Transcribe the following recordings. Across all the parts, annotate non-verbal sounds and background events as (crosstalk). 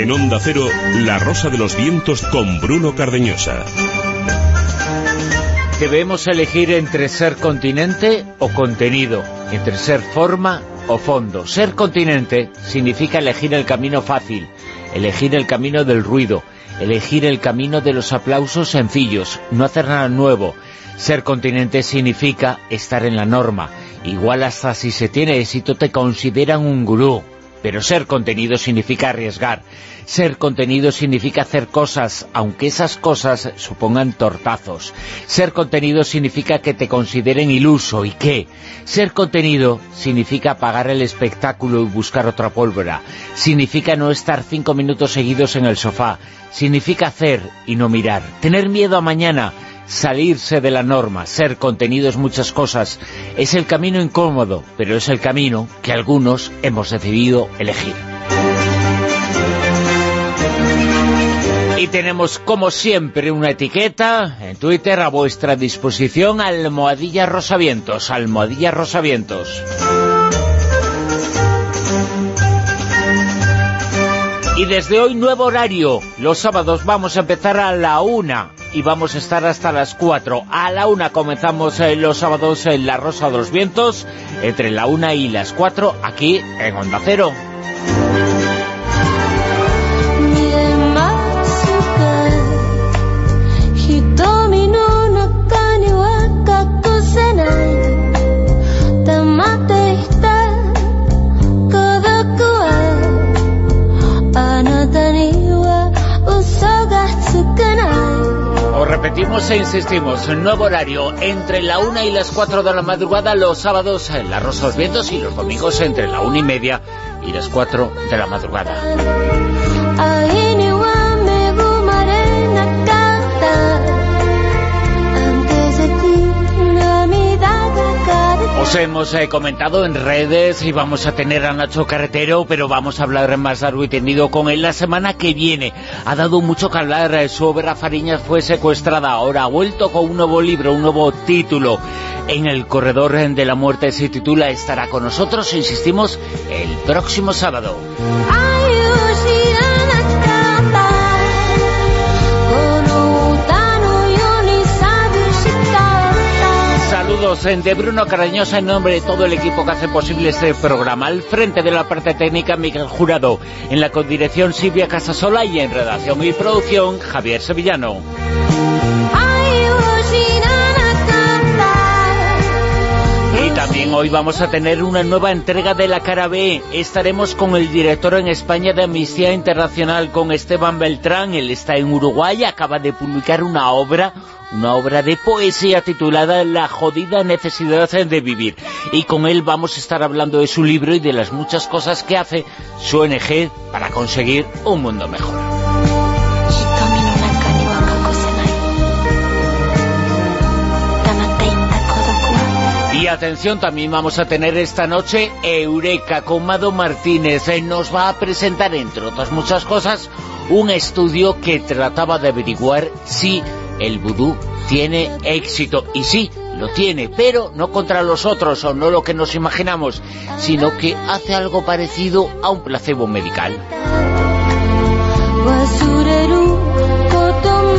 En Onda Cero, La Rosa de los Vientos con Bruno Cardeñosa. Debemos elegir entre ser continente o contenido, entre ser forma o fondo. Ser continente significa elegir el camino fácil, elegir el camino del ruido, elegir el camino de los aplausos sencillos, no hacer nada nuevo. Ser continente significa estar en la norma. Igual hasta si se tiene éxito te consideran un gurú. Pero ser contenido significa arriesgar. Ser contenido significa hacer cosas, aunque esas cosas supongan tortazos. Ser contenido significa que te consideren iluso. ¿Y qué? Ser contenido significa apagar el espectáculo y buscar otra pólvora. Significa no estar cinco minutos seguidos en el sofá. Significa hacer y no mirar. Tener miedo a mañana salirse de la norma, ser contenidos muchas cosas. Es el camino incómodo, pero es el camino que algunos hemos decidido elegir. Y tenemos, como siempre, una etiqueta en Twitter a vuestra disposición, Almohadilla Rosavientos, Almohadilla Rosavientos. Y desde hoy nuevo horario. Los sábados vamos a empezar a la una y vamos a estar hasta las 4. A la una comenzamos eh, los sábados en La Rosa de los Vientos, entre la una y las 4, aquí en Onda Cero. Repetimos e insistimos, nuevo horario entre la una y las 4 de la madrugada los sábados en La Rosa los Vientos y los domingos entre la una y media y las 4 de la madrugada. Os hemos eh, comentado en redes y vamos a tener a Nacho Carretero, pero vamos a hablar más largo y tendido con él la semana que viene. Ha dado mucho que hablar, eh, su obra Fariñas fue secuestrada, ahora ha vuelto con un nuevo libro, un nuevo título. En el corredor de la muerte se titula Estará con nosotros, insistimos, el próximo sábado. Saludos de Bruno Carañosa en nombre de todo el equipo que hace posible este programa. Al frente de la parte técnica, Miguel Jurado. En la codirección, Silvia Casasola y en redacción y producción, Javier Sevillano. Y también hoy vamos a tener una nueva entrega de la cara B. Estaremos con el director en España de Amnistía Internacional, con Esteban Beltrán. Él está en Uruguay, acaba de publicar una obra, una obra de poesía titulada La jodida necesidad de vivir. Y con él vamos a estar hablando de su libro y de las muchas cosas que hace su ONG para conseguir un mundo mejor. Y atención, también vamos a tener esta noche Eureka con Mado Martínez. Nos va a presentar, entre otras muchas cosas, un estudio que trataba de averiguar si el vudú tiene éxito. Y sí, lo tiene, pero no contra los otros o no lo que nos imaginamos, sino que hace algo parecido a un placebo medical.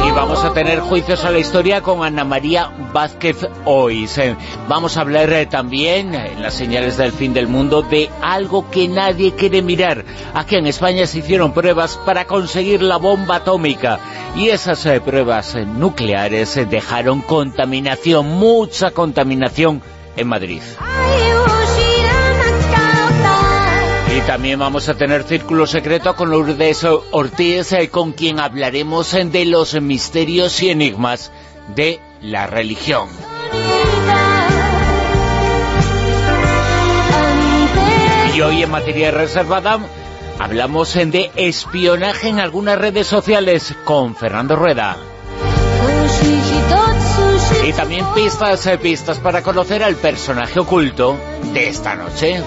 Y vamos a tener juicios a la historia con Ana María Vázquez Ois. Eh, vamos a hablar eh, también, en las señales del fin del mundo, de algo que nadie quiere mirar. Aquí en España se hicieron pruebas para conseguir la bomba atómica. Y esas eh, pruebas nucleares dejaron contaminación, mucha contaminación en Madrid. También vamos a tener Círculo Secreto con Lourdes Ortiz, eh, con quien hablaremos de los misterios y enigmas de la religión. Y hoy en materia reservada hablamos de espionaje en algunas redes sociales con Fernando Rueda. Y también pistas, eh, pistas para conocer al personaje oculto de esta noche.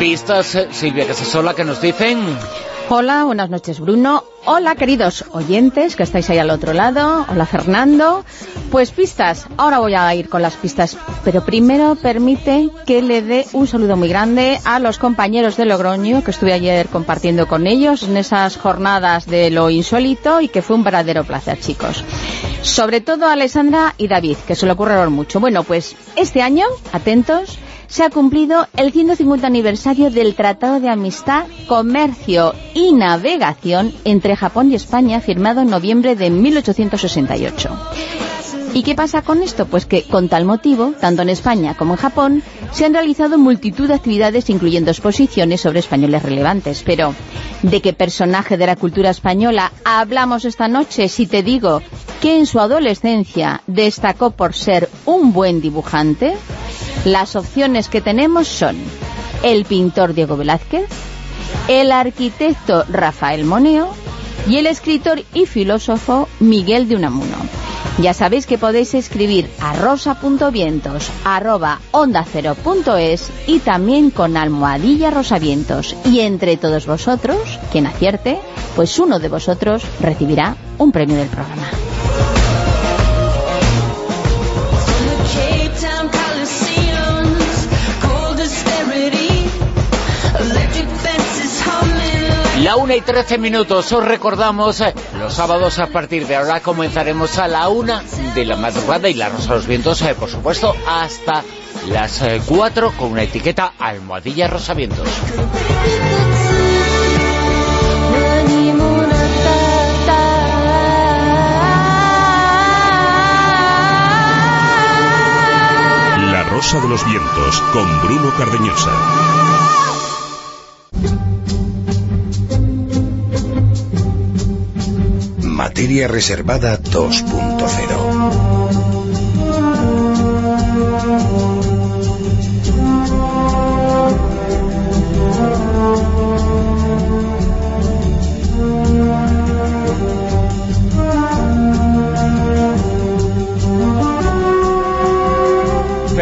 Pistas, Silvia Casasola, que nos dicen... Hola, buenas noches Bruno. Hola queridos oyentes que estáis ahí al otro lado. Hola Fernando. Pues pistas, ahora voy a ir con las pistas, pero primero permite que le dé un saludo muy grande a los compañeros de Logroño que estuve ayer compartiendo con ellos en esas jornadas de lo insólito y que fue un verdadero placer chicos. Sobre todo a Alessandra y David, que se lo ocurrieron mucho. Bueno, pues este año, atentos, se ha cumplido el 150 aniversario del Tratado de Amistad, Comercio y Navegación entre Japón y España, firmado en noviembre de 1868. ¿Y qué pasa con esto? Pues que con tal motivo, tanto en España como en Japón, se han realizado multitud de actividades incluyendo exposiciones sobre españoles relevantes. Pero, ¿de qué personaje de la cultura española hablamos esta noche si te digo que en su adolescencia destacó por ser un buen dibujante? Las opciones que tenemos son el pintor Diego Velázquez, el arquitecto Rafael Moneo y el escritor y filósofo Miguel de Unamuno. Ya sabéis que podéis escribir a rosa.vientos arroba onda cero punto es y también con almohadilla rosavientos. Y entre todos vosotros, quien acierte, pues uno de vosotros recibirá un premio del programa. La una y trece minutos, os recordamos, eh, los sábados a partir de ahora comenzaremos a la una de la madrugada y la Rosa de los Vientos, eh, por supuesto, hasta las eh, cuatro con una etiqueta Almohadilla Rosavientos. La Rosa de los Vientos con Bruno Cardeñosa. Materia Reservada 2.0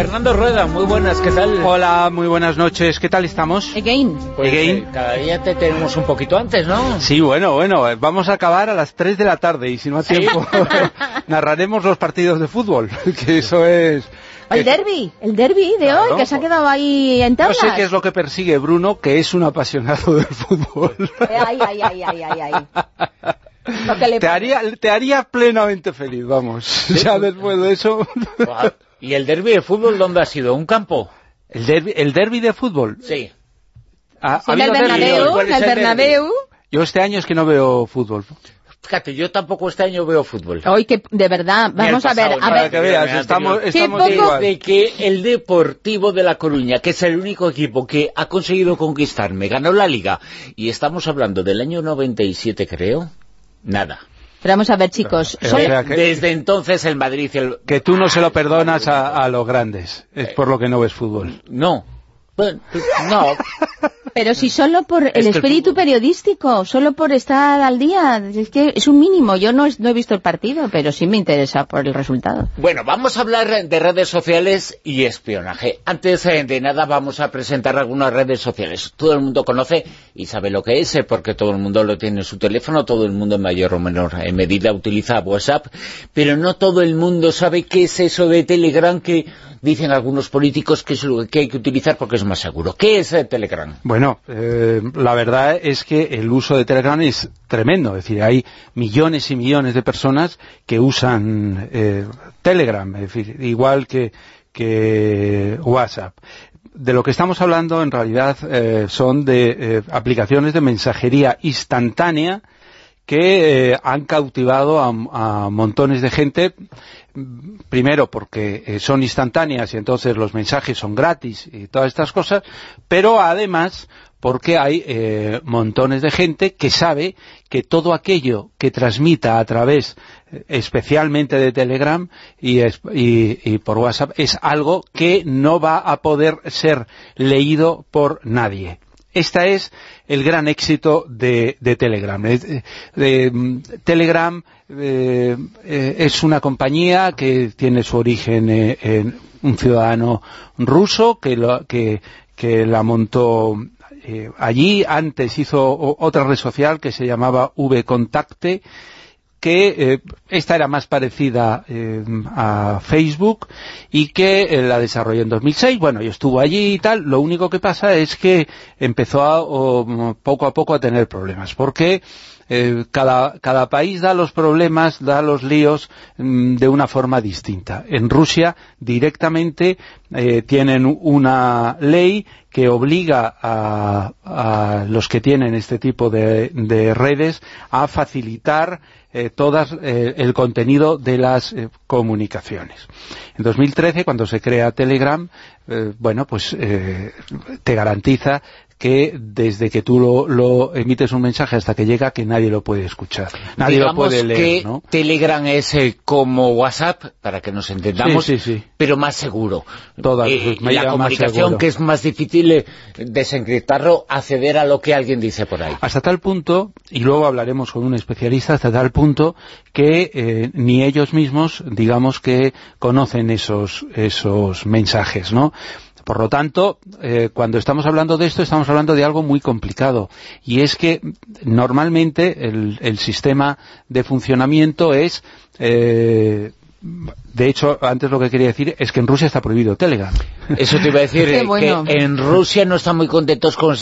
Fernando Rueda, muy buenas, ¿qué tal? Hola, muy buenas noches, ¿qué tal estamos? Again. Pues, Again. eh, cada día te tenemos un poquito antes, ¿no? Sí, bueno, bueno, eh, vamos a acabar a las 3 de la tarde y si no hay tiempo (laughs) narraremos los partidos de fútbol, (laughs) que eso es... El derby, el derby de Claro. hoy, que se ha quedado ahí en No tablas. sé qué es lo que persigue Bruno, que es un apasionado del fútbol. Ay, ay, ay, ay, ay, ay. (laughs) Le Te haría, te haría plenamente feliz, vamos. Ya después de eso... Guau. ¿Y el derbi de fútbol dónde ha sido? ¿Un campo? El derbi, el derbi de fútbol. Sí. ¿Ha- Sí, ha en el? Bernabéu, ¿Cuál en es el? Bernabéu. Yo este año es que no veo fútbol. Fíjate, yo tampoco este año veo fútbol. Hoy que, de verdad, vamos a ver, a Para ver, que veas, Anterior. estamos, Qué estamos poco- de que el Deportivo de La Coruña, que es el único equipo que ha conseguido conquistarme, ganó la Liga, y estamos hablando del año 97, creo, nada. Pero vamos a ver, chicos, Eh, son- o sea, que- Desde entonces el Madrid... El... Que tú no se lo perdonas a, a los grandes. Es por lo que no ves fútbol. No. No. (laughs) pero si solo por el espíritu periodístico, solo por estar al día, es que es un mínimo. Yo no, es- no he visto el partido, pero sí me interesa por el resultado. Bueno, vamos a hablar de redes sociales y espionaje. Antes eh, de nada vamos a presentar algunas redes sociales. Todo el mundo conoce y sabe lo que es, eh, porque todo el mundo lo tiene en su teléfono, todo el mundo en mayor o menor eh, medida utiliza WhatsApp, pero no todo el mundo sabe qué es eso de Telegram que dicen algunos políticos que es lo que hay que utilizar porque es más seguro. ¿Qué es eh, Telegram? Bueno, eh, la verdad es que el uso de Telegram es tremendo. Es decir, hay millones y millones de personas que usan eh, Telegram, es decir, igual que, WhatsApp. De lo que estamos hablando en realidad eh, son de eh, aplicaciones de mensajería instantánea que han cautivado a, montones de gente, primero porque eh, son instantáneas y entonces los mensajes son gratis y todas estas cosas, pero además porque hay eh, montones de gente que sabe que todo aquello que transmita a través eh, especialmente de Telegram y, es- y- por WhatsApp es algo que no va a poder ser leído por nadie. Este es el gran éxito de, de Telegram. Eh, mm, Telegram eh, eh, es una compañía que tiene su origen eh, en un ciudadano ruso que, lo- que, la montó allí. Antes hizo otra red social que se llamaba VContacte, que eh, esta era más parecida eh, a Facebook y que eh, la desarrolló en 2006, bueno, y estuvo allí y tal, lo único que pasa es que empezó a, poco a poco a tener problemas, porque cada, cada país da los problemas, da los líos mm, de una forma distinta. En Rusia directamente tienen una ley que obliga a, a, los que tienen este tipo de, de redes a facilitar eh, todas eh, el contenido de las eh, comunicaciones. En 2013, cuando se crea Telegram, bueno, pues te garantiza que desde que tú lo, emites un mensaje hasta que llega, que nadie lo puede escuchar. Nadie lo puede leer, que Telegram es como WhatsApp, para que nos entendamos, pero más seguro. Toda, la comunicación que es más difícil desencriptarlo, acceder a lo que alguien dice por ahí. Hasta tal punto, y luego hablaremos con un especialista, hasta tal punto que eh, ni ellos mismos, digamos que conocen esos, esos mensajes, ¿no? Por lo tanto, eh, cuando estamos hablando de esto, estamos hablando de algo muy complicado. Y es que normalmente el, sistema de funcionamiento es... Eh, de hecho, antes lo que quería decir es que en Rusia está prohibido Telegram. Eso te iba a decir, (laughs) que en Rusia no están muy contentos con,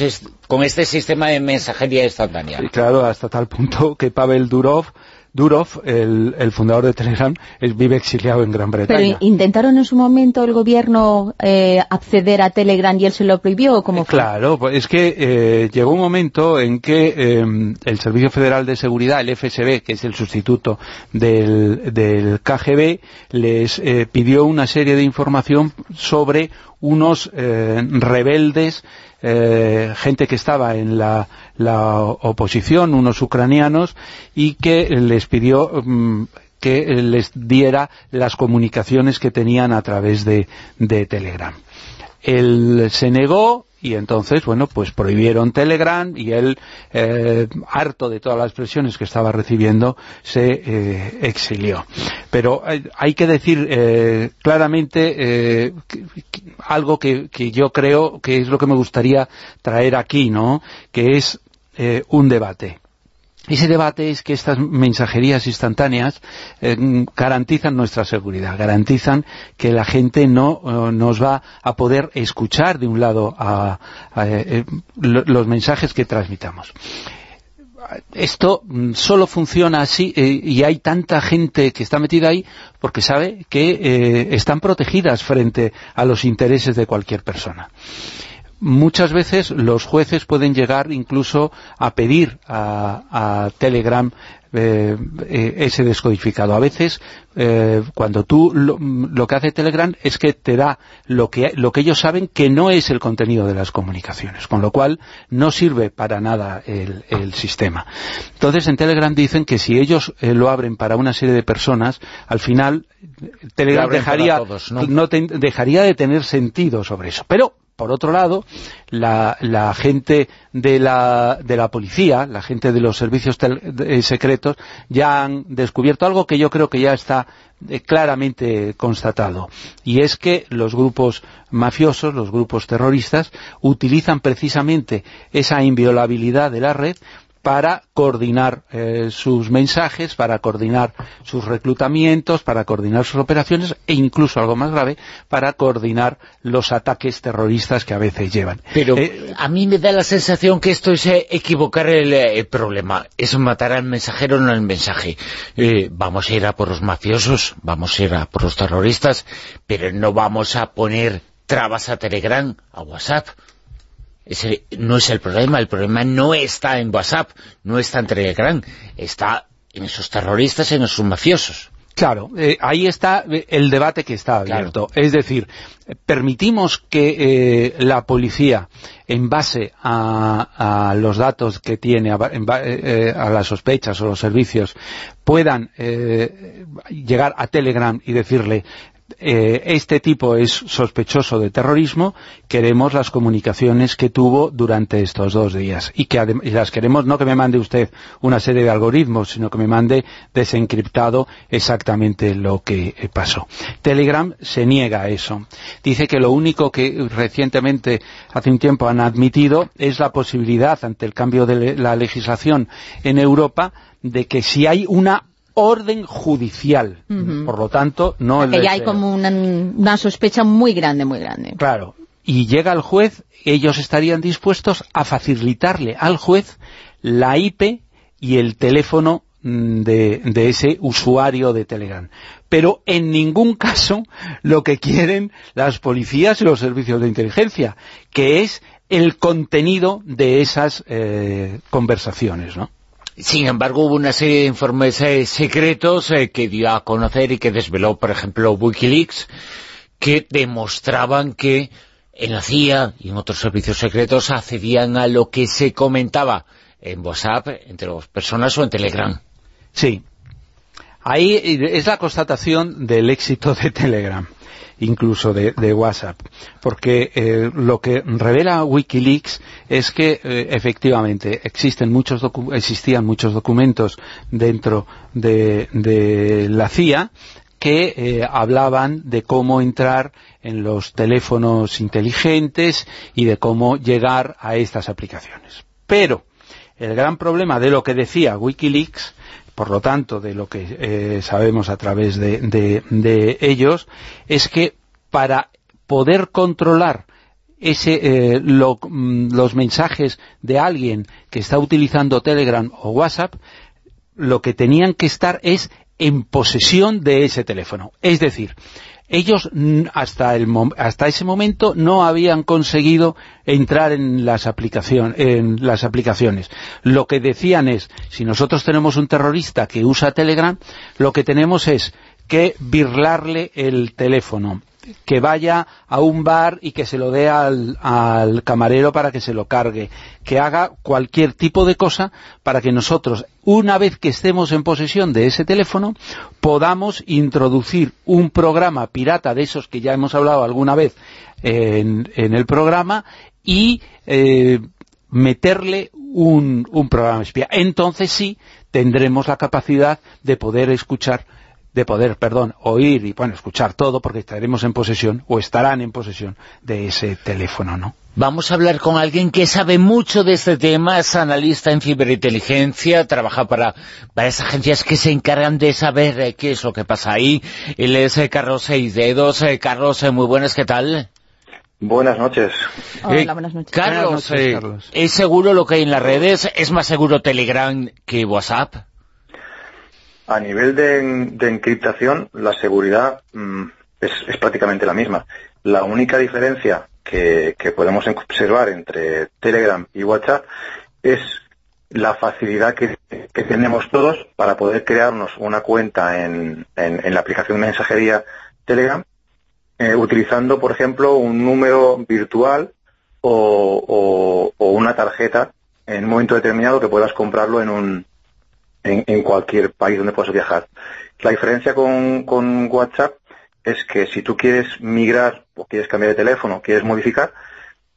con este sistema de mensajería instantánea. claro, hasta tal punto que Pavel Durov Durov, el, fundador de Telegram, vive exiliado en Gran Bretaña. ¿Pero intentaron en su momento el gobierno eh, acceder a Telegram y él se lo prohibió? ¿Cómo fue? Claro, pues es que eh, llegó un momento en que em, el Servicio Federal de Seguridad, el FSB, que es el sustituto del, del KGB, les eh, pidió una serie de información sobre unos rebeldes eh, gente que estaba en la, oposición, unos ucranianos, y que les pidió mm, que les diera las comunicaciones que tenían a través de, de Telegram. Él se negó, y entonces, bueno, pues prohibieron Telegram y él, eh, harto de todas las presiones que estaba recibiendo, se eh, exilió. Pero hay que decir eh, claramente algo que, que, yo creo que es lo que me gustaría traer aquí, ¿no?, que es un debate. Ese debate es que estas mensajerías instantáneas eh, garantizan nuestra seguridad, garantizan que la gente no eh, nos va a poder escuchar de un lado eh, los mensajes que transmitamos. Esto mm, solo funciona así y hay tanta gente que está metida ahí porque sabe que están protegidas frente a los intereses de cualquier persona muchas veces los jueces pueden llegar incluso a pedir a, Telegram eh, eh, ese descodificado. A veces, eh, cuando tú lo, que hace Telegram es que te da lo que, lo que ellos saben que no es el contenido de las comunicaciones, con lo cual no sirve para nada el, sistema. Entonces, en Telegram dicen que si ellos lo abren para una serie de personas, al final Telegram dejaría, ¿no? dejaría de tener sentido sobre eso. Pero por otro lado, la, gente de la, de la, policía, la gente de los servicios eh, secretos, ya han descubierto algo que yo creo que ya está eh, claramente constatado. Y es que los grupos mafiosos, los grupos terroristas, utilizan precisamente esa inviolabilidad de la red para coordinar eh, sus mensajes, para coordinar sus reclutamientos, para coordinar sus operaciones e incluso, algo más grave, para coordinar los ataques terroristas que a veces llevan. Pero eh, a mí me da la sensación que esto es eh, equivocar el, problema, es matar al mensajero, no al mensaje. vamos a ir a por los mafiosos, vamos a ir a por los terroristas, pero no vamos a poner trabas a Telegram, a WhatsApp, ese no es el problema, el problema no está en WhatsApp, no está en Telegram, está en esos terroristas, en esos mafiosos. Claro, eh, ahí está eh, el debate que está abierto. Es decir, permitimos que eh, la policía, en base a, los datos que tiene, a, a, las sospechas o los servicios, puedan llegar a Telegram y decirle eh, este tipo es sospechoso de terrorismo, queremos las comunicaciones que tuvo durante estos dos días. Y, que las queremos no que me mande usted una serie de algoritmos, sino que me mande desencriptado exactamente lo que eh, pasó. Telegram se niega a eso. Dice que lo único que recientemente, hace un tiempo, han admitido es la posibilidad, ante el cambio de la legislación en Europa, de que si hay una orden judicial. Por lo tanto, no el ya hay como una, sospecha muy grande, muy grande. Claro. Y llega el juez, ellos estarían dispuestos a facilitarle al juez la IP y el teléfono mm, de, de, ese usuario de Telegram. Pero en ningún (laughs) caso lo que quieren las policías y los servicios de inteligencia, que es el contenido de esas eh, conversaciones, ¿no? Sin embargo, hubo una serie de informes eh, secretos eh, que dio a conocer y que desveló, por ejemplo, Wikileaks, que demostraban que en la CIA y en otros servicios secretos accedían a lo que se comentaba en WhatsApp entre las personas o en Telegram. Sí. Ahí es la constatación del éxito de Telegram incluso de, WhatsApp, porque eh, lo que revela Wikileaks es que eh, efectivamente existen muchos existían muchos documentos dentro de, la CIA que eh, hablaban de cómo entrar en los teléfonos inteligentes y de cómo llegar a estas aplicaciones. Pero el gran problema de lo que decía Wikileaks por lo tanto, de lo que eh, sabemos a través de, ellos, es que para poder controlar ese, eh, mm, los mensajes de alguien que está utilizando Telegram o WhatsApp, lo que tenían que estar es en posesión de ese teléfono. Es decir, ellos hasta, ese momento no habían conseguido entrar en las, en las aplicaciones. Lo que decían es, si nosotros tenemos un terrorista que usa Telegram, lo que tenemos es que birlarle el teléfono que vaya a un bar y que se lo dé al, camarero para que se lo cargue, que haga cualquier tipo de cosa para que nosotros, una vez que estemos en posesión de ese teléfono, podamos introducir un programa pirata de esos que ya hemos hablado alguna vez en, el programa y eh, meterle un programa espía. Entonces sí tendremos la capacidad de poder escuchar de poder, perdón, oír y bueno, escuchar todo porque estaremos en posesión o estarán en posesión de ese teléfono, ¿no? Vamos a hablar con alguien que sabe mucho de este tema, es analista en ciberinteligencia, trabaja para varias agencias que se encargan de saber eh, qué es lo que pasa ahí. Él es eh, Carlos Seis Dedos. Eh, Carlos, muy buenas, ¿qué tal? Buenas noches. Hola, buenas noches. Carlos, ¿es seguro lo que hay en las redes? ¿Es más seguro Telegram que WhatsApp? A nivel de, encriptación, la seguridad mm, es, prácticamente la misma. La única diferencia que, podemos observar entre Telegram y WhatsApp es la facilidad que, tenemos todos para poder crearnos una cuenta en, la aplicación de mensajería Telegram, eh, utilizando, por ejemplo, un número virtual o, o, una tarjeta en un momento determinado que puedas comprarlo en un, en, cualquier país donde puedas viajar. La diferencia con, WhatsApp es que si tú quieres migrar o quieres cambiar de teléfono, quieres modificar,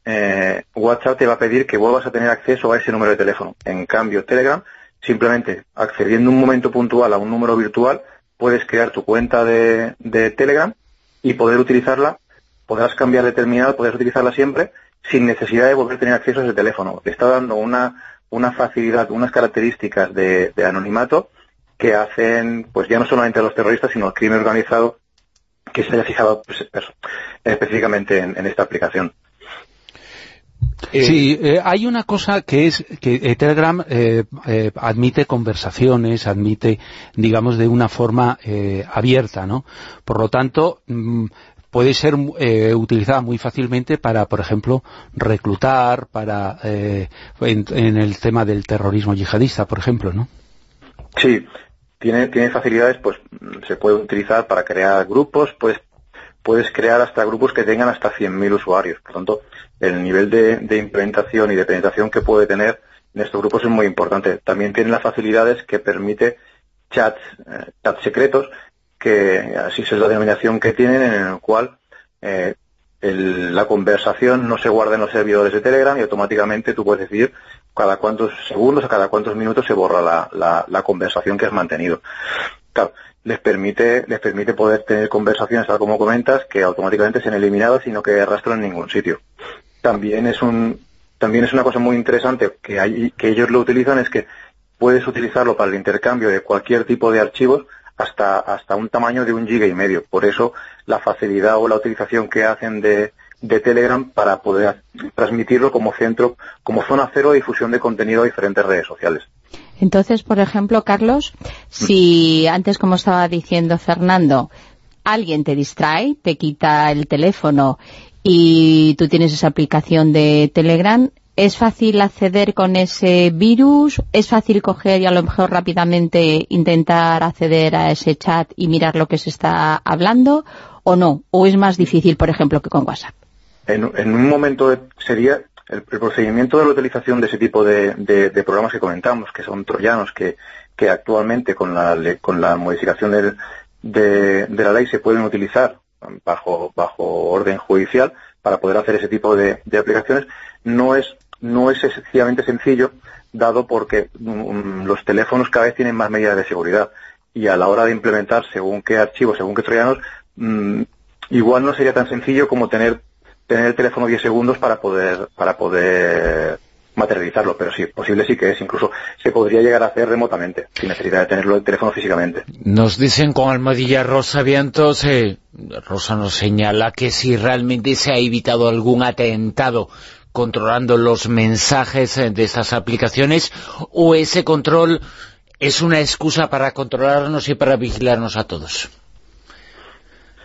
eh, WhatsApp te va a pedir que vuelvas a tener acceso a ese número de teléfono. En cambio, Telegram, simplemente accediendo un momento puntual a un número virtual, puedes crear tu cuenta de, de Telegram y poder utilizarla, podrás cambiar de terminal, podrás utilizarla siempre, sin necesidad de volver a tener acceso a ese teléfono. Te está dando una una facilidad, unas características de, anonimato que hacen, pues ya no solamente a los terroristas, sino al crimen organizado que se haya fijado pues, específicamente en, esta aplicación. Eh, sí, eh, hay una cosa que es que eh, Telegram admite conversaciones, admite, digamos, de una forma abierta, ¿no? Por lo tanto, mm, puede ser eh, utilizada muy fácilmente para, por ejemplo, reclutar, para eh, en, el tema del terrorismo yihadista, por ejemplo, ¿no? Sí, tiene, tiene facilidades, pues se puede utilizar para crear grupos, pues puedes crear hasta grupos que tengan hasta 100.000 usuarios. Por tanto, el nivel de, implementación y de penetración que puede tener en estos grupos es muy importante. También tiene las facilidades que permite chats, eh, chats secretos que así es la denominación que tienen, en el cual eh, la conversación no se guarda en los servidores de Telegram y automáticamente tú puedes decir cada cuántos segundos o cada cuántos minutos se borra la, la, conversación que has mantenido. Claro, les permite, les permite poder tener conversaciones, tal como comentas, que automáticamente sean eliminadas y no que rastro en ningún sitio. También es un, también es una cosa muy interesante que, hay, que ellos lo utilizan, es que puedes utilizarlo para el intercambio de cualquier tipo de archivos hasta, hasta un tamaño de un giga y medio. Por eso la facilidad o la utilización que hacen de, de Telegram para poder transmitirlo como centro, como zona cero de difusión de contenido a diferentes redes sociales. Entonces, por ejemplo, Carlos, si antes, como estaba diciendo Fernando, alguien te distrae, te quita el teléfono y tú tienes esa aplicación de Telegram, ¿Es fácil acceder con ese virus? ¿Es fácil coger y a lo mejor rápidamente intentar acceder a ese chat y mirar lo que se está hablando? ¿O no? ¿O es más difícil, por ejemplo, que con WhatsApp? En, un momento sería el, procedimiento de la utilización de ese tipo de, programas que comentamos, que son troyanos, que, actualmente con la, con la modificación de, la ley se pueden utilizar bajo, bajo orden judicial para poder hacer ese tipo de, aplicaciones, no es no es excesivamente sencillo, dado porque mm, los teléfonos cada vez tienen más medidas de seguridad. Y a la hora de implementar según qué archivos, según qué troyanos, mm, igual no sería tan sencillo como tener tener el teléfono 10 segundos para poder para poder materializarlo, pero sí, posible sí que es, incluso se podría llegar a hacer remotamente, sin necesidad de tenerlo el teléfono físicamente. Nos dicen con almohadilla Rosa Vientos, eh, Rosa nos señala que si realmente se ha evitado algún atentado controlando los mensajes eh, de estas aplicaciones o ese control es una excusa para controlarnos y para vigilarnos a todos.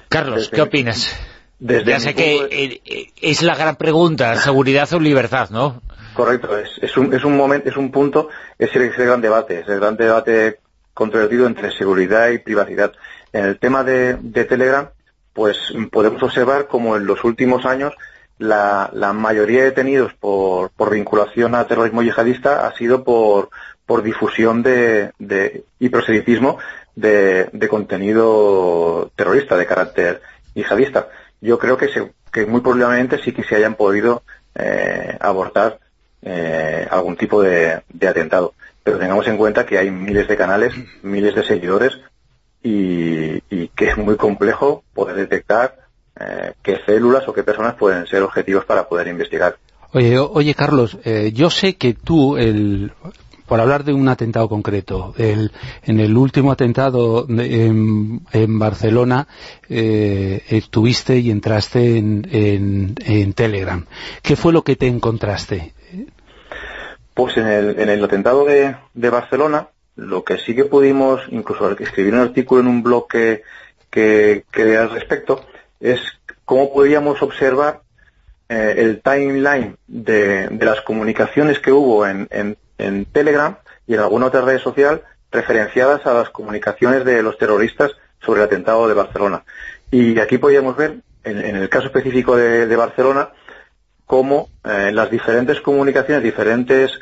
Carlos, ¿qué opinas? ya sé que eh, eh, es la gran pregunta, seguridad o libertad, ¿no? Correcto, es, un, es un momento, es un punto, es el, gran debate, es el gran debate controvertido entre seguridad y privacidad. En el tema de, de Telegram, pues podemos observar como en los últimos años la, la mayoría de detenidos por, por, vinculación a terrorismo yihadista ha sido por, por difusión de, de, y proselitismo de, contenido terrorista de carácter yihadista. Yo creo que, se, que muy probablemente sí que se hayan podido eh, abortar eh, algún tipo de, de atentado. Pero tengamos en cuenta que hay miles de canales, miles de seguidores y, y que es muy complejo poder detectar eh, qué células o qué personas pueden ser objetivos para poder investigar. Oye, oye Carlos, eh, yo sé que tú, el, por hablar de un atentado concreto, el, en el último atentado en, Barcelona eh, estuviste y entraste en, en, Telegram. ¿Qué fue lo que te encontraste? Pues en el, en el atentado de, de, Barcelona, lo que sí que pudimos, incluso escribir un artículo en un blog que, que, que al respecto, es cómo podíamos observar eh, el timeline de, las comunicaciones que hubo en, Telegram y en alguna otra red social referenciadas a las comunicaciones de los terroristas sobre el atentado de Barcelona. Y aquí podíamos ver, en, el caso específico de, Barcelona, cómo eh, las diferentes comunicaciones, diferentes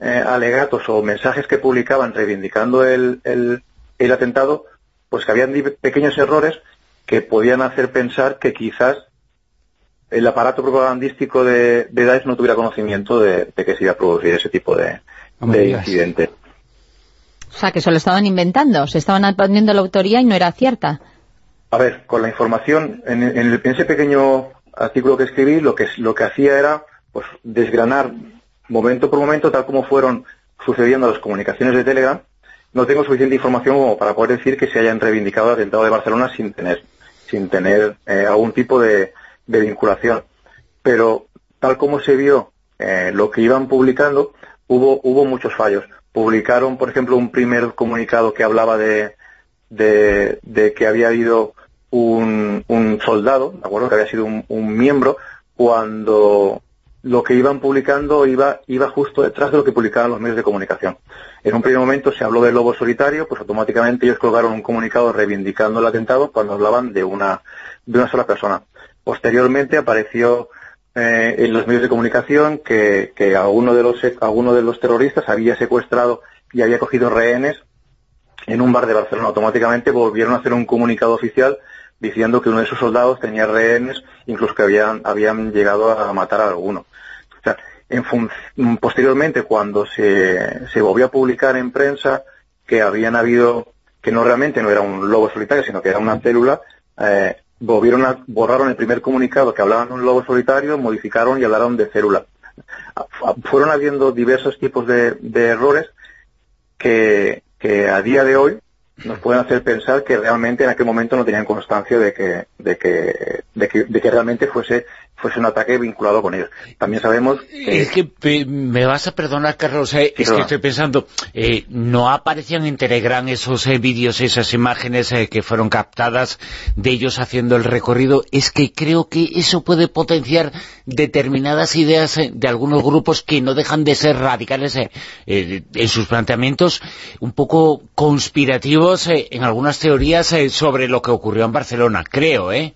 eh, alegatos o mensajes que publicaban reivindicando el, el atentado, pues que habían pequeños errores que podían hacer pensar que quizás el aparato propagandístico de, de Daesh no tuviera conocimiento de, que se iba a producir ese tipo de, incidente. O sea, que se lo estaban inventando, se estaban poniendo la autoría y no era cierta. A ver, con la información, en, ese pequeño artículo que escribí, lo que, lo que hacía era pues desgranar momento por momento, tal como fueron sucediendo las comunicaciones de Telegram, no tengo suficiente información como para poder decir que se hayan reivindicado el atentado de Barcelona sin tener sin tener eh, algún tipo de, vinculación. Pero tal como se vio eh, lo que iban publicando, hubo, hubo muchos fallos. Publicaron, por ejemplo, un primer comunicado que hablaba de, de, que había habido un, un, soldado, ¿de acuerdo? Que había sido un, un, miembro, cuando lo que iban publicando iba, iba justo detrás de lo que publicaban los medios de comunicación. En un primer momento se habló del lobo solitario, pues automáticamente ellos colgaron un comunicado reivindicando el atentado cuando hablaban de una, de una sola persona. Posteriormente apareció eh, en los medios de comunicación que, que alguno de los alguno de los terroristas había secuestrado y había cogido rehenes en un bar de Barcelona. Automáticamente volvieron a hacer un comunicado oficial diciendo que uno de sus soldados tenía rehenes, incluso que habían, habían llegado a matar a alguno. En posteriormente, cuando se, se volvió a publicar en prensa que habían habido, que no realmente no era un lobo solitario, sino que era una célula, eh, volvieron a, borraron el primer comunicado que hablaban de un lobo solitario, modificaron y hablaron de célula. Fueron habiendo diversos tipos de, de errores que, que a día de hoy nos pueden hacer pensar que realmente en aquel momento no tenían constancia de que, de que, de que, de que realmente fuese fuese un ataque vinculado con ellos. También sabemos que... Es que me vas a perdonar, Carlos, eh, es que estoy pensando, eh, ¿no aparecían en Telegram esos eh, vídeos, esas imágenes eh, que fueron captadas de ellos haciendo el recorrido? Es que creo que eso puede potenciar determinadas ideas de algunos grupos que no dejan de ser radicales en sus planteamientos, un poco conspirativos en algunas teorías sobre lo que ocurrió en Barcelona, creo, ¿eh?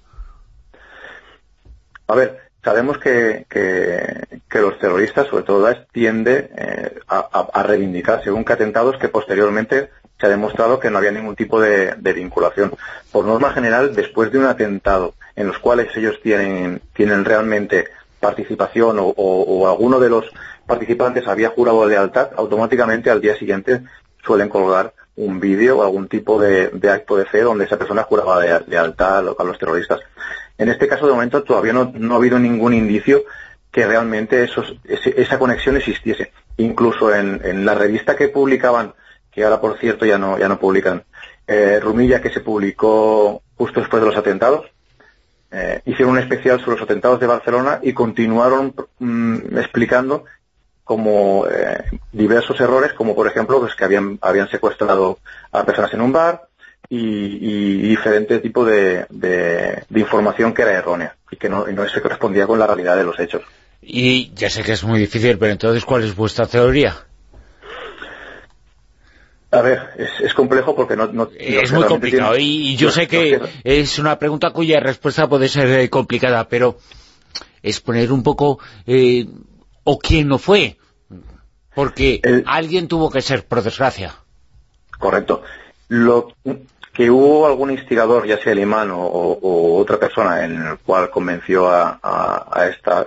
A ver, sabemos que, que, los terroristas, sobre todo Daesh, tiende eh, a, reivindicar según que atentados que posteriormente se ha demostrado que no había ningún tipo de, vinculación. Por norma general, después de un atentado en los cuales ellos tienen, tienen realmente participación o, alguno de los participantes había jurado lealtad, automáticamente al día siguiente suelen colgar un vídeo o algún tipo de, acto de fe donde esa persona juraba lealtad a los terroristas. En este caso, de momento, todavía no, ha habido ningún indicio que realmente esa conexión existiese. Incluso en, la revista que publicaban, que ahora por cierto ya no, ya no publican, eh, Rumilla, que se publicó justo después de los atentados, eh, hicieron un especial sobre los atentados de Barcelona y continuaron mm, explicando como eh, diversos errores, como por ejemplo pues, que habían, habían secuestrado a personas en un bar, y, diferente tipo de, información que era errónea y que no, se correspondía con la realidad de los hechos. Y ya sé que es muy difícil, pero entonces, ¿cuál es vuestra teoría? A ver, es, complejo porque no... es muy complicado y, yo sé que es una pregunta cuya respuesta puede ser eh, complicada, pero es poner un poco... Eh, ¿O quién no fue? Porque alguien tuvo que ser, por desgracia. Correcto. Lo, que hubo algún instigador, ya sea el imán o, otra persona, en el cual convenció a,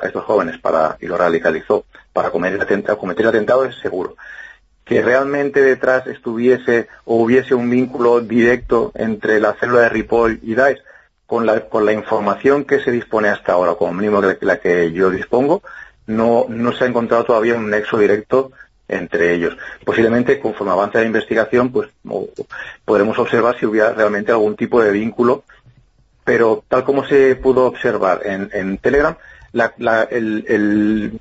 estos jóvenes para y lo radicalizó para cometer el, atentado, es seguro. Que realmente detrás estuviese o hubiese un vínculo directo entre la célula de Ripoll y Daesh, con la, con la información que se dispone hasta ahora, como mínimo la que yo dispongo, no se ha encontrado todavía un nexo directo entre ellos. Posiblemente, conforme avance la investigación, pues podremos observar si hubiera realmente algún tipo de vínculo, pero tal como se pudo observar en, Telegram, el,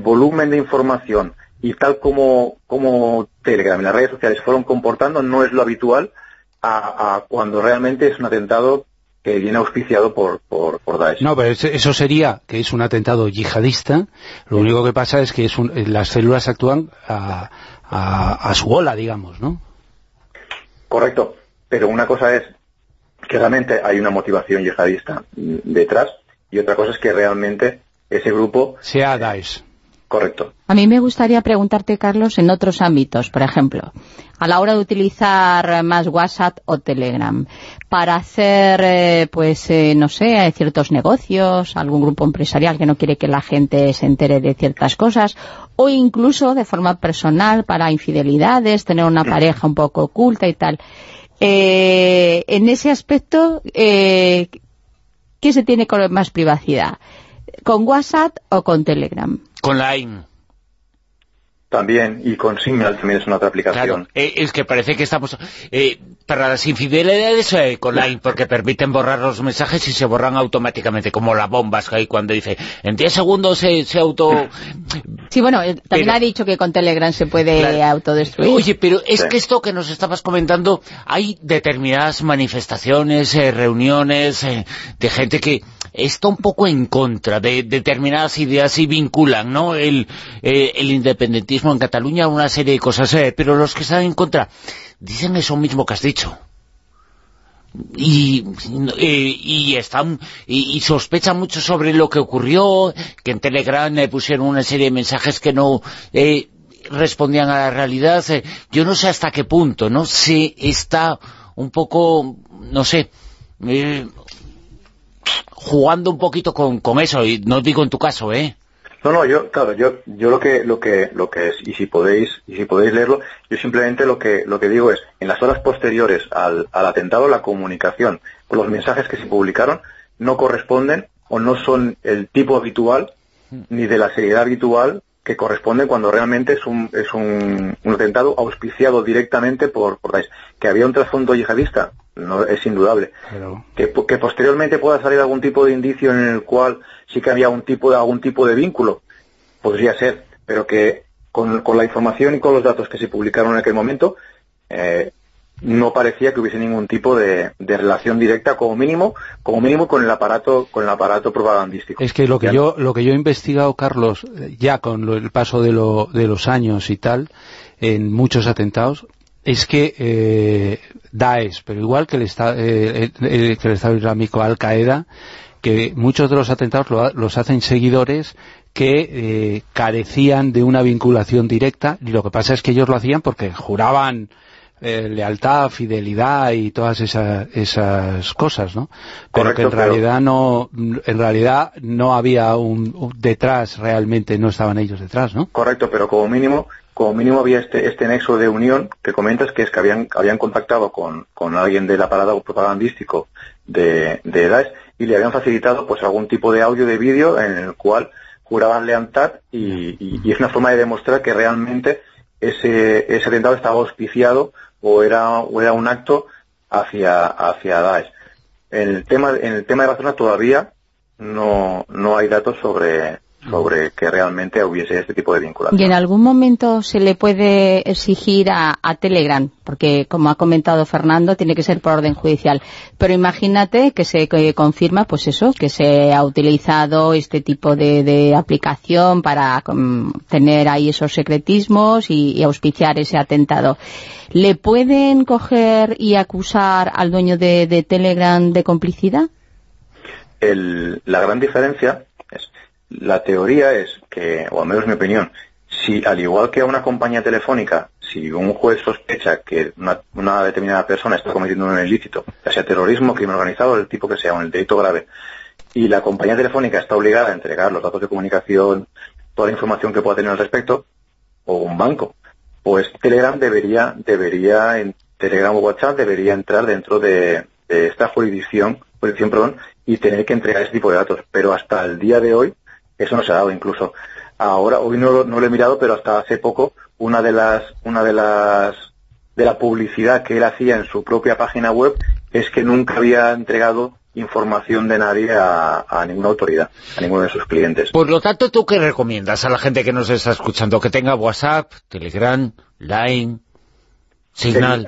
volumen de información y tal como, como Telegram y las redes sociales fueron comportando no es lo habitual a cuando realmente es un atentado que viene auspiciado por, por, Daesh. No, pero eso sería que es un atentado yihadista. Lo único que pasa es que es las células actúan a, a, su ola, digamos, ¿no? Correcto. Pero una cosa es que realmente hay una motivación yihadista detrás y otra cosa es que realmente ese grupo... Sea Daesh. Correcto. A mí me gustaría preguntarte, Carlos, en otros ámbitos, por ejemplo, a la hora de utilizar más WhatsApp o Telegram, para hacer, eh, pues, eh, no sé, ciertos negocios, algún grupo empresarial que no quiere que la gente se entere de ciertas cosas, o incluso de forma personal para infidelidades, tener una pareja un poco oculta y tal. Eh, en ese aspecto, ¿qué se tiene con más privacidad? ¿Con WhatsApp o con Telegram? Con Line. También, y con Signal también es una otra aplicación. Eh, es que parece que estamos... Eh, para las infidelidades eh, con Line, porque permiten borrar los mensajes y se borran automáticamente, como la bomba que hay cuando dice, en 10 segundos se, auto... Sí, bueno, también ha dicho que con Telegram se puede autodestruir. Oye, pero es que esto que nos estabas comentando, hay determinadas manifestaciones, reuniones de gente que está un poco en contra de determinadas ideas y vinculan ¿no? el, eh, el independentismo en Cataluña a una serie de cosas, eh, pero los que están en contra dicen eso mismo que has dicho. Y, eh, y, están y, sospechan mucho sobre lo que ocurrió, que en Telegram pusieron una serie de mensajes que no respondían a la realidad. Eh, yo no sé hasta qué punto, ¿no? Si está un poco, no sé, eh, jugando un poquito con, con eso, y no digo en tu caso, ¿eh? No, no, yo, claro, yo, yo lo que, lo que, lo que es, y si podéis, y si podéis leerlo, yo simplemente lo que, lo que digo es, en las horas posteriores al, al atentado, la comunicación, los mensajes que se publicaron, no corresponden o no son el tipo habitual, ni de la seriedad habitual que corresponde cuando realmente es un, es un, un atentado auspiciado directamente por, por Daesh. Que había un trasfondo yihadista, no es indudable. Que, que posteriormente pueda salir algún tipo de indicio en el cual sí que había un tipo de, algún tipo de vínculo, podría ser, pero que con, con la información y con los datos que se publicaron en aquel momento, eh, no parecía que hubiese ningún tipo de, de, relación directa como mínimo como mínimo con el aparato con el aparato propagandístico. Es que lo que yo lo que yo he investigado Carlos ya con lo, el paso de, lo, de los años y tal en muchos atentados es que eh, Daesh pero igual que el, eh, el, que el Estado Islámico Al Qaeda que muchos de los atentados lo, los hacen seguidores que eh, carecían de una vinculación directa y lo que pasa es que ellos lo hacían porque juraban eh, lealtad, fidelidad y todas esas, esas cosas, ¿no? Pero que en realidad no en realidad no había un, detrás realmente, no estaban ellos detrás, ¿no? Correcto, pero como mínimo como mínimo había este, este nexo de unión que comentas que es que habían, habían contactado con, con alguien del aparato propagandístico de, de Daesh y le habían facilitado pues algún tipo de audio de vídeo en el cual juraban lealtad y, y, y, es una forma de demostrar que realmente ese, ese atentado estaba auspiciado o era, o era un acto hacia, hacia Daesh. En el tema, en el tema de Barcelona todavía no, no hay datos sobre, sobre que realmente hubiese este tipo de vinculación. ¿Y en algún momento se le puede exigir a, a, Telegram? Porque, como ha comentado Fernando, tiene que ser por orden judicial. Pero imagínate que se que confirma, pues eso, que se ha utilizado este tipo de, de aplicación para um, tener ahí esos secretismos y, y, auspiciar ese atentado. ¿Le pueden coger y acusar al dueño de, de Telegram de complicidad? El, la gran diferencia la teoría es que, o al menos mi opinión, si al igual que a una compañía telefónica, si un juez sospecha que una, determinada persona está cometiendo un ilícito, ya sea terrorismo, crimen organizado, el tipo que sea, un delito grave, y la compañía telefónica está obligada a entregar los datos de comunicación, toda la información que pueda tener al respecto, o un banco, pues Telegram debería, debería, en Telegram o WhatsApp debería entrar dentro de, de esta jurisdicción, jurisdicción, perdón, y tener que entregar ese tipo de datos. Pero hasta el día de hoy, eso no se ha dado incluso. Ahora, hoy no, no lo he mirado, pero hasta hace poco, una de las, una de las, de la publicidad que él hacía en su propia página web es que nunca había entregado información de nadie a, a, ninguna autoridad, a ninguno de sus clientes. Por lo tanto, ¿tú qué recomiendas a la gente que nos está escuchando? Que tenga WhatsApp, Telegram, Line, Signal...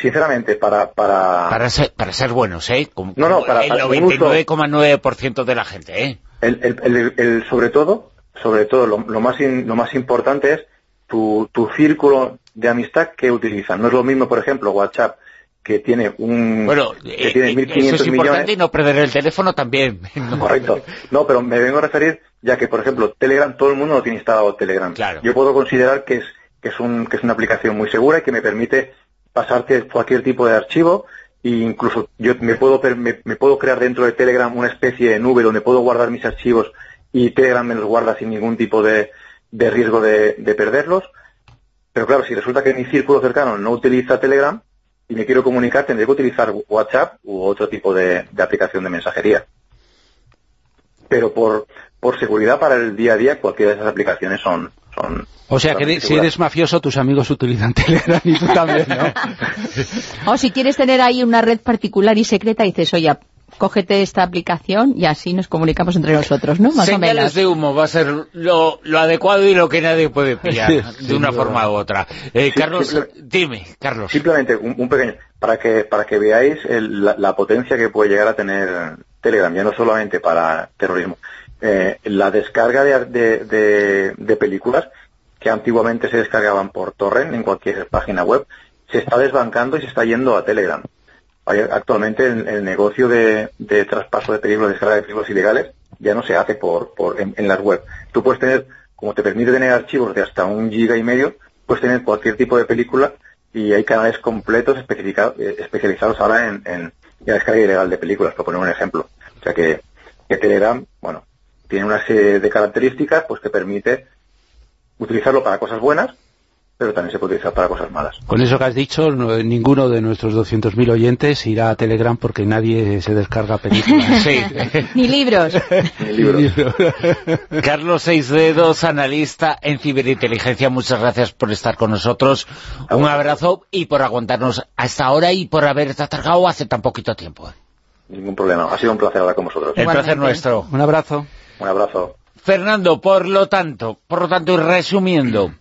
Sinceramente, para... Para, para, ser, para ser buenos, ¿eh? Como, no, no, para, el 99,9% de la gente, ¿eh? El, el, el, sobre todo, sobre todo lo, lo más in, lo más importante es tu, tu círculo de amistad que utilizan. No es lo mismo, por ejemplo, WhatsApp, que tiene un bueno, que tiene 1.500 eso es importante millones. y no perder el teléfono también. (laughs) Correcto. No, pero me vengo a referir, ya que, por ejemplo, Telegram, todo el mundo no tiene instalado Telegram. Claro. Yo puedo considerar que es, que es un, que es una aplicación muy segura y que me permite pasarte cualquier tipo de archivo e incluso yo me puedo, me, me, puedo crear dentro de Telegram una especie de nube donde puedo guardar mis archivos y Telegram me los guarda sin ningún tipo de, de riesgo de, de, perderlos. Pero claro, si resulta que mi círculo cercano no utiliza Telegram y me quiero comunicar, tendré que utilizar WhatsApp u otro tipo de, de aplicación de mensajería. Pero por, por seguridad para el día a día, cualquiera de esas aplicaciones son, son o sea, que si eres mafioso, tus amigos utilizan (laughs) Telegram y tú también, ¿no? (laughs) o si quieres tener ahí una red particular y secreta, dices, oye, cógete esta aplicación y así nos comunicamos entre nosotros, ¿no? Más Señales o menos. de humo va a ser lo, lo, adecuado y lo que nadie puede pillar sí, de una forma u otra. Eh, sí, Carlos, dime, Carlos. Simplemente un, un, pequeño, para que para que veáis el, la, la, potencia que puede llegar a tener Telegram, ya no solamente para terrorismo. Eh, la descarga de, de, de, de películas que antiguamente se descargaban por torrent en cualquier página web, se está desbancando y se está yendo a Telegram. Actualmente el, el negocio de, traspaso de películas, descarga de películas ilegales, ya no se hace por, en, las web. Tú puedes tener como te permite tener archivos de hasta un giga y medio, puedes tener cualquier tipo de película y hay canales completos eh, especializados ahora en, en, la descarga ilegal de películas, por poner un ejemplo. O sea que, que Telegram, bueno, tiene una serie de características pues que permite utilizarlo para cosas buenas pero también se puede utilizar para cosas malas. Con eso que has dicho, ninguno de nuestros 200.000 oyentes irá a Telegram porque nadie se descarga películas. (laughs) Ni libros. Ni libros. (laughs) Carlos Seis Dedos, analista en ciberinteligencia, muchas gracias por estar con nosotros. Un abrazo y por aguantarnos hasta ahora y por haber atargado hace tan poquito tiempo. Ningún problema. Ha sido un placer hablar con vosotros. El placer nuestro. Un abrazo. Un abrazo. Fernando, por lo tanto, por lo tanto, y resumiendo,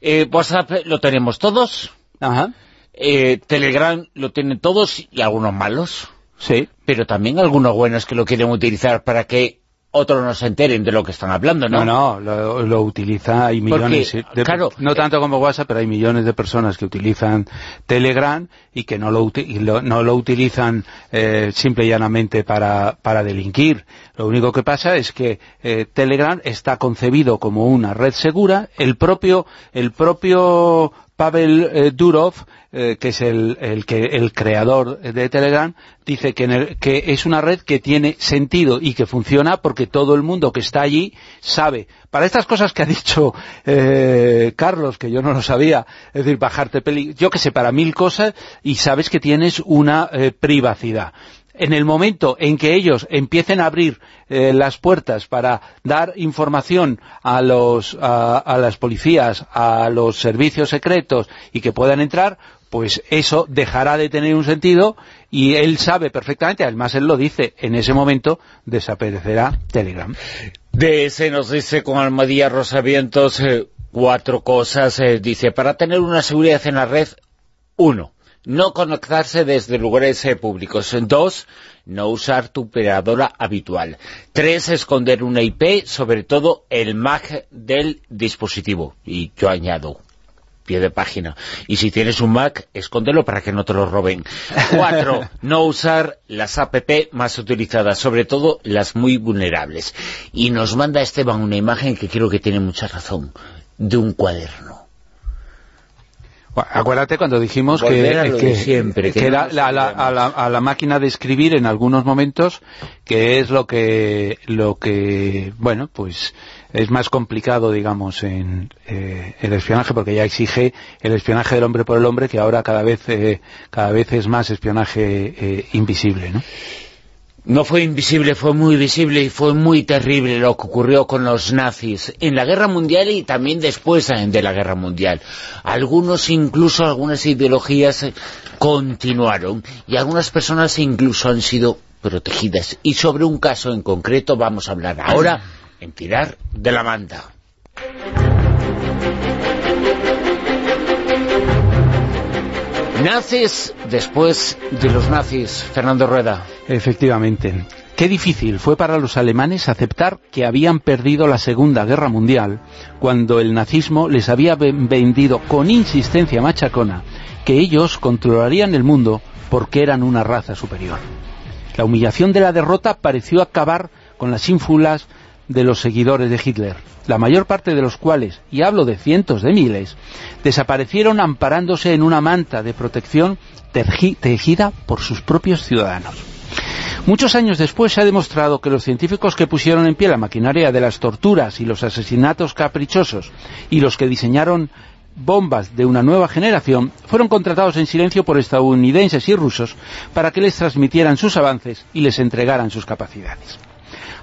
eh, WhatsApp lo tenemos todos. Ajá. Eh, Telegram lo tienen todos y algunos malos. Sí. Pero también algunos buenos que lo quieren utilizar para que otros no se enteren de lo que están hablando, ¿no? No, no, lo, utiliza, hay millones, claro, no tanto como WhatsApp, pero hay millones de personas que utilizan Telegram y que no lo, no lo utilizan eh, simple y llanamente para, para delinquir. Lo único que pasa es que eh, Telegram está concebido como una red segura, el propio, el propio Pavel eh, Durov, eh, que es el, el creador de Telegram, dice que, que, es una red que tiene sentido y que funciona porque todo el mundo que está allí sabe. Para estas cosas que ha dicho eh, Carlos, que yo no lo sabía, es decir, bajarte peli, yo que sé, para mil cosas, y sabes que tienes una privacidad en el momento en que ellos empiecen a abrir eh, las puertas para dar información a, los, a, las policías, a los servicios secretos y que puedan entrar, pues eso dejará de tener un sentido y él sabe perfectamente, además él lo dice, en ese momento desaparecerá Telegram. De ese nos dice con Almadía Rosavientos eh, cuatro cosas, eh, dice, para tener una seguridad en la red, uno, no conectarse desde lugares eh, públicos. Dos, no usar tu operadora habitual. Tres, esconder una IP, sobre todo el MAC del dispositivo. Y yo añado, pie de página. Y si tienes un Mac, escóndelo para que no te lo roben. Cuatro, (laughs) no usar las app más utilizadas, sobre todo las muy vulnerables. Y nos manda Esteban una imagen que creo que tiene mucha razón, de un cuaderno. Acuérdate cuando dijimos que, siempre, a, la, máquina de escribir en algunos momentos, que es lo que, lo que bueno, pues es más complicado, digamos, en eh, el espionaje, porque ya exige el espionaje del hombre por el hombre, que ahora cada vez, eh, cada vez es más espionaje eh, invisible, ¿no? No fue invisible, fue muy visible y fue muy terrible lo que ocurrió con los nazis en la guerra mundial y también después de la guerra mundial. Algunos, incluso algunas ideologías eh, continuaron y algunas personas incluso han sido protegidas. Y sobre un caso en concreto vamos a hablar ahora en Tirar de la Manta. Nazis después de los nazis, Fernando Rueda. Efectivamente. Qué difícil fue para los alemanes aceptar que habían perdido la Segunda Guerra Mundial cuando el nazismo les había vendido con insistencia machacona que ellos controlarían el mundo porque eran una raza superior. La humillación de la derrota pareció acabar con las ínfulas de los seguidores de Hitler, la mayor parte de los cuales, y hablo de cientos de miles, desaparecieron amparándose en una manta de protección tejida por sus propios ciudadanos. Muchos años después se ha demostrado que los científicos que pusieron en pie la maquinaria de las torturas y los asesinatos caprichosos y los que diseñaron bombas de una nueva generación fueron contratados en silencio por estadounidenses y rusos para que les transmitieran sus avances y les entregaran sus capacidades.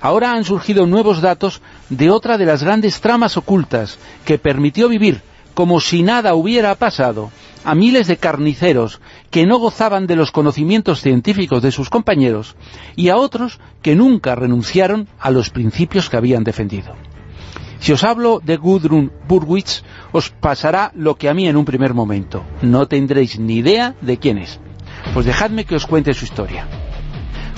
Ahora han surgido nuevos datos de otra de las grandes tramas ocultas que permitió vivir como si nada hubiera pasado a miles de carniceros que no gozaban de los conocimientos científicos de sus compañeros y a otros que nunca renunciaron a los principios que habían defendido. Si os hablo de Gudrun Burwitz, os pasará lo que a mí en un primer momento. No tendréis ni idea de quién es. Pues dejadme que os cuente su historia.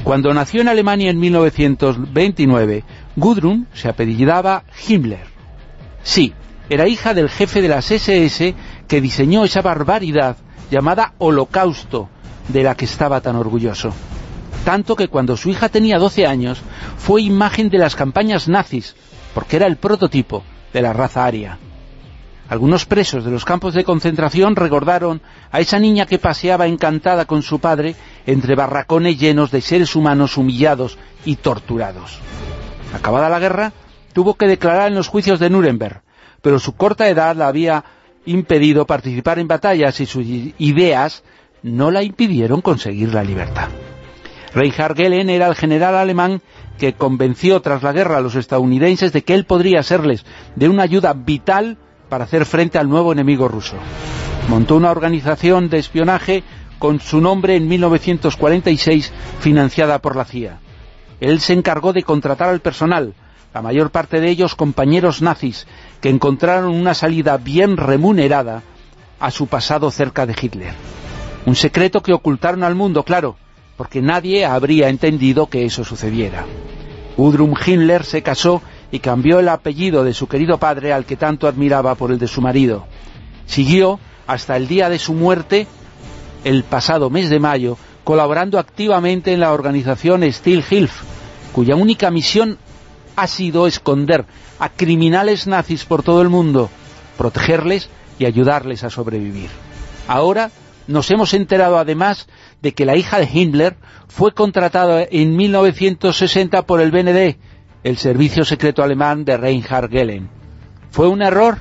Cuando nació en Alemania en 1929, Gudrun se apellidaba Himmler. Sí, era hija del jefe de las SS que diseñó esa barbaridad llamada Holocausto, de la que estaba tan orgulloso. Tanto que cuando su hija tenía 12 años, fue imagen de las campañas nazis, porque era el prototipo de la raza aria. Algunos presos de los campos de concentración recordaron a esa niña que paseaba encantada con su padre entre barracones llenos de seres humanos humillados y torturados. Acabada la guerra, tuvo que declarar en los juicios de Nuremberg, pero su corta edad la había impedido participar en batallas y sus ideas no la impidieron conseguir la libertad. Reinhard Gehlen era el general alemán que convenció tras la guerra a los estadounidenses de que él podría serles de una ayuda vital para hacer frente al nuevo enemigo ruso. Montó una organización de espionaje con su nombre en 1946 financiada por la CIA. Él se encargó de contratar al personal, la mayor parte de ellos compañeros nazis, que encontraron una salida bien remunerada a su pasado cerca de Hitler. Un secreto que ocultaron al mundo, claro, porque nadie habría entendido que eso sucediera. Gudrun Himmler se casó y cambió el apellido de su querido padre al que tanto admiraba por el de su marido. Siguió hasta el día de su muerte, el pasado mes de mayo, colaborando activamente en la organización Steel Hilf, cuya única misión ha sido esconder a criminales nazis por todo el mundo, protegerles y ayudarles a sobrevivir. Ahora nos hemos enterado además de que la hija de Himmler fue contratada en 1960 por el BND, el servicio secreto alemán de Reinhard Gehlen. ¿Fue un error?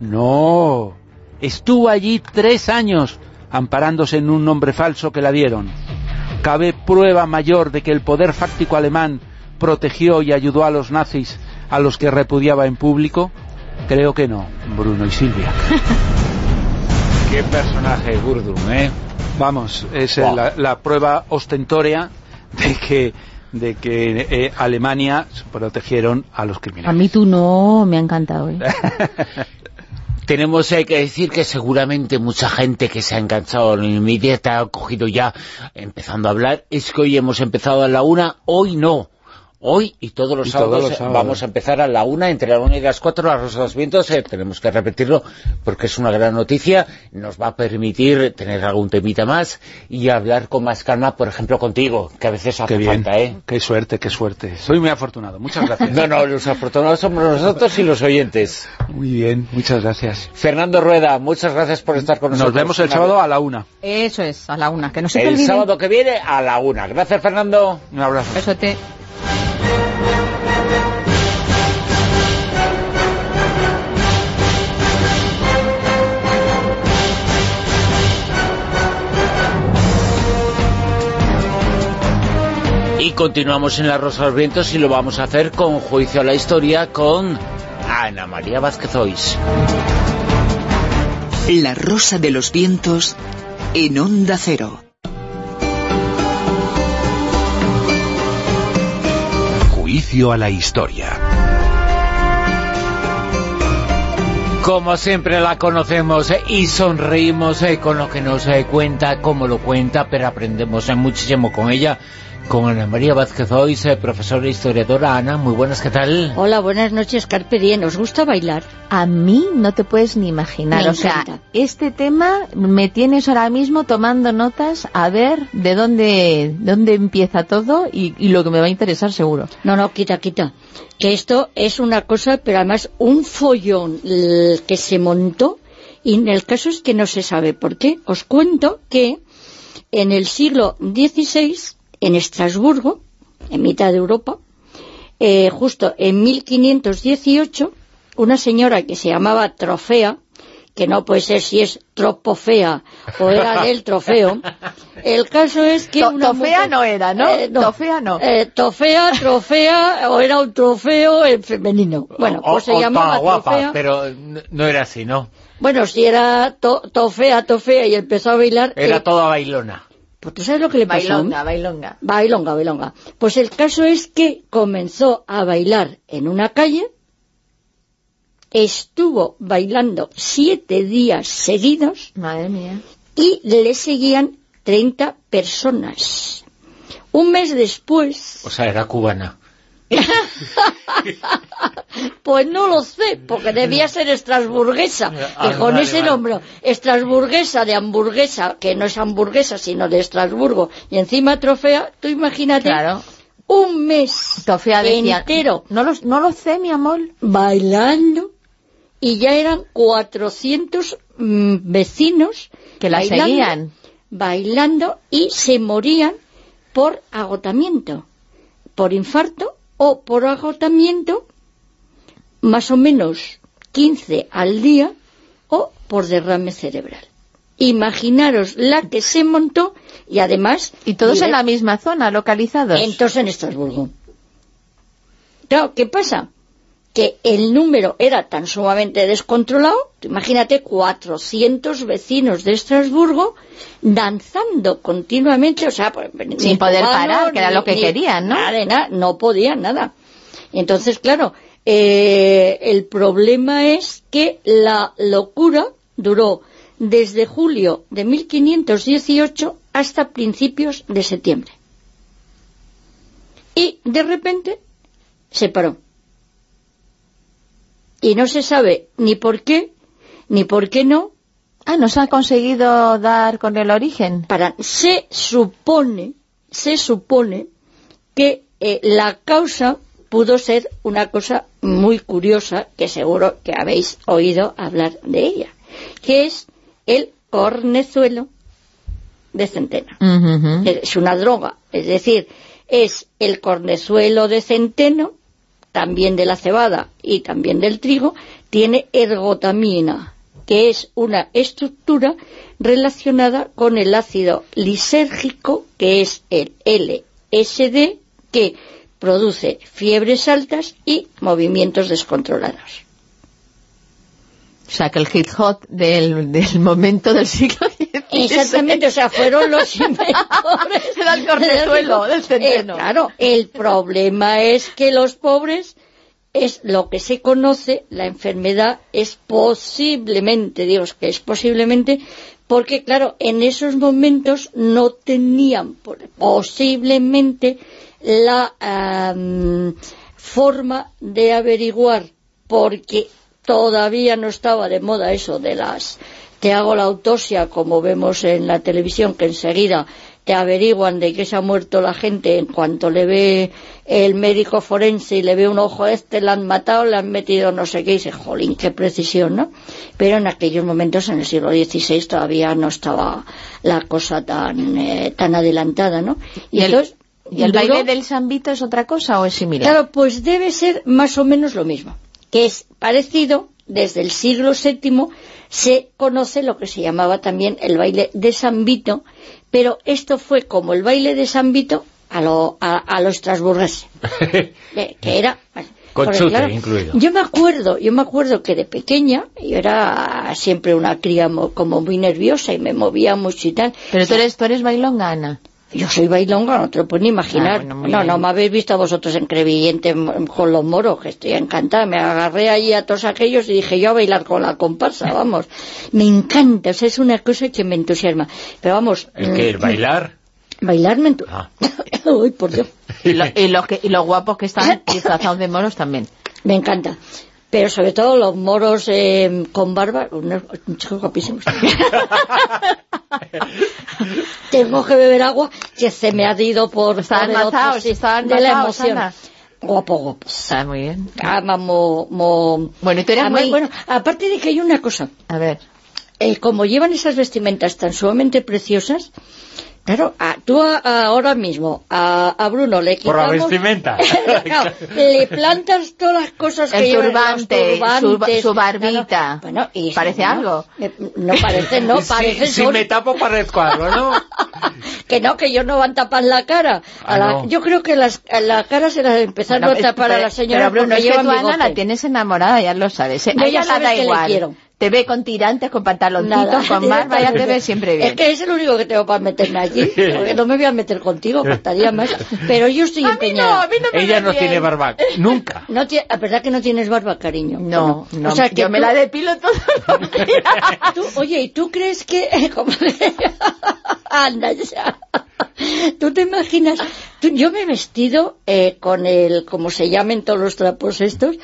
No. Estuvo allí tres años amparándose en un nombre falso que la dieron. ¿Cabe prueba mayor de que el poder fáctico alemán protegió y ayudó a los nazis a los que repudiaba en público? Creo que no, Bruno y Silvia. (laughs) Qué personaje, Gurdum, ¿eh? Vamos, es la, la prueba ostentoria de que de que eh, Alemania protegieron a los A criminales. mí tú no, me ha encantado. ¿eh? (laughs) Tenemos eh, que decir que seguramente mucha gente que se ha enganchado en el media está cogido ya empezando a hablar. Es que hoy hemos empezado a la una, hoy no. Hoy y todos los, Y todos sábados, los eh, sábados. vamos a empezar a la una, entre la una y las cuatro, la Rosa los Vientos, eh, tenemos que repetirlo porque es una gran noticia, nos va a permitir tener algún temita más y hablar con más calma, por ejemplo, contigo, que a veces hace Qué bien, falta, ¿eh? qué suerte, qué suerte. Soy muy afortunado, muchas gracias. No, no, los afortunados somos nosotros y los oyentes. Muy bien, muchas gracias. Fernando Rueda, muchas gracias por estar con nosotros. Nos vemos el sábado a la una. Eso es, a la una, que no se El sábado que viene a la una. Gracias, Fernando. Un abrazo. Besote. Y continuamos en La Rosa de los Vientos y lo vamos a hacer con Juicio a la Historia con Ana María Vázquez Ois. La rosa de los vientos en onda cero. Juicio a la historia. Como siempre la conocemos eh, y sonreímos eh, con lo que nos eh, cuenta, cómo lo cuenta, pero aprendemos eh, muchísimo con ella, con Ana María Vázquez Ois, eh, profesora e historiadora. Ana, muy buenas, ¿qué tal? Hola, buenas noches, Carpe Diem. ¿Os gusta bailar? A mí no te puedes ni imaginar. Me o sea, este tema me tienes ahora mismo tomando notas a ver de dónde, dónde empieza todo y, y lo que me va a interesar seguro. No, no, quita, quita. Que esto es una cosa, pero además un follón que se montó y en el caso es que no se sabe por qué. Os cuento que en el siglo XVI, en Estrasburgo, en mitad de Europa, eh, justo en 1518, una señora que se llamaba Trofea, que no puede ser si es tropofea o era (laughs) del trofeo, el caso es que To- una tofea mujer- no era, ¿no? Eh, Tofea no. Eh, tofea, trofea, o era un trofeo en femenino. Bueno, O- pues se o llamaba guapa, trofea. pero no era así, ¿no? Bueno, si era to- tofea, tofea y empezó a bailar... Era eh, toda bailona. Pues ¿tú sabes lo que le pasó? Bailonga, bailonga. Bailonga, bailonga. Pues el caso es que comenzó a bailar en una calle, estuvo bailando siete días seguidos Madre mía. y le seguían 30 personas. Un mes después, O sea, era cubana. (laughs) pues no lo sé, porque debía ser estrasburguesa, que con ese nombre, estrasburguesa de hamburguesa, que no es hamburguesa, sino de Estrasburgo, y encima trofea, tú imagínate, Claro. un mes decía, entero no lo, no lo sé, mi amor. bailando y ya eran 400 mm, vecinos que la bailando, seguían. bailando y se morían por agotamiento, por infarto o por agotamiento más o menos 15 al día o por derrame cerebral. Imaginaros la que se montó y además... Y todos en la misma zona, localizados. entonces en Estrasburgo. Claro, ¿qué pasa? Que el número era tan sumamente descontrolado, imagínate 400 vecinos de Estrasburgo danzando continuamente, o sea, pues, Sin poder parar, que era lo que ni- querían, ¿no? Nada, de nada, no podían nada. Entonces, claro, eh, el problema es que la locura duró desde julio de 1518 hasta principios de septiembre. Y de repente se paró. Y no se sabe ni por qué, ni por qué no. Ah, ¿no se ha conseguido dar con el origen? Para, se supone, se supone que eh, la causa pudo ser una cosa muy curiosa, que seguro que habéis oído hablar de ella, que es el cornezuelo de centeno. Es una droga, es decir, es el cornezuelo de centeno, también de la cebada y también del trigo, tiene ergotamina, que es una estructura relacionada con el ácido lisérgico, que es el LSD, que produce fiebres altas y movimientos descontrolados. O sea, que el hit hot del, del momento del siglo XVI. Exactamente, o sea, fueron los (laughs) inventores. Era el cornezuelo del centeno. Eh, claro, el problema es que los pobres es lo que se conoce, la enfermedad es posiblemente, digo que es posiblemente, porque claro, en esos momentos no tenían posiblemente la forma de averiguar, porque todavía no estaba de moda eso de las te hago la autopsia como vemos en la televisión que enseguida te averiguan de que se ha muerto la gente en cuanto le ve el médico forense y le ve un ojo este, le han matado, le han metido no sé qué y dice, jolín, qué precisión, ¿no? Pero en aquellos momentos, en el siglo XVI, todavía no estaba la cosa tan, eh, tan adelantada, ¿no? ¿Y el, entonces, ¿y el baile del sambito es otra cosa o es similar? Claro, pues debe ser más o menos lo mismo, que es parecido, desde el siglo VII se conoce lo que se llamaba también el baile de San Vito, pero esto fue como el baile de San Vito a lo, a, a lo estrasburgués, (laughs) que, era... Con incluido. Yo me acuerdo, yo me acuerdo que de pequeña yo era siempre una cría mo- como muy nerviosa y me movía mucho y tal. Pero tú eres, tú eres bailonga, Ana. Yo soy bailonga, no te lo puedes ni imaginar. Ah, bueno, no, bien. no me habéis visto a vosotros en Crevillente con los moros, que estoy encantada. Me agarré ahí a todos aquellos y dije yo a bailar con la comparsa, (laughs) vamos. Me encanta, o sea, es una cosa que me entusiasma. Pero vamos... ¿El que mm, ¿Bailar? Bailar me entu- Ah. (laughs) Uy, por Dios. (laughs) Y, lo- y los que- y los guapos que están disfrazados de moros también. Me encanta. Pero sobre todo los moros eh, con barba, unos chicos guapísimos. (laughs) Tengo que beber agua que se me ha ido por... Otro mazados, sitio, estaban de la emoción. Guapo, guapo. Está muy bien. Ama, mo, mo- Bueno, y tú eres muy- bueno, aparte de que hay una cosa, A ver. eh, como llevan esas vestimentas tan sumamente preciosas, claro, a- tú a- a- ahora mismo a, a Bruno le Por la quitamos... vestimenta. (laughs) No, le plantas todas las cosas que El llevan, turbante, los su- turbantes, su barbita. no, no, bueno, y ¿Parece no, algo? eh, No parece, no, (laughs) Si- parece si, son- me tapo parezco algo, ¿no? (laughs) que no, que ellos no van a tapar la cara. A Ah, la- no. Yo creo que las, a la cara se las empezaron Bueno, a tapar a pero- la señora Pero Bruno, porque es que llevan tú, Ana, la tienes enamorada, ya lo sabes. ¿eh? Yo A ella ya la sabes da que le igual. quiero. Te ve con tirantes, con pantaloncitos, con barba, ya te ve siempre bien. Es que es el único que tengo para meterme allí, porque no me voy a meter contigo, faltaría más. Pero yo estoy a mí no, empeñada. a mí no me Ella no bien. tiene barba. Nunca. (laughs) No tie- ¿A verdad que no tienes barba, cariño? No, no, O sea, que yo me la depilo (laughs) tú- oye, ¿y tú crees que...? (laughs) Anda ya. ¿Tú te imaginas? Yo me he vestido eh, con el, como se llamen todos los trapos estos,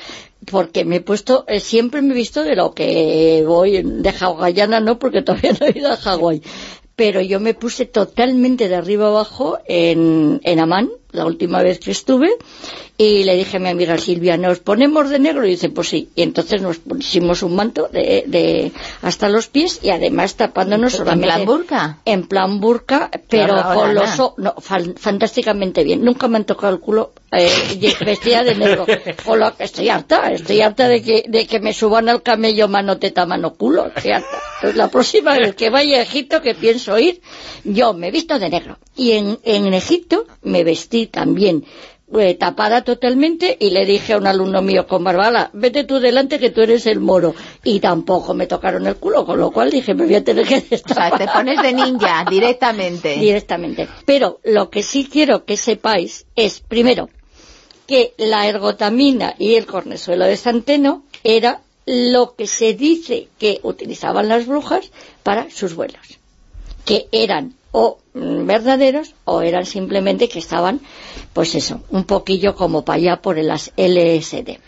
porque me he puesto, eh, siempre me he visto de lo que voy, de hawaiana no, porque todavía no he ido a Hawái. Pero yo me puse totalmente de arriba abajo en, en Amán, la última vez que estuve, y le dije a mi amiga Silvia, ¿nos ponemos de negro? Y dice, pues sí. Y entonces nos pusimos un manto de, hasta los pies y además tapándonos solamente... ¿En plan burka? En plan burka, pero con los... No, fantásticamente bien. Nunca me han tocado el culo eh, vestida de negro. (laughs) Con lo que estoy harta, estoy harta de que, de que me suban al camello mano teta, mano culo. Estoy harta. Entonces la próxima vez que vaya a Egipto, que pienso ir, yo me visto de negro. Y en, en Egipto me vestí también eh, tapada totalmente y le dije a un alumno mío con barbala, vete tú delante que tú eres el moro. Y tampoco me tocaron el culo, con lo cual dije, me voy a tener que destapar. O sea, te pones de ninja (laughs) directamente. Directamente. Pero lo que sí quiero que sepáis es, primero, que la ergotamina y el cornesuelo de Santeno era lo que se dice que utilizaban las brujas para sus vuelos. Que eran o mm, verdaderos o eran simplemente que estaban, pues eso, un poquillo como para allá por el LSD.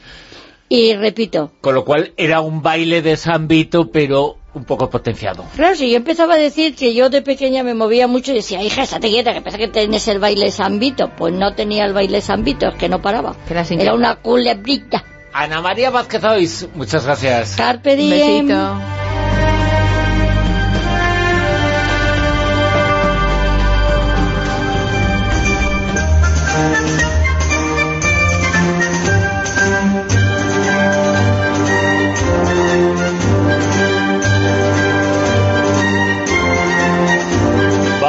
Y repito... Con lo cual era un baile de Vito, pero un poco potenciado. Claro, si yo empezaba a decir que yo de pequeña me movía mucho y decía, hija, te quieta, que pasa que tenés el baile Vito. Pues no tenía el baile Vito, es que no paraba. Era una culebrita. Ana María Vázquez Ois, muchas gracias. Carpe diem. besito.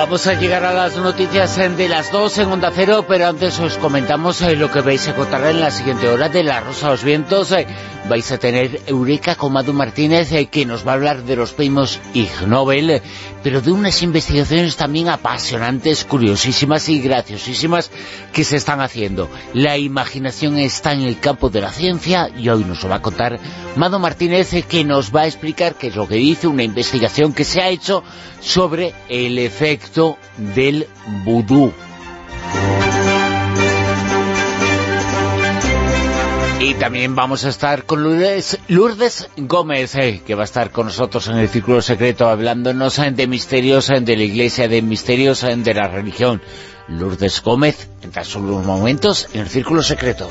Vamos a llegar a las noticias de las dos en Onda Cero, pero antes os comentamos eh, lo que vais a contar en la siguiente hora de La Rosa de los Vientos. Eh, vais a tener Eureka con Madu Martínez, eh, que nos va a hablar de los premios Ig Nobel, pero de unas investigaciones también apasionantes, curiosísimas y graciosísimas que se están haciendo. La imaginación está en el campo de la ciencia y hoy nos lo va a contar Madu Martínez, que nos va a explicar qué es lo que dice una investigación que se ha hecho sobre el efecto del vudú. Y también vamos a estar con Lourdes, Lourdes Gómez, eh, que va a estar con nosotros en el Círculo Secreto, hablándonos eh, de misterios eh, de la Iglesia, de misterios de la religión. Lourdes Gómez, en tan solo unos momentos, en el Círculo Secreto.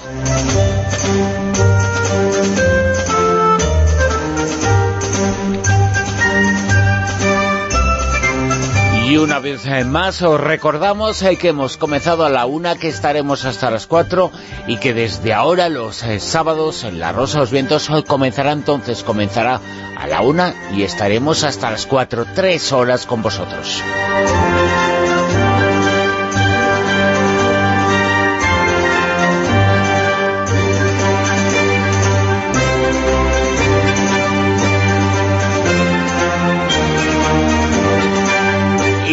Y una vez más os recordamos eh, que hemos comenzado a la una, que estaremos hasta las cuatro y que desde ahora los eh, sábados en La Rosa los Vientos comenzará entonces, comenzará a la una y estaremos hasta las cuatro, tres horas con vosotros.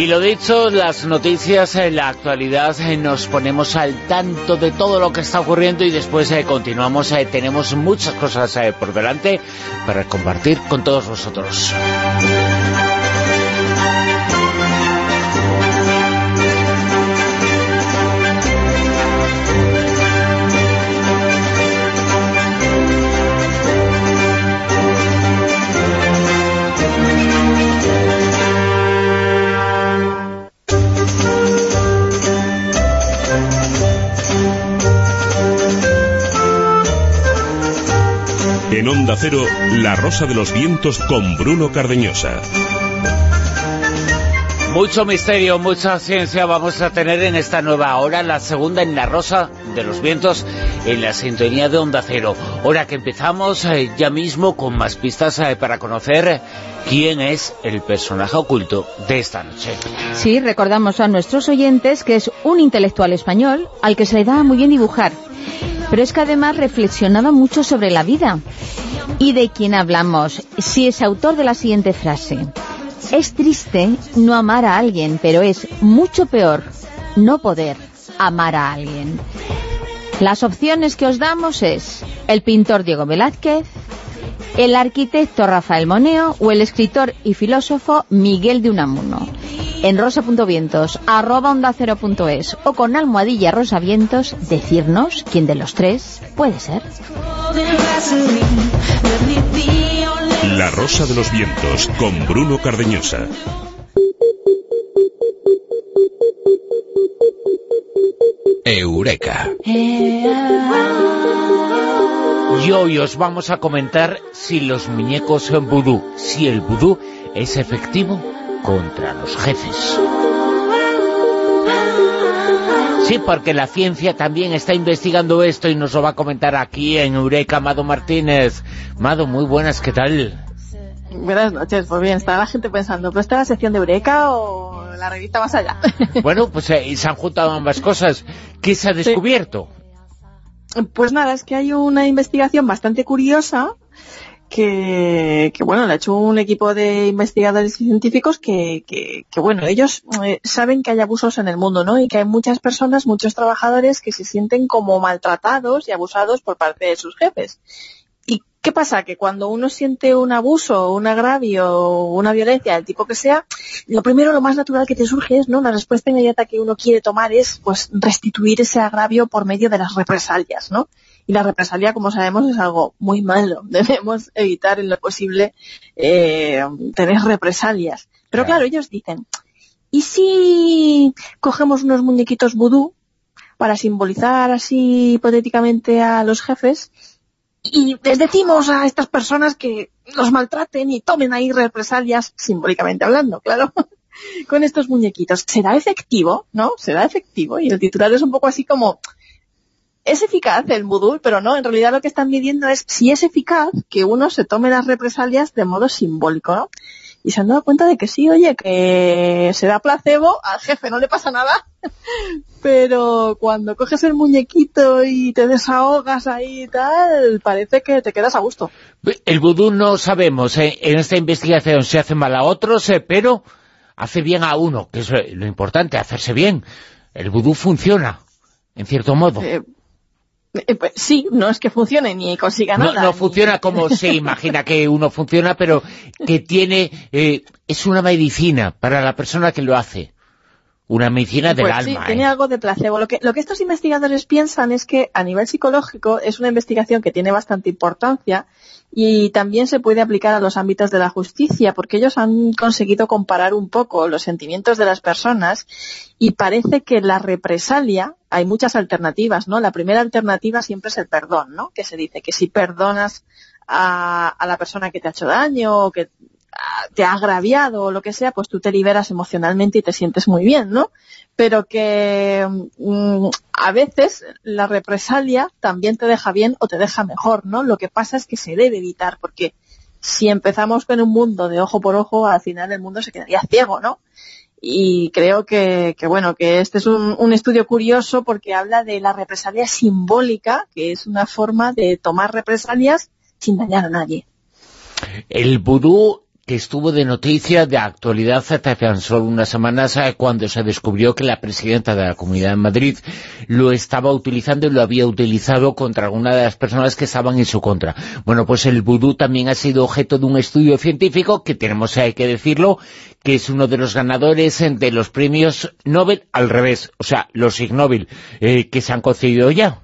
Y lo dicho, las noticias, en la actualidad, eh, nos ponemos al tanto de todo lo que está ocurriendo y después eh, continuamos, eh, tenemos muchas cosas por delante para compartir con todos vosotros. En Onda Cero, La Rosa de los Vientos con Bruno Cardeñosa. Mucho misterio, mucha ciencia vamos a tener en esta nueva hora, la segunda en La Rosa de los Vientos, en la sintonía de Onda Cero. Hora que empezamos eh, ya mismo con más pistas eh, para conocer quién es el personaje oculto de esta noche. Sí, recordamos a nuestros oyentes que es un intelectual español al que se le da muy bien dibujar pero es que además reflexionaba mucho sobre la vida. ¿Y de quién hablamos? Si es autor de la siguiente frase. Es triste no amar a alguien, pero es mucho peor no poder amar a alguien. Las opciones que os damos es el pintor Diego Velázquez, el arquitecto Rafael Moneo o el escritor y filósofo Miguel de Unamuno en rosa.vientos, arroba onda es o con almohadilla rosavientos decirnos quién de los tres puede ser. La Rosa de los Vientos con Bruno Cardeñosa. Eureka. Y hoy os vamos a comentar si los muñecos son vudú, si el vudú es efectivo contra los jefes. Sí, porque la ciencia también está investigando esto y nos lo va a comentar aquí en Eureka, Mado Martínez. Mado, muy buenas, ¿qué tal? Buenas noches, pues bien, está la gente pensando, ¿pero está la sección de Eureka o la revista más allá? (laughs) Bueno, pues eh, se han juntado ambas cosas. ¿Qué se ha descubierto? Pues nada, es que hay una investigación bastante curiosa que, que, bueno, le ha hecho un equipo de investigadores y científicos que, que, que bueno, ellos eh, saben que hay abusos en el mundo, ¿no? Y que hay muchas personas, muchos trabajadores que se sienten como maltratados y abusados por parte de sus jefes. ¿Y qué pasa? Que cuando uno siente un abuso, un agravio, una violencia, del tipo que sea, lo primero, lo más natural que te surge es, ¿no? La respuesta inmediata que uno quiere tomar es, pues, restituir ese agravio por medio de las represalias, ¿no? y la represalia, como sabemos, es algo muy malo. (laughs) Debemos evitar en lo posible eh, tener represalias. Pero claro. ellos dicen, ¿y si cogemos unos muñequitos vudú para simbolizar así hipotéticamente a los jefes y les decimos a estas personas que los maltraten y tomen ahí represalias, simbólicamente hablando, claro, (laughs) con estos muñequitos. ¿Será efectivo? ¿No? ¿Será efectivo? Y el titular es un poco así como es eficaz el vudú, pero no, en realidad lo que están midiendo es si es eficaz que uno se tome las represalias de modo simbólico, ¿no? Y se han dado cuenta de que sí, oye, que se da placebo, al jefe no le pasa nada, (laughs) pero cuando coges el muñequito y te desahogas ahí y tal, parece que te quedas a gusto. El vudú no sabemos, ¿eh? en esta investigación se hace mal a otros, ¿eh? pero hace bien a uno, que es lo importante, hacerse bien. El vudú funciona, en cierto modo. Eh, pues sí, no es que funcione ni consiga no, nada. No funciona como (laughs) se imagina que uno funciona, pero que tiene... Eh, es una medicina para la persona que lo hace. Una medicina del pues alma. Sí, tiene ¿eh? algo de placebo. Lo que, lo que estos investigadores piensan es que a nivel psicológico es una investigación que tiene bastante importancia y también se puede aplicar a los ámbitos de la justicia, porque ellos han conseguido comparar un poco los sentimientos de las personas y parece que la represalia, hay muchas alternativas, ¿no? La primera alternativa siempre es el perdón, ¿no? Que se dice que si perdonas a, a la persona que te ha hecho daño o que te ha agraviado o lo que sea, pues tú te liberas emocionalmente y te sientes muy bien, ¿no? Pero que mm, a veces la represalia también te deja bien o te deja mejor, ¿no? Lo que pasa es que se debe evitar, porque si empezamos con un mundo de ojo por ojo, al final el mundo se quedaría ciego, ¿no? Y creo que, que bueno, que este es un, un estudio curioso porque habla de la represalia simbólica, que es una forma de tomar represalias sin dañar a nadie. El vudú que estuvo de noticia de actualidad hace tan solo unas semanas eh, cuando se descubrió que la presidenta de la Comunidad de Madrid lo estaba utilizando y lo había utilizado contra alguna de las personas que estaban en su contra. Bueno, pues el vudú también ha sido objeto de un estudio científico que tenemos eh, que decirlo, que es uno de los ganadores eh, de los premios Nobel al revés, o sea, los Ig Nobel que se han concedido ya.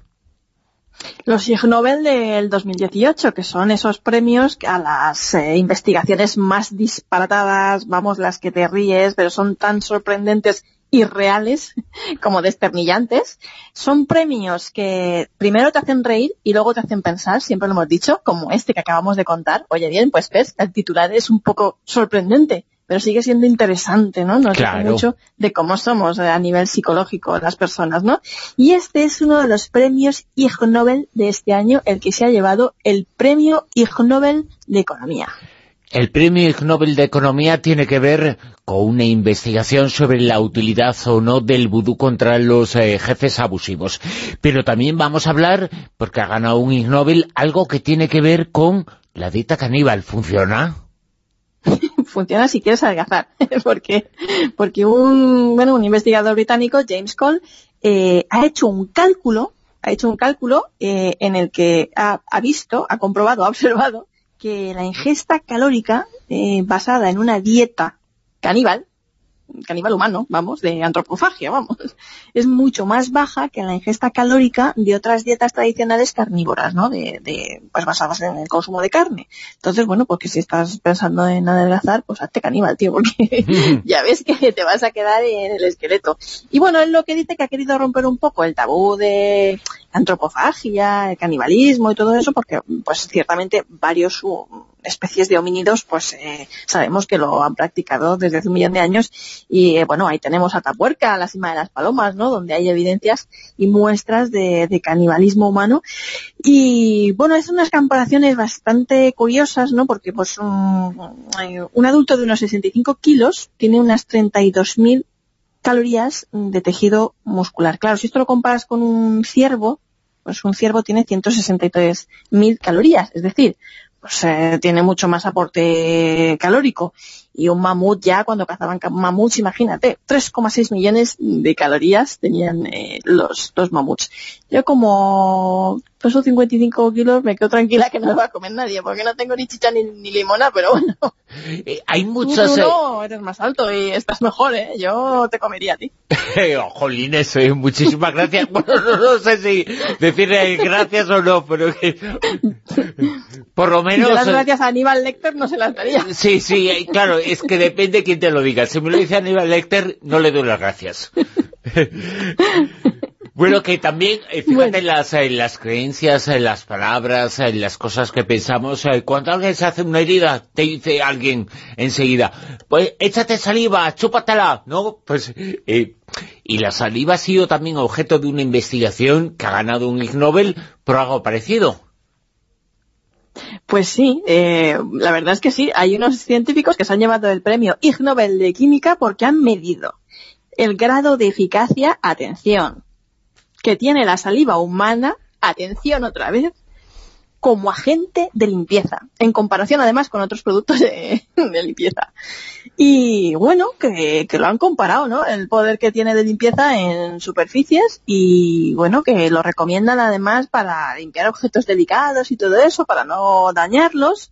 Los Ig Nobel del 2018, que son esos premios a las eh, investigaciones más disparatadas, vamos, las que te ríes, pero son tan sorprendentes y reales (laughs) como desternillantes. Son premios que primero te hacen reír y luego te hacen pensar, siempre lo hemos dicho, como este que acabamos de contar. Oye, bien, pues ves, el titular es un poco sorprendente, pero sigue siendo interesante, ¿no? Nos Claro. dice mucho de cómo somos eh, a nivel psicológico las personas, ¿no? Y este es uno de los premios Ig Nobel de este año, el que se ha llevado el premio Ig Nobel de Economía. El premio Ig Nobel de Economía tiene que ver con una investigación sobre la utilidad o no del vudú contra los eh, jefes abusivos. Pero también vamos a hablar, porque ha ganado un Ig Nobel, algo que tiene que ver con la dieta caníbal. ¿Funciona? Funciona si quieres adelgazar, (laughs) porque, porque un, bueno, un investigador británico, James Cole, eh, ha hecho un cálculo, ha hecho un cálculo eh, en el que ha, ha visto, ha comprobado, (laughs) ha observado que la ingesta calórica eh, basada en una dieta caníbal, caníbal humano, vamos, de antropofagia, vamos, es mucho más baja que la ingesta calórica de otras dietas tradicionales carnívoras, ¿no? De, de pues basadas en el consumo de carne. Entonces, bueno, porque si estás pensando en adelgazar, pues hazte caníbal, tío, porque (laughs) (laughs) ya ves que te vas a quedar en el esqueleto. Y bueno, él lo que dice que ha querido romper un poco el tabú de antropofagia, el canibalismo y todo eso, porque pues ciertamente varios especies de homínidos, pues eh, sabemos que lo han practicado desde hace un millón de años y eh, bueno, ahí tenemos a Tapuerca, a la cima de las palomas, ¿no? Donde hay evidencias y muestras de, de canibalismo humano y bueno, es unas comparaciones bastante curiosas, ¿no? Porque pues un, un adulto de unos 65 kilos tiene unas 32.000 calorías de tejido muscular. Claro, si esto lo comparas con un ciervo, pues un ciervo tiene 163.000 calorías, es decir, pues eh, tiene mucho más aporte calórico. Y un mamut ya, cuando cazaban mamuts, imagínate, 3,6 millones de calorías tenían eh, los, los mamuts. Yo como peso 55 kilos me quedo tranquila que no me va a comer nadie, porque no tengo ni chicha ni, ni limona, pero bueno. (laughs) Eh, hay muchas... Tú, no, eres más alto y estás mejor, ¿eh? Yo te comería a ti. (laughs) Jolines, eh, muchísimas gracias. (laughs) bueno, no, no, sé si decirle gracias o no, pero que... Por lo menos... Si las gracias a Aníbal Lecter no se las daría. Sí, sí, claro, es que depende quién te lo diga. Si me lo dice Aníbal Lecter, no le doy las gracias. Bueno, que también, eh, fíjate bueno. en, las, en las creencias, en las palabras, en las cosas que pensamos. Eh, cuando alguien se hace una herida, te dice alguien enseguida, pues échate saliva, chúpatela, ¿no? Pues, eh, y la saliva ha sido también objeto de una investigación que ha ganado un Ig Nobel por algo parecido. Pues sí, eh, la verdad es que sí. Hay unos científicos que se han llevado el premio Ig Nobel de Química porque han medido el grado de eficacia, atención, que tiene la saliva humana, atención otra vez, como agente de limpieza, en comparación además con otros productos (laughs) de, limpieza. Y bueno, que, que, lo han comparado, ¿no? El poder que tiene de limpieza en superficies y bueno, que lo recomiendan además para limpiar objetos delicados y todo eso, para no dañarlos.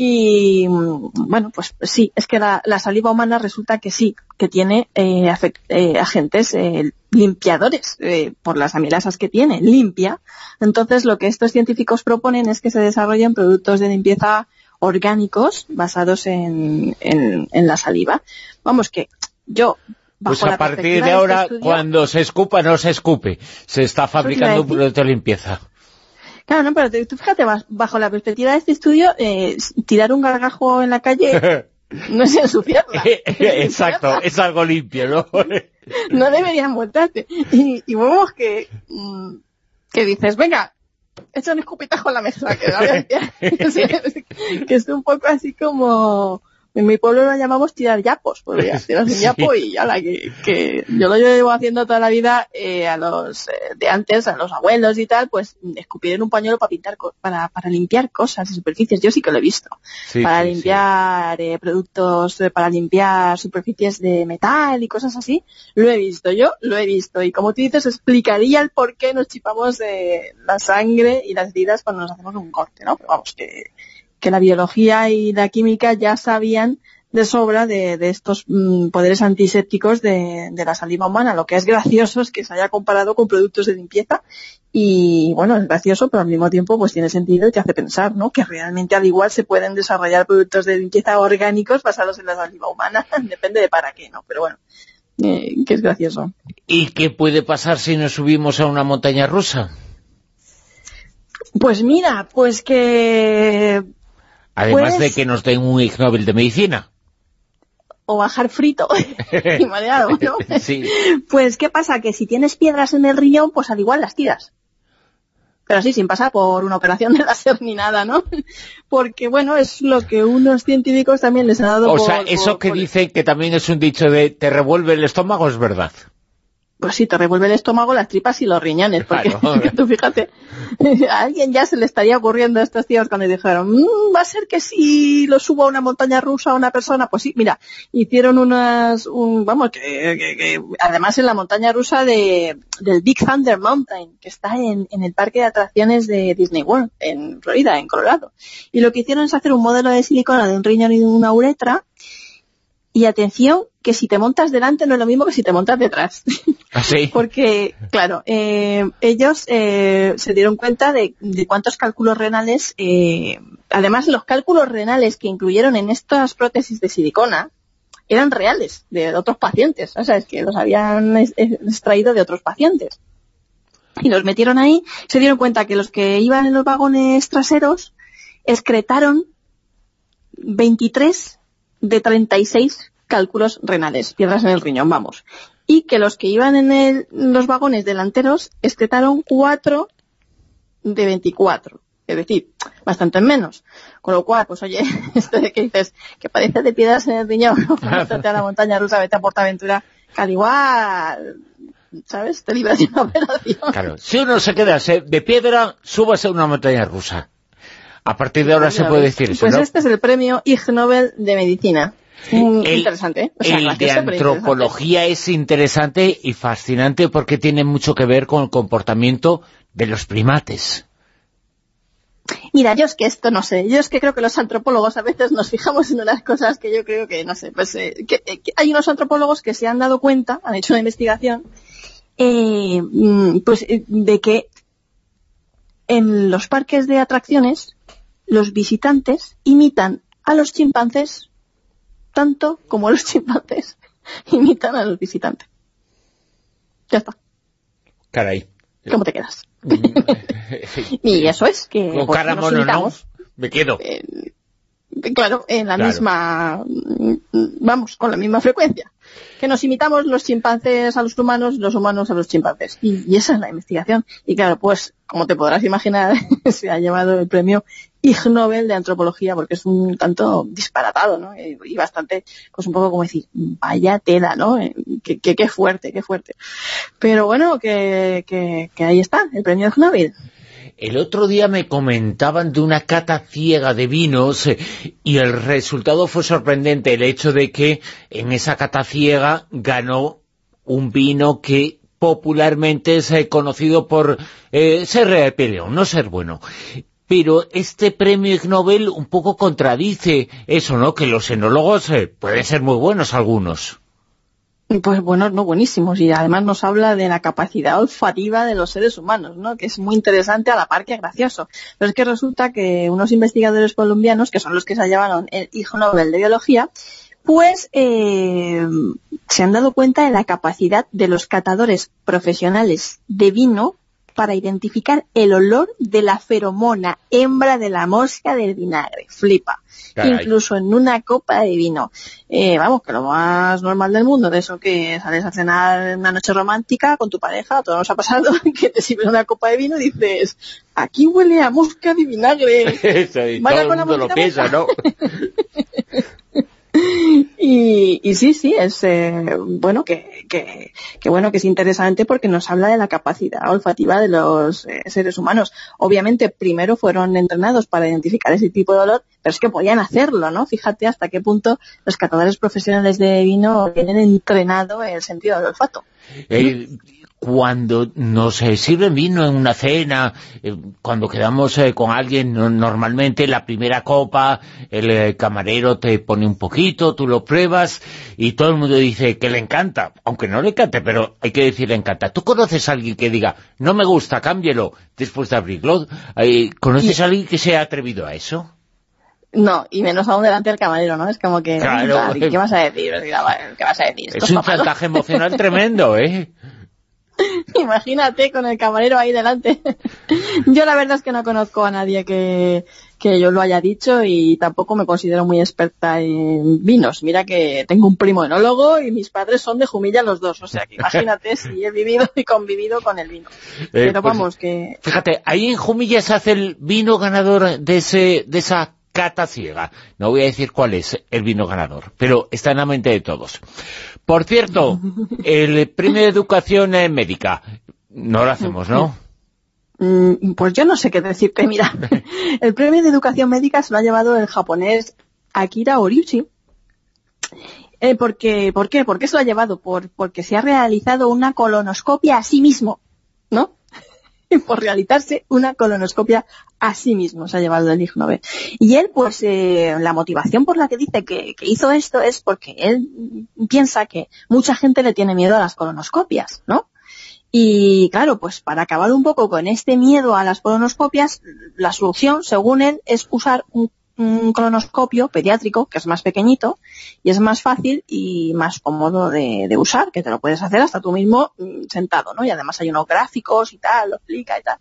Y bueno, pues sí, es que la, saliva humana resulta que sí, que tiene eh, eh, agentes eh, limpiadores eh, por las amilasas que tiene, limpia. Entonces lo que estos científicos proponen es que se desarrollen productos de limpieza orgánicos basados en, en, en la saliva. Vamos que yo pues a partir de ahora, de este estudio, cuando se escupa, no se escupe. Se está fabricando un producto de limpieza. Claro, no, pero tú fíjate, bajo la perspectiva de este estudio, eh, tirar un gargajo en la calle (laughs) no es ensuciarla. (laughs) Exacto, es algo limpio, ¿no? (laughs) no deberían montarte. Y, y vemos que, mm, que dices, venga, echa un escupitajo en la mesa, que, (laughs) que es un poco así como en mi pueblo lo llamamos tirar yapos, pues (laughs) ya, tiras un yapo y ya la que, que, yo lo llevo haciendo toda la vida eh, a los eh, de antes, a los abuelos y tal, pues escupir en un pañuelo para pintar, para, para limpiar cosas y superficies, yo sí que lo he visto, sí, para sí, limpiar. Eh, productos, eh, para limpiar superficies de metal y cosas así, lo he visto, yo lo he visto. Y como tú dices, explicaría el por qué nos chipamos la sangre y las heridas cuando nos hacemos un corte, ¿no? Pero vamos, que que la biología y la química ya sabían de sobra de, de estos mmm, poderes antisépticos de, de, la saliva humana. Lo que es gracioso es que se haya comparado con productos de limpieza y, bueno, es gracioso, pero al mismo tiempo pues tiene sentido y te hace pensar, ¿no? Que realmente al igual se pueden desarrollar productos de limpieza orgánicos basados en la saliva humana. (laughs) Depende de para qué, ¿no? Pero bueno, eh, que es gracioso. ¿Y qué puede pasar si nos subimos a una montaña rusa? Pues mira, pues que Además pues... de que nos den un Ig Nobel de Medicina. O bajar frito (laughs) y mareado, ¿no? sí. Pues, ¿qué pasa? Que si tienes piedras en el riñón, pues al igual las tiras. Pero sí, sin pasar por una operación de láser ni nada, ¿no? Porque, bueno, es lo que unos científicos también les han dado O por, sea, eso por, que por... dice que también es un dicho de te revuelve el estómago es verdad pues sí, te revuelve el estómago, las tripas y los riñones, porque claro. (laughs) tú fíjate, (laughs) a alguien ya se le estaría ocurriendo a estos tíos cuando dijeron, mmm, va a ser que si lo subo a una montaña rusa a una persona, pues sí, mira, hicieron unas, un, vamos, que, que, que, además en la montaña rusa de, del Big Thunder Mountain, que está en, en el parque de atracciones de Disney World, en Florida, en Colorado, y lo que hicieron es hacer un modelo de silicona de un riñón y de una uretra, y atención, que si te montas delante no es lo mismo que si te montas detrás. (laughs) ¿Así? Porque, claro, eh, ellos eh, se dieron cuenta de, de cuántos cálculos renales, eh, además los cálculos renales que incluyeron en estas prótesis de silicona eran reales, de otros pacientes, o sea, es que los habían extraído de otros pacientes. Y los metieron ahí, se dieron cuenta que los que iban en los vagones traseros excretaron 23 de 36 cálculos renales, piedras en el riñón, vamos. Y que los que iban en el- los vagones delanteros excretaron 4 de 24. Es decir, bastante menos. Con lo cual, pues oye, (laughs) esto de que dices que padece de piedras en el riñón, vete (laughs) a la montaña rusa, vete a Portaventura, que al igual, ¿sabes? Te libras de una operación. Claro, si uno se queda de piedra, súbase a una montaña rusa. A partir de ahora se puede decir eso, Pues ¿no? este es el premio Ig Nobel de Medicina. Mm, El- interesante, ¿eh? O sea, el de antropología es interesante y fascinante porque tiene mucho que ver con el comportamiento de los primates. Mira, yo es que esto no sé. Yo es que creo que los antropólogos a veces nos fijamos en unas cosas que yo creo que, no sé, pues eh, que, eh, que hay unos antropólogos que se han dado cuenta, han hecho una investigación, eh, mm, pues de que en los parques de atracciones los visitantes imitan a los chimpancés tanto como los chimpancés (laughs) imitan a los visitantes. Ya está. Caray. ¿Cómo te quedas? (laughs) Y eso es que Con pues, cara nos mono, ¿no? imitamos, Me quedo. eh, claro, en la Claro. misma, vamos, con la misma frecuencia. Que nos imitamos los chimpancés a los humanos, los humanos a los chimpancés. Y, y esa es la investigación. Y claro, pues, como te podrás imaginar, (laughs) se ha llevado el premio Ig Nobel de Antropología porque es un tanto disparatado, ¿no? Y, y bastante, pues un poco como decir, vaya tela, ¿no? Eh, que, qué fuerte, qué fuerte. Pero bueno, que, que, ahí está, el premio Ig Nobel. El otro día me comentaban de una cata ciega de vinos eh, y el resultado fue sorprendente, el hecho de que en esa cata ciega ganó un vino que popularmente es eh, conocido por eh, ser eh, peleón, no ser bueno. Pero este premio Ig Nobel un poco contradice eso, ¿no? Que los enólogos eh, pueden ser muy buenos algunos. Pues buenos, no buenísimos, y además nos habla de la capacidad olfativa de los seres humanos, ¿no? Que es muy interesante a la par que gracioso. Pero es que resulta que unos investigadores colombianos, que son los que se llevaron el Hijo Nobel de Biología, pues eh, se han dado cuenta de la capacidad de los catadores profesionales de vino para identificar el olor de la feromona hembra de la mosca del vinagre. Flipa. Caray. Incluso en una copa de vino. Eh, vamos, que lo más normal del mundo, de eso que sales a cenar en una noche romántica con tu pareja, todo nos ha pasado, (laughs) que te sirven una copa de vino y dices, aquí huele a mosca de vinagre. (laughs) Eso, y Vaya todo con el la lo piensa. ¿no? (laughs) Y, y sí, sí, es eh, bueno que, que, que bueno que es interesante porque nos habla de la capacidad olfativa de los eh, seres humanos. Obviamente, primero fueron entrenados para identificar ese tipo de olor, pero es que podían hacerlo, ¿no? Fíjate hasta qué punto los catadores profesionales de vino tienen entrenado el sentido del olfato. Eh, cuando nos eh, sirven vino en una cena, eh, cuando quedamos eh, con alguien, no- normalmente la primera copa, el eh, camarero te pone un poquito, tú lo pruebas y todo el mundo dice que le encanta, aunque no le encante, pero hay que decir le encanta. ¿Tú conoces a alguien que diga, no me gusta, cámbielo, después de abrirlo? Eh, ¿Conoces a alguien que se ha atrevido a eso? No, y menos aún delante del camarero, ¿no? Es como que, Claro. "Ah, ¿qué vas a decir? ¿Qué vas a decir? Esto Es un está malo". chantaje emocional tremendo, ¿eh? (laughs) (laughs) Imagínate con el camarero ahí delante. (laughs) yo la verdad es que no conozco a nadie que, que yo lo haya dicho y tampoco me considero muy experta en vinos. Mira que tengo un primo enólogo y mis padres son de Jumilla los dos. O sea que imagínate si he vivido y convivido con el vino. Pero pues, vamos, que Fíjate, ahí en Jumilla se hace el vino ganador de, ese, de esa cata ciega. No voy a decir cuál es el vino ganador, pero está en la mente de todos. Por cierto, (laughs) el premio de educación médica, no lo hacemos, ¿no? Mm, Pues yo no sé qué decirte, mira. (laughs) El premio de educación médica se lo ha llevado el japonés Akira Oriuchi. Eh, porque, ¿Por qué? ¿Por qué se lo ha llevado? Por, porque se ha realizado una colonoscopia a sí mismo, (laughs) ¿no? por realizarse una colonoscopia a sí mismo, se ha llevado el Ig Nobel. Y él, pues, eh, la motivación por la que dice que, hizo esto es porque él piensa que mucha gente le tiene miedo a las colonoscopias, ¿no? Y claro, pues para acabar un poco con este miedo a las colonoscopias, la solución, según él, es usar un un colonoscopio pediátrico, que es más pequeñito, y es más fácil y más cómodo de, usar, que te lo puedes hacer hasta tú mismo mm, sentado, ¿no? Y además hay unos gráficos y tal, lo explica y tal.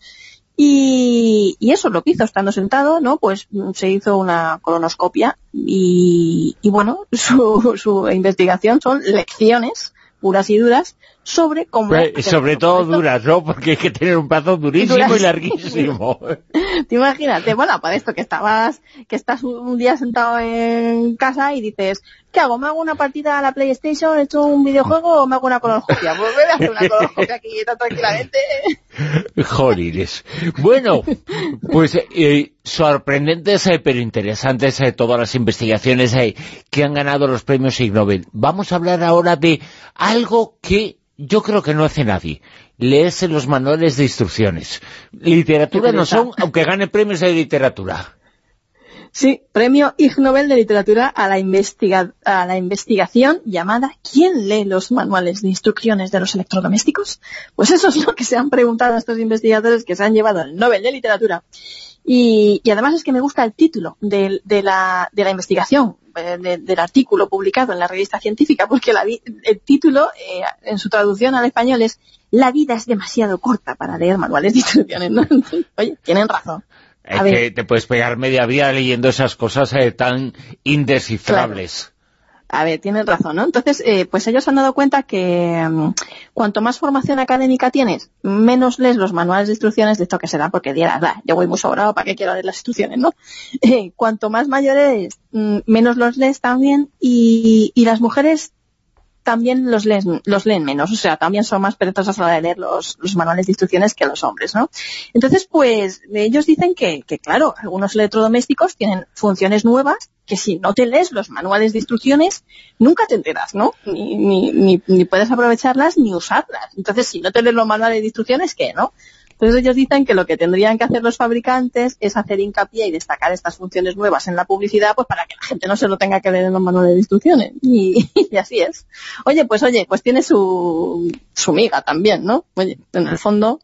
Y, eso es lo que hizo estando sentado, ¿no? Pues mm, se hizo una colonoscopia y, bueno, (laughs) su, su investigación son lecciones puras y duras sobre cómo... sobre todo duras, ¿no? Porque hay que tener un brazo durísimo y, larguísimo. (laughs) Te imagínate, bueno, para esto que estabas, que estás un día sentado en casa y dices, ¿qué hago? ¿Me hago una partida a la PlayStation, he hecho un videojuego o me hago una colonoscopia? Pues voy a hacer una colonoscopia aquí tranquilamente. (laughs) Jolines. Bueno, pues eh, sorprendentes eh, pero interesantes eh, todas las investigaciones que han ganado los premios Ig Nobel. Vamos a hablar ahora de algo que yo creo que no hace nadie. Lees los manuales de instrucciones. Literatura no son, aunque gane premios de literatura. Sí, premio Ig Nobel de Literatura a la, a la investigación llamada ¿Quién lee los manuales de instrucciones de los electrodomésticos? Pues eso es lo que se han preguntado a estos investigadores que se han llevado el Nobel de Literatura. Y, además es que me gusta el título de, la, investigación, eh, del artículo publicado en la revista científica, porque el título, eh, en su traducción al español, es La vida es demasiado corta para leer manuales de instrucciones. (laughs) Oye, tienen razón. Es que te puedes pegar media vida leyendo esas cosas eh, tan indescifrables. A ver, tienen razón, ¿no? Entonces, eh, pues ellos han dado cuenta que mm, cuanto más formación académica tienes, menos lees los manuales de instrucciones de esto que será, porque dirás, yo voy muy sobrado, ¿para qué quiero leer las instrucciones, no? (laughs) Eh, cuanto más mayor eres, mm, menos los lees también, y, y las mujeres también los leen, los leen menos, o sea, también son más perezosas a la de leer los, manuales de instrucciones que los hombres, ¿no? Entonces, pues, ellos dicen que, que, claro, algunos electrodomésticos tienen funciones nuevas que si no te lees los manuales de instrucciones, nunca te enteras, ¿no? Ni, ni, ni puedes aprovecharlas ni usarlas. Entonces, si no te lees los manuales de instrucciones, ¿qué, no? Entonces ellos dicen que lo que tendrían que hacer los fabricantes es hacer hincapié y destacar estas funciones nuevas en la publicidad pues para que la gente no se lo tenga que leer en los manuales de instrucciones. (laughs) Y, así es. Oye, pues oye, pues tiene su, su miga también, ¿no? Oye, en el fondo...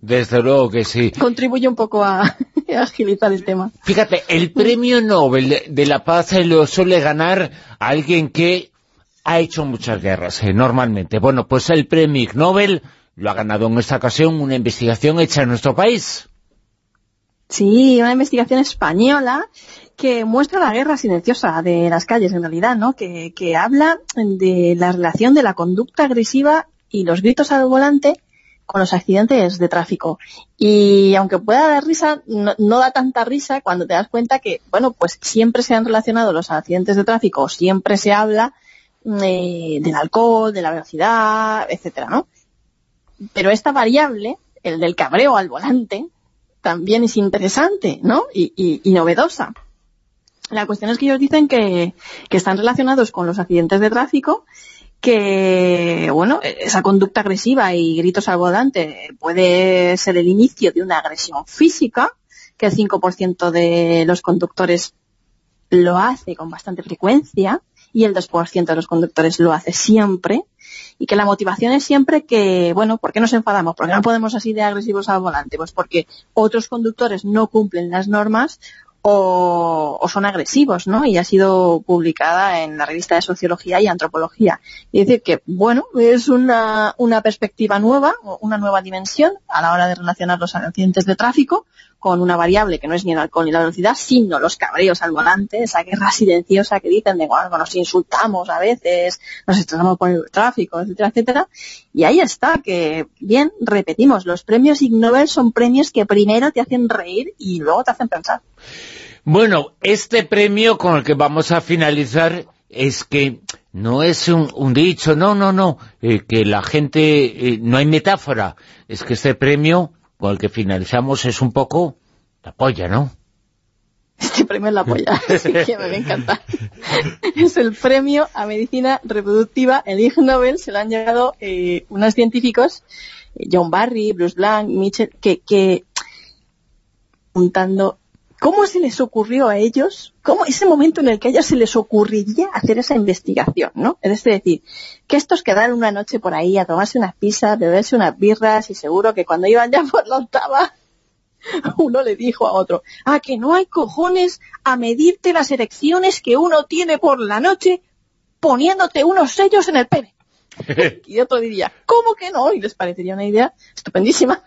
Desde luego que sí. Contribuye un poco a, (laughs) agilizar el tema. Fíjate, el premio Nobel de, la Paz lo suele ganar alguien que ha hecho muchas guerras, eh, normalmente. Bueno, pues el premio Nobel lo ha ganado en esta ocasión una investigación hecha en nuestro país. Sí, una investigación española que muestra la guerra silenciosa de las calles, en realidad, ¿no? Que, habla de la relación de la conducta agresiva y los gritos al volante con los accidentes de tráfico. Y aunque pueda dar risa, no, da tanta risa cuando te das cuenta que, bueno, pues siempre se han relacionado los accidentes de tráfico, siempre se habla eh, del alcohol, de la velocidad, etcétera, ¿no? Pero esta variable, el del cabreo al volante, también es interesante, ¿no? Y, novedosa. La cuestión es que ellos dicen que, están relacionados con los accidentes de tráfico, que, bueno, esa conducta agresiva y gritos al volante puede ser el inicio de una agresión física, que el 5% de los conductores lo hace con bastante frecuencia, y el 2% de los conductores lo hace siempre, y que la motivación es siempre que, bueno, ¿por qué nos enfadamos? ¿Por qué no podemos así de agresivos al volante? Pues porque otros conductores no cumplen las normas o, son agresivos, ¿no? Y ha sido publicada en la revista de Sociología y Antropología. Y decir que, bueno, es una, una perspectiva nueva, una nueva dimensión a la hora de relacionar los accidentes de tráfico con una variable que no es ni el alcohol ni la velocidad, sino los cabreos al volante, esa guerra silenciosa que dicen de, bueno, nos insultamos a veces, nos estresamos por el tráfico, etcétera, etcétera. Y ahí está, que, bien, repetimos, los premios Ig Nobel son premios que primero te hacen reír y luego te hacen pensar. Bueno, este premio con el que vamos a finalizar es que no es un, dicho, no, no, no, eh, que la gente, eh, no hay metáfora, es que este premio con el que finalizamos es un poco la polla, ¿no? (laughs) Este premio es la polla, (laughs) sí que me encanta. (laughs) es el premio a medicina reproductiva, el Ig Nobel, se lo han llegado eh, unos científicos John Barry, Bruce Blank, Mitchell, que, que juntando ¿Cómo se les ocurrió a ellos? ¿Cómo ese momento en el que a ellos se les ocurriría hacer esa investigación, no? Es decir, que estos quedaron una noche por ahí a tomarse unas pizzas, beberse unas birras y seguro que cuando iban ya (laughs) por la octava uno le dijo a otro, ah, que no hay cojones a medirte las erecciones que uno tiene por la noche poniéndote unos sellos en el pene. Y otro diría, ¿cómo que no? Y les parecería una idea estupendísima.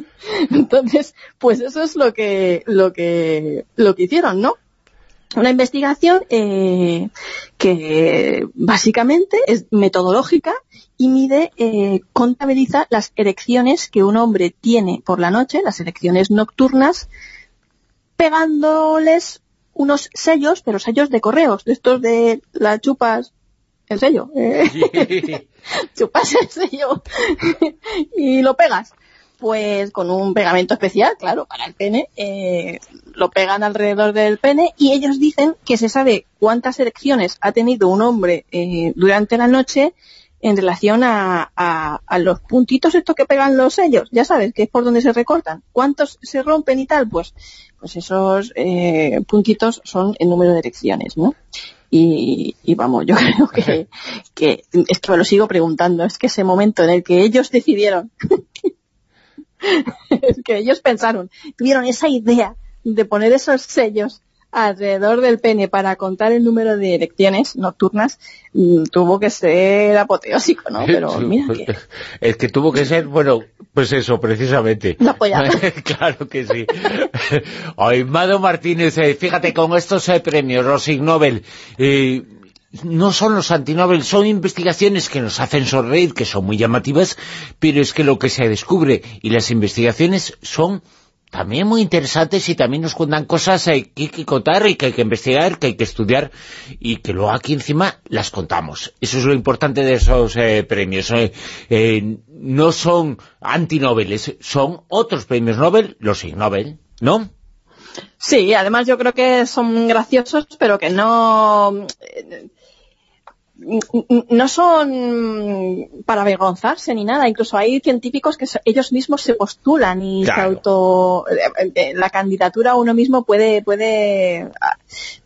(laughs) Entonces, pues eso es lo que, lo que, lo que hicieron, ¿no? Una investigación eh, que básicamente es metodológica y mide, eh, contabiliza las erecciones que un hombre tiene por la noche, las erecciones nocturnas, pegándoles unos sellos, pero sellos de correos, de estos de las chupas el sello. Eh. Chupas el sello y lo pegas pues con un pegamento especial, claro, para el pene, eh, lo pegan alrededor del pene y ellos dicen que se sabe cuántas erecciones ha tenido un hombre eh, durante la noche en relación a, los puntitos estos que pegan los sellos, ya sabes, que es por donde se recortan. ¿Cuántos se rompen y tal? Pues, pues esos eh, puntitos son el número de erecciones, ¿no? Y, y, vamos, yo (laughs) creo que, (laughs) que es que me lo sigo preguntando, es que ese momento en el que ellos decidieron (laughs) es que ellos pensaron, tuvieron esa idea de poner esos sellos alrededor del pene para contar el número de elecciones nocturnas mm, tuvo que ser apoteósico, ¿no? (laughs) Pero mira que... Es que tuvo que ser, bueno, pues eso, precisamente. No (laughs) claro que sí. (laughs) Ay, Mado Martínez, eh, fíjate, con estos eh, premios, los Ig Nobel, eh, no son los antinobel, son investigaciones que nos hacen sonreír, que son muy llamativas, pero es que lo que se descubre y las investigaciones son también muy interesantes y también nos cuentan cosas que hay que contar y que hay que investigar, que hay que estudiar y que luego aquí encima las contamos. Eso es lo importante de esos eh, premios. Eh, eh, no son antinobeles, son otros premios Nobel, los Ig Nobel, ¿no? Sí, además yo creo que son graciosos, pero que no no son para avergonzarse ni nada, incluso hay científicos que ellos mismos se postulan y se auto eh, eh, la candidatura uno mismo puede puede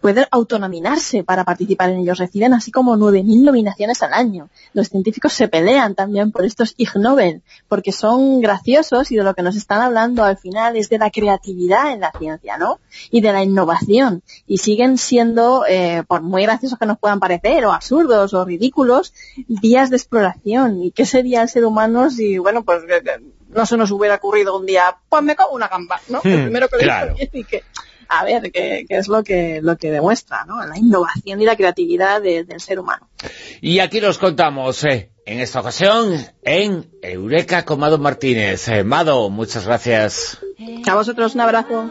puede autonominarse para participar en ellos, reciben así como 9.000 nominaciones al año. Los científicos se pelean también por estos Ig Nobel, porque son graciosos y de lo que nos están hablando al final es de la creatividad en la ciencia, ¿no? Y de la innovación. Y siguen siendo, eh, por muy graciosos que nos puedan parecer, o absurdos, o ridículos vías de exploración. ¿Y qué sería el ser humano si, bueno, pues no se nos hubiera ocurrido un día, pues me como una gamba, ¿no? el hmm, primero que claro. y que, a ver, que, es lo que, lo que demuestra, ¿no? La innovación y la creatividad del ser humano. Y aquí nos contamos, eh, en esta ocasión, en Eureka con Mado Martínez. Eh, Mado, muchas gracias. A vosotros un abrazo.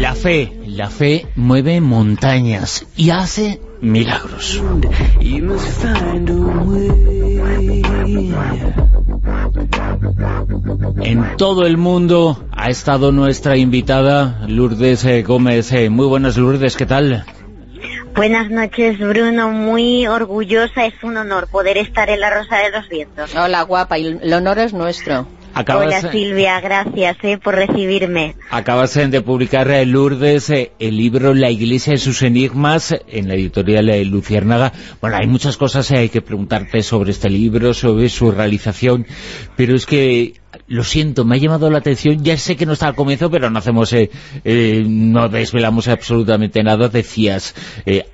La fe, la fe mueve montañas y hace milagros. En todo el mundo ha estado nuestra invitada Lourdes eh, Gómez. Eh, muy buenas Lourdes, ¿qué tal? Buenas noches, Bruno. Muy orgullosa. Es un honor poder estar en la Rosa de los Vientos. Hola, guapa. Y el honor es nuestro. Hola Silvia, gracias eh, por recibirme. Acabas de publicar, eh, Lourdes, eh, el libro La Iglesia y sus enigmas en la editorial Luciérnaga. Bueno, hay muchas cosas que hay que preguntarte sobre este libro, sobre su realización, pero es que lo siento, me ha llamado la atención, ya sé que no está al comienzo, pero no hacemos, no desvelamos absolutamente nada, decías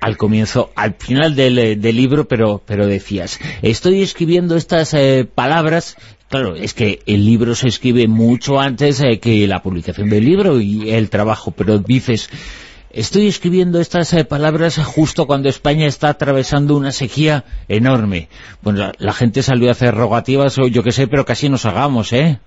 al comienzo, al final del, del, libro, pero, pero decías, estoy escribiendo estas palabras Claro, es que el libro se escribe mucho antes eh, que la publicación del libro y el trabajo, pero dices, estoy escribiendo estas eh, palabras justo cuando España está atravesando una sequía enorme. Bueno, la, la gente salió a hacer rogativas o yo qué sé, pero casi nos hagamos, ¿eh?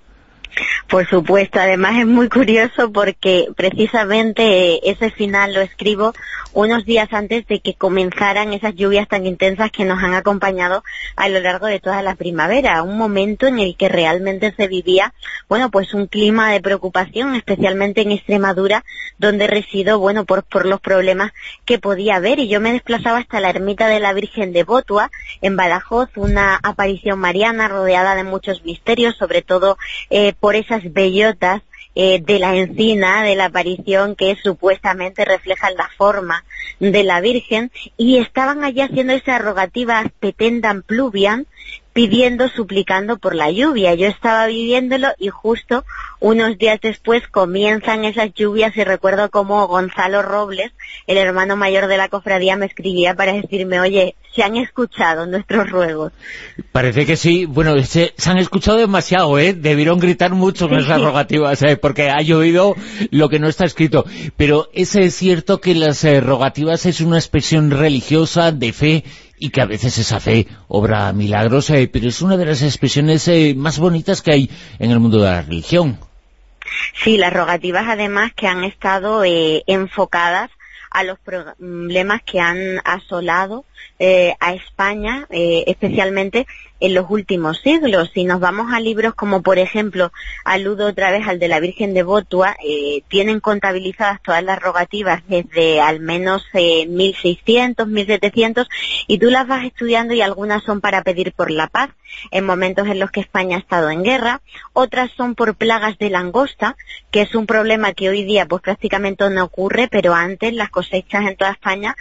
Por supuesto, además es muy curioso porque precisamente ese final lo escribo unos días antes de que comenzaran esas lluvias tan intensas que nos han acompañado a lo largo de toda la primavera, un momento en el que realmente se vivía, bueno, pues un clima de preocupación, especialmente en Extremadura, donde resido, bueno, por, por los problemas que podía haber. Y yo me desplazaba hasta la ermita de la Virgen de Botua, en Badajoz, una aparición mariana rodeada de muchos misterios, sobre todo eh, por esas bellotas eh, de la encina, de la aparición que supuestamente reflejan la forma de la Virgen, y estaban allí haciendo esa rogativa petendam pluvian, pidiendo, suplicando por la lluvia. Yo estaba viviéndolo y justo unos días después comienzan esas lluvias y recuerdo como Gonzalo Robles, el hermano mayor de la cofradía, me escribía para decirme, oye, se han escuchado nuestros ruegos. Parece que sí. Bueno, se, se han escuchado demasiado, ¿eh? Debieron gritar mucho con esas rogativas, ¿eh? Porque ha llovido lo que no está escrito. Pero es cierto que las eh, rogativas es una expresión religiosa de fe y que a veces esa fe obra milagros, eh, pero es una de las expresiones eh, más bonitas que hay en el mundo de la religión. Sí, las rogativas además que han estado eh, enfocadas a los problemas que han asolado eh, a España, eh, especialmente en los últimos siglos. Si nos vamos a libros como, por ejemplo, aludo otra vez al de la Virgen de Botua, eh, tienen contabilizadas todas las rogativas desde al menos 1600, 1700, y tú las vas estudiando y algunas son para pedir por la paz, en momentos en los que España ha estado en guerra, otras son por plagas de langosta, que es un problema que hoy día pues prácticamente no ocurre, pero antes las cosechas en toda España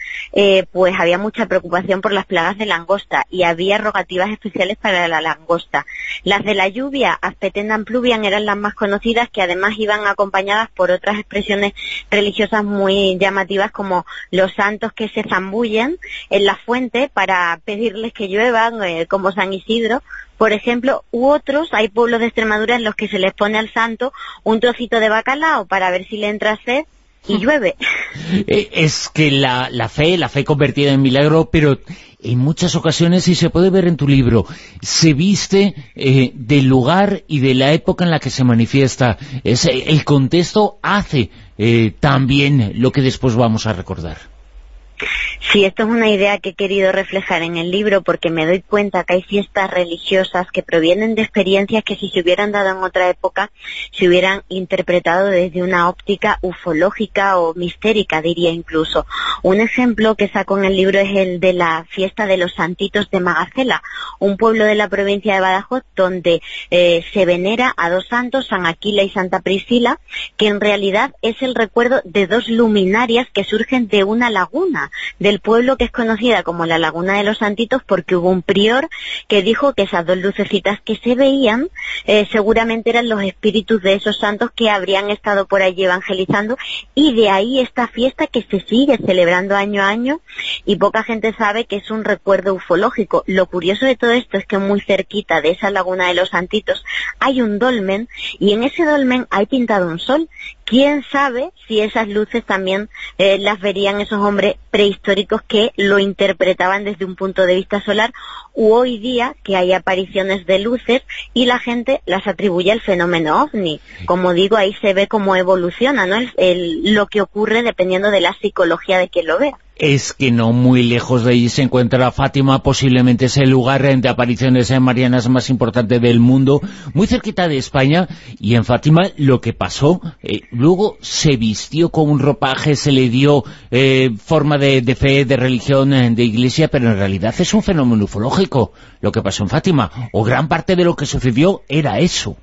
pues había mucha preocupación por las plagas de langosta y había rogativas especiales para la langosta. Las de la lluvia, Aspetendan pluvian, eran las más conocidas que además iban acompañadas por otras expresiones religiosas muy llamativas como los santos que se zambullen en la fuente para pedirles que lluevan, eh, como San Isidro, por ejemplo, u otros, hay pueblos de Extremadura en los que se les pone al santo un trocito de bacalao para ver si le entra sed y llueve. (laughs) Eh, es que la, la, fe, la fe convertida en milagro, pero en muchas ocasiones, y se puede ver en tu libro, se viste eh, del lugar y de la época en la que se manifiesta. Es, el contexto hace eh, también lo que después vamos a recordar. Sí, esto es una idea que he querido reflejar en el libro porque me doy cuenta que hay fiestas religiosas que provienen de experiencias que si se hubieran dado en otra época se hubieran interpretado desde una óptica ufológica o mistérica, diría incluso. Un ejemplo que saco en el libro es el de la fiesta de los santitos de Magacela, un pueblo de la provincia de Badajoz donde eh, se venera a dos santos, San Aquila y Santa Priscila, que en realidad es el recuerdo de dos luminarias que surgen de una laguna del pueblo que es conocida como la Laguna de los Santitos porque hubo un prior que dijo que esas dos lucecitas que se veían eh, seguramente eran los espíritus de esos santos que habrían estado por allí evangelizando y de ahí esta fiesta que se sigue celebrando año a año y poca gente sabe que es un recuerdo ufológico. Lo curioso de todo esto es que muy cerquita de esa Laguna de los Santitos hay un dolmen y en ese dolmen hay pintado un sol quién sabe si esas luces también eh, las verían esos hombres prehistóricos que lo interpretaban desde un punto de vista solar u hoy día que hay apariciones de luces y la gente las atribuye al fenómeno ovni. Como digo, ahí se ve cómo evoluciona ¿no? lo que ocurre dependiendo de la psicología de quien lo vea es que no muy lejos de allí se encuentra Fátima, posiblemente es el lugar de apariciones marianas más importante del mundo, muy cerquita de España, y en Fátima lo que pasó, eh, luego se vistió con un ropaje, se le dio eh, forma de, de, fe, de religión, eh, de iglesia, pero en realidad es un fenómeno ufológico lo que pasó en Fátima, o gran parte de lo que sucedió era eso.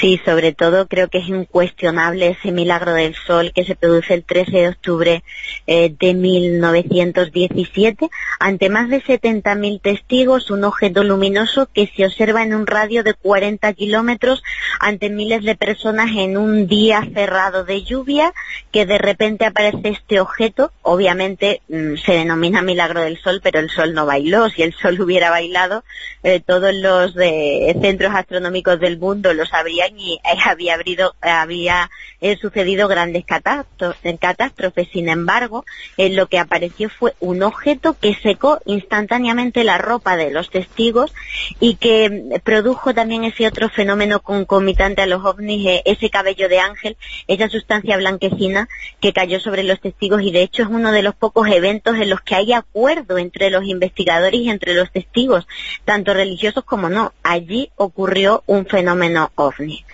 Sí, sobre todo creo que es incuestionable ese milagro del sol que se produce el 13 de octubre eh, de 1917 ante más de 70.000 testigos, un objeto luminoso que se observa en un radio de 40 kilómetros ante miles de personas en un día cerrado de lluvia que de repente aparece este objeto, obviamente mm, se denomina milagro del sol, pero el sol no bailó, si el sol hubiera bailado, eh, todos los de centros astronómicos del mundo, los y eh, (laughs) había, habido, había eh, sucedido grandes catástrofes. Sin embargo, eh, lo que apareció fue un objeto que secó instantáneamente la ropa de los testigos y que mm, produjo también ese otro fenómeno concomitante a los ovnis, ese cabello de ángel, esa sustancia blanquecina que cayó sobre los testigos y de hecho es uno de los pocos eventos en los que hay acuerdo entre los investigadores y entre los testigos, tanto religiosos como no. Allí ocurrió un fenómeno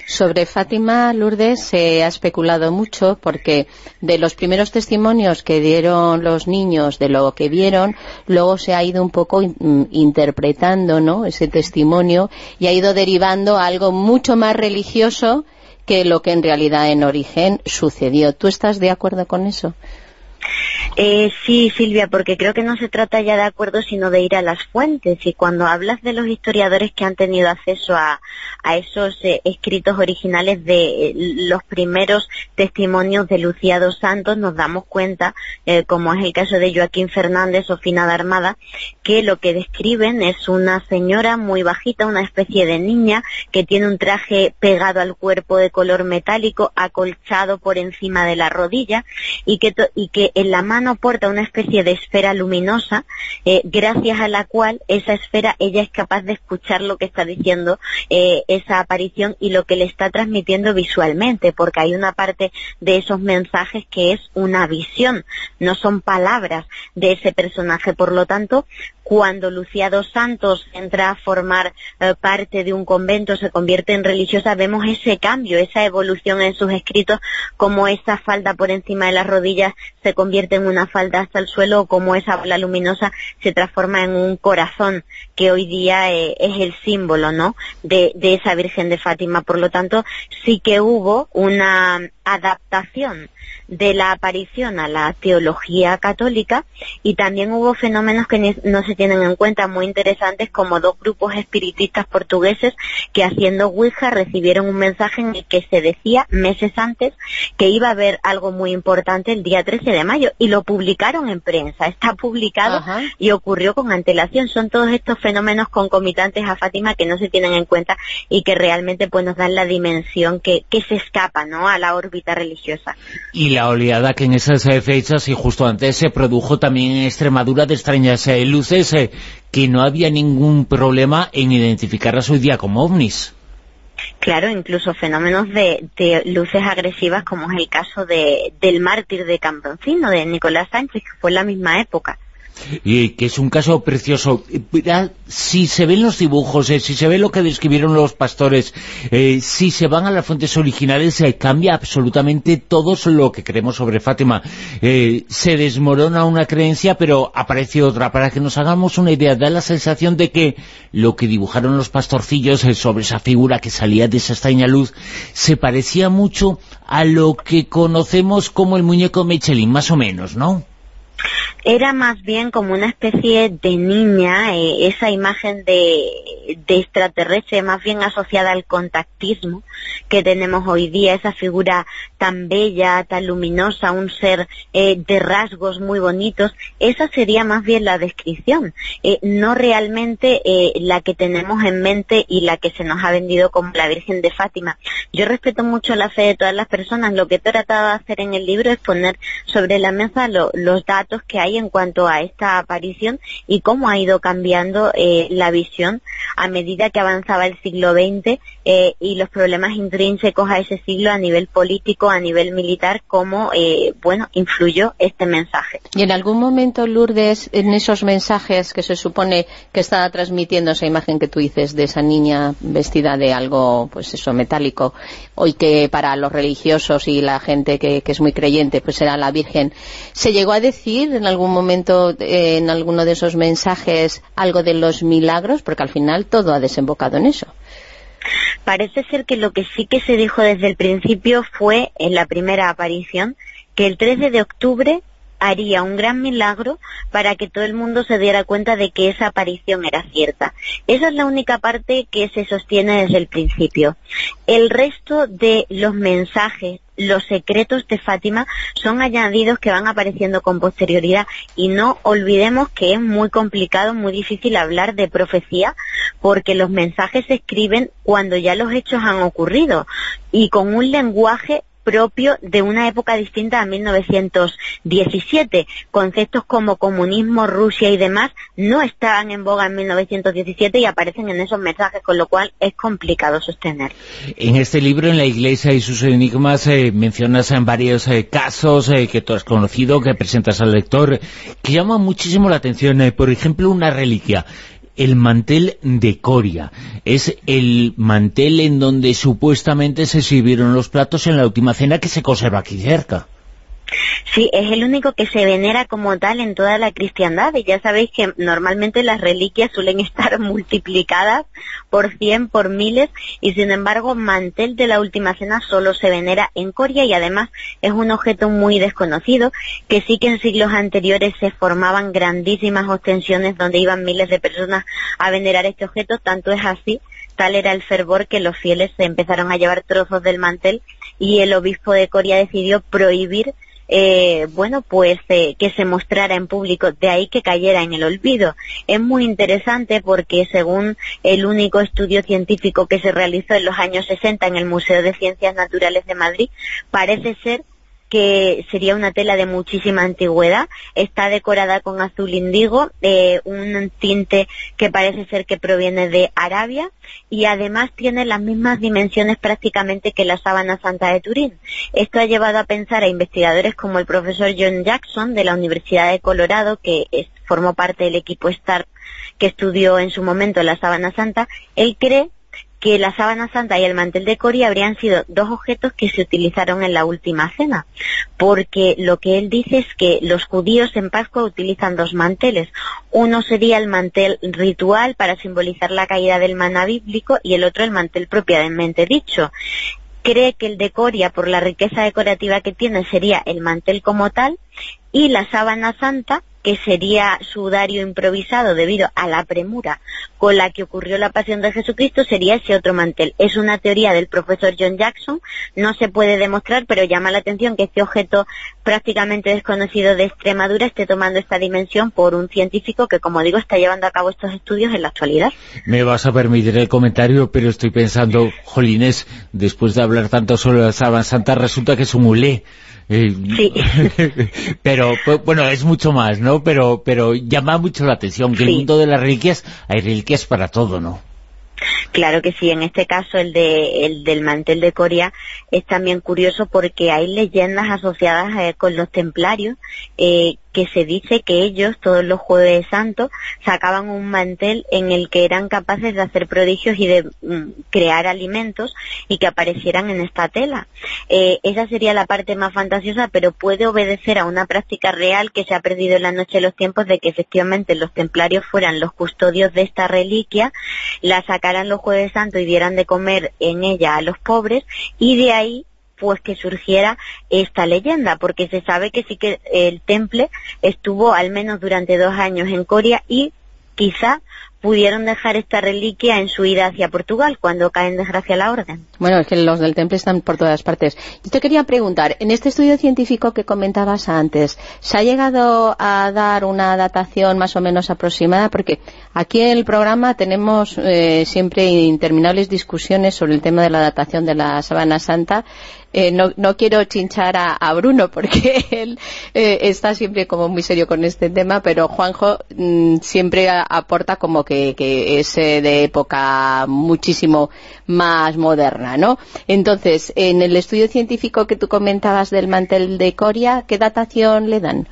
Sobre Fátima Lourdes se ha especulado mucho porque de los primeros testimonios que dieron los niños de lo que vieron, luego se ha ido un poco mm, interpretando ¿no? ese testimonio y ha ido derivando a algo mucho más religioso que lo que en realidad en origen sucedió. ¿Tú estás de acuerdo con eso? Eh, sí, Silvia, porque creo que no se trata ya de acuerdo, sino de ir a las fuentes. Y cuando hablas de los historiadores que han tenido acceso a, esos eh, escritos originales de eh, los primeros testimonios de Lucía Santos, nos damos cuenta, como es el caso de Joaquín Fernández o Fina de Armada, que lo que describen es una señora muy bajita, una especie de niña, que tiene un traje pegado al cuerpo de color metálico, acolchado por encima de la rodilla, y que, y que en la mano porta una especie de esfera luminosa, eh, gracias a la cual esa esfera ella es capaz de escuchar lo que está diciendo eh, esa aparición y lo que le está transmitiendo visualmente, porque hay una parte de esos mensajes que es una visión, no son palabras de ese personaje. Por lo tanto, cuando Lucía dos Santos entra a formar eh, parte de un convento, se convierte en religiosa, vemos ese cambio, esa evolución en sus escritos, como esa falda por encima de las rodillas se convierte en una falda hasta el suelo, o como esa bola luminosa se transforma en un corazón, que hoy día eh, es el símbolo, ¿no?, de, esa Virgen de Fátima. Por lo tanto, sí que hubo una adaptación de la aparición a la teología católica y también hubo fenómenos que no se tienen en cuenta muy interesantes como dos grupos espiritistas portugueses que haciendo Ouija recibieron un mensaje en el que se decía meses antes que iba a haber algo muy importante el día 13 de mayo y lo publicaron en prensa, está publicado y ocurrió con antelación. Son todos estos fenómenos concomitantes a Fátima que no se tienen en cuenta y que realmente pues nos dan la dimensión que, que se escapa ¿no? a la órbita religiosa la oleada que en esas fechas y justo antes se produjo también en Extremadura de extrañas eh, que no había ningún problema en identificarlas hoy día como ovnis. Claro, incluso fenómenos de, luces agresivas como es el caso de, del mártir de Camponcino, de Nicolás Sánchez, que fue en la misma época y que es un caso precioso. Si se ven los dibujos, eh, si se ve lo que describieron los pastores, eh, si se van a las fuentes originales, se cambia absolutamente todo lo que creemos sobre Fátima. Eh, se desmorona una creencia, pero aparece otra. Para que nos hagamos una idea, da la sensación de que lo que dibujaron los pastorcillos sobre esa figura que salía de esa extraña luz, se parecía mucho a lo que conocemos como el muñeco Michelin, más o menos, ¿no? Era más bien como una especie de niña, eh, esa imagen de, extraterrestre más bien asociada al contactismo que tenemos hoy día, esa figura tan bella, tan luminosa, un ser eh, de rasgos muy bonitos, esa sería más bien la descripción, eh, no realmente la que tenemos en mente y la que se nos ha vendido como la Virgen de Fátima. Yo respeto mucho la fe de todas las personas, lo que he tratado de hacer en el libro es poner sobre la mesa los datos que hay en cuanto a esta aparición y cómo ha ido cambiando eh, la visión a medida que avanzaba el siglo XX eh, y los problemas intrínsecos a ese siglo a nivel político, a nivel militar, cómo, eh, bueno, influyó este mensaje. Y en algún momento, Lourdes, en esos mensajes que se supone que estaba transmitiendo esa imagen que tú dices de esa niña vestida de algo, pues eso, metálico, hoy que para los religiosos y la gente que, que es muy creyente, pues era la Virgen, ¿se llegó a decir en algún momento eh, en alguno de esos mensajes algo de los milagros? Porque al final todo ha desembocado en eso. Parece ser que lo que sí que se dijo desde el principio fue, en la primera aparición, que el 13 de octubre haría un gran milagro para que todo el mundo se diera cuenta de que esa aparición era cierta. Esa es la única parte que se sostiene desde el principio. El resto de los mensajes, los secretos de Fátima son añadidos que van apareciendo con posterioridad y no olvidemos que es muy complicado, muy difícil hablar de profecía porque los mensajes se escriben cuando ya los hechos han ocurrido y con un lenguaje propio de una época distinta a 1917. Conceptos como comunismo, Rusia y demás no estaban en boga en 1917 y aparecen en esos mensajes, con lo cual es complicado sostener. En este libro, en la Iglesia y sus enigmas, eh, mencionas en varios eh, casos eh, que tú has conocido, que presentas al lector, que llaman muchísimo la atención. por ejemplo, una reliquia el mantel de Coria. Es el mantel en donde supuestamente se sirvieron los platos en la última cena que se conserva aquí cerca. Sí, es el único que se venera como tal en toda la cristiandad. Y ya sabéis que normalmente las reliquias suelen (laughs) estar multiplicadas por cien, por miles y sin embargo mantel de la última cena solo se venera en Coria y además es un objeto muy desconocido que sí que en siglos anteriores se formaban grandísimas ostensiones donde iban miles de personas a venerar este objeto, tanto es así tal era el fervor que los fieles se empezaron a llevar trozos del mantel y el obispo de Coria decidió prohibir eh, bueno, pues eh, que se mostrara en público, de ahí que cayera en el olvido. Es muy interesante porque según el único estudio científico que se realizó en los años 60 en el Museo de Ciencias Naturales de Madrid, parece ser que sería una tela de muchísima antigüedad, está decorada con azul indigo, eh, un tinte que parece ser que proviene de Arabia y además tiene las mismas dimensiones prácticamente que la sábana santa de Turín. Esto ha llevado a pensar a investigadores como el profesor John Jackson de la Universidad de Colorado, que formó parte del equipo STAR que estudió en su momento la sábana santa, él cree que la sábana santa y el mantel de Coria habrían sido dos objetos que se utilizaron en la última cena, porque lo que él dice es que los judíos en Pascua utilizan dos manteles. Uno sería el mantel ritual para simbolizar la caída del maná bíblico y el otro el mantel propiamente dicho. Cree que el de Coria, por la riqueza decorativa que tiene, sería el mantel como tal y la sábana santa que sería sudario improvisado debido a la premura con la que ocurrió la pasión de Jesucristo, sería ese otro mantel. Es una teoría del profesor John Jackson, no se puede demostrar, pero llama la atención que este objeto prácticamente desconocido de Extremadura esté tomando esta dimensión por un científico que, como digo, está llevando a cabo estos estudios en la actualidad. Me vas a permitir el comentario, pero estoy pensando, Jolines, después de hablar tanto sobre la sábana santa, resulta que es un mulé. Eh, sí. (laughs) pero, pues, bueno, es mucho más, ¿no? Pero, pero llama mucho la atención que el mundo de las reliquias, hay reliquias para todo, ¿no? Claro que sí, en este caso el, de, el del mantel de Coria es también curioso porque hay leyendas asociadas eh, con los templarios eh, que se dice que ellos, todos los jueves santos, sacaban un mantel en el que eran capaces de hacer prodigios y de mm, crear alimentos y que aparecieran en esta tela. Eh, esa sería la parte más fantasiosa, pero puede obedecer a una práctica real que se ha perdido en la noche de los tiempos de que efectivamente los templarios fueran los custodios de esta reliquia, la sacaran los jueves santos y dieran de comer en ella a los pobres y de ahí pues que surgiera esta leyenda, porque se sabe que sí que el temple estuvo al menos durante dos años en Coria y quizá pudieron dejar esta reliquia en su ida hacia Portugal cuando cae en desgracia la orden. Bueno, es que los del temple están por todas partes. Yo te quería preguntar, en este estudio científico que comentabas antes, ¿se ha llegado a dar una datación más o menos aproximada? Porque aquí en el programa tenemos eh, siempre interminables discusiones sobre el tema de la datación de la Sabana Santa eh, no, no, quiero chinchar a, Bruno porque (laughs) él eh, está siempre como muy serio con este tema, pero Juanjo mm, siempre aporta como que, es eh, de época muchísimo más moderna, ¿no? Entonces, en el estudio científico que tú comentabas del mantel de Coria, ¿qué datación le dan?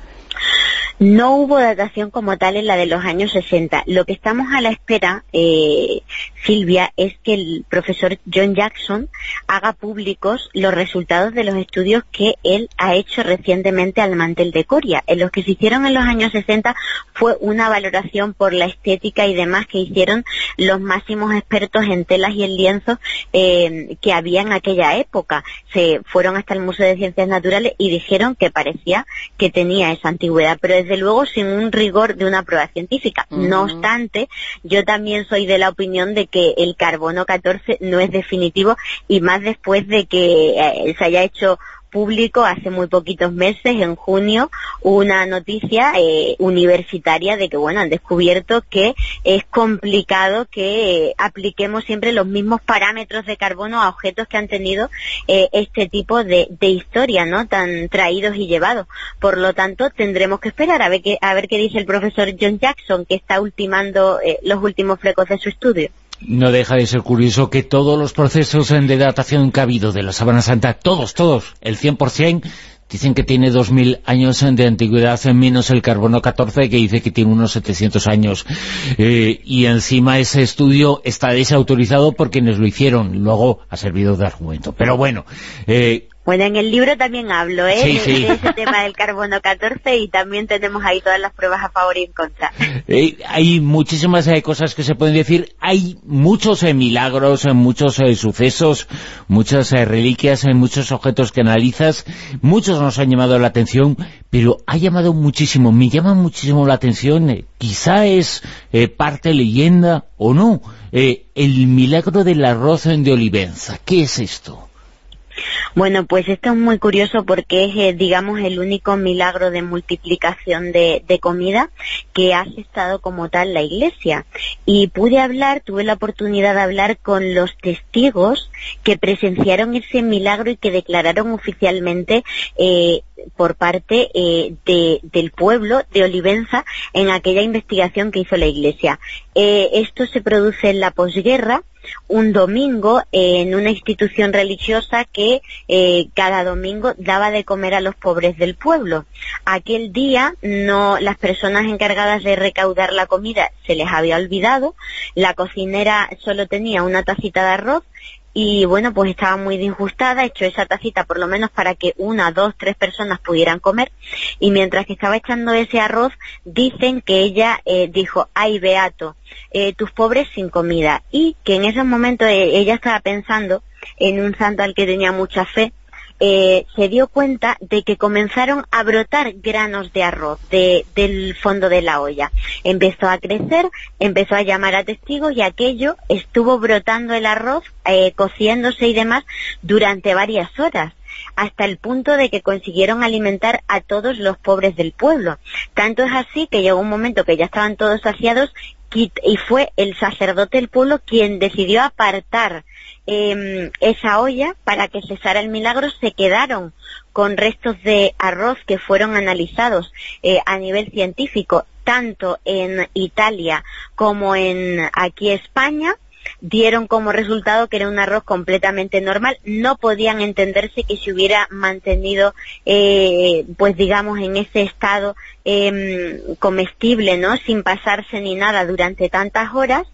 No hubo datación como tal en la de los años 60. Lo que estamos a la espera, eh, Silvia, es que el profesor John Jackson haga públicos los resultados de los estudios que él ha hecho recientemente al mantel de Coria. En los que se hicieron en los años 60 fue una valoración por la estética y demás que hicieron los máximos expertos en telas y en lienzos eh, que había en aquella época. Se fueron hasta el Museo de Ciencias Naturales y dijeron que parecía que tenía esa antigüedad. Pero desde luego sin un rigor de una prueba científica. No obstante, yo también soy de la opinión de que el carbono 14 no es definitivo y más después de que eh, se haya hecho público hace muy poquitos meses, en junio, una noticia eh, universitaria de que, bueno, han descubierto que es complicado que eh, apliquemos siempre los mismos parámetros de carbono a objetos que han tenido eh, este tipo de, historia, ¿no? Tan traídos y llevados. Por lo tanto, tendremos que esperar a ver qué, a ver qué dice el profesor John Jackson, que está ultimando los últimos flecos de su estudio no deja de ser curioso que todos los procesos de datación que ha habido de la Sabana Santa, todos, todos, el 100%, dicen que tiene 2.000 años de antigüedad, menos el carbono 14, que dice que tiene unos 700 años. Eh, y encima ese estudio está desautorizado por quienes lo hicieron, luego ha servido de argumento. Pero bueno, eh, bueno, en el libro también hablo ¿eh? de ese tema del carbono 14 y también tenemos ahí todas las pruebas a favor y en contra. Eh, hay muchísimas eh, cosas que se pueden decir. Hay muchos eh, milagros, muchos sucesos, muchas reliquias, muchos objetos que analizas. Muchos nos han llamado la atención, pero ha llamado muchísimo, me llama muchísimo la atención. quizá es parte leyenda o no. el milagro del arroz de Olivenza. ¿Qué es esto? Bueno, pues esto es muy curioso porque es, eh, digamos, el único milagro de multiplicación de, comida que ha estado como tal la Iglesia. Y pude hablar, tuve la oportunidad de hablar con los testigos que presenciaron ese milagro y que declararon oficialmente eh, por parte eh, del pueblo de Olivenza en aquella investigación que hizo la Iglesia. esto se produce en la posguerra un domingo en una institución religiosa que eh, cada domingo daba de comer a los pobres del pueblo. Aquel día no las personas encargadas de recaudar la comida se les había olvidado, la cocinera solo tenía una tacita de arroz y bueno, pues estaba muy disgustada, echó esa tacita por lo menos para que una, dos, tres personas pudieran comer. Y mientras que estaba echando ese arroz dicen que ella eh, dijo, ay Beato, eh, tus pobres sin comida y que en ese momento eh, ella estaba pensando en un santo al que tenía mucha fe eh, se dio cuenta de que comenzaron a brotar granos de arroz del fondo de la olla. Empezó a crecer, empezó a llamar a testigos y aquello estuvo brotando el arroz, eh, cociéndose y demás durante varias horas hasta el punto de que consiguieron alimentar a todos los pobres del pueblo. Tanto es así que llegó un momento que ya estaban todos saciados y fue el sacerdote del pueblo quien decidió apartar Em, esa olla para que cesara el milagro. Se quedaron con restos de arroz que fueron analizados eh, a nivel científico tanto en Italia como en aquí España dieron como resultado que era un arroz completamente normal. No podían entenderse que se hubiera mantenido, eh, pues digamos, en ese estado em, comestible, ¿no? Sin pasarse ni nada durante tantas horas.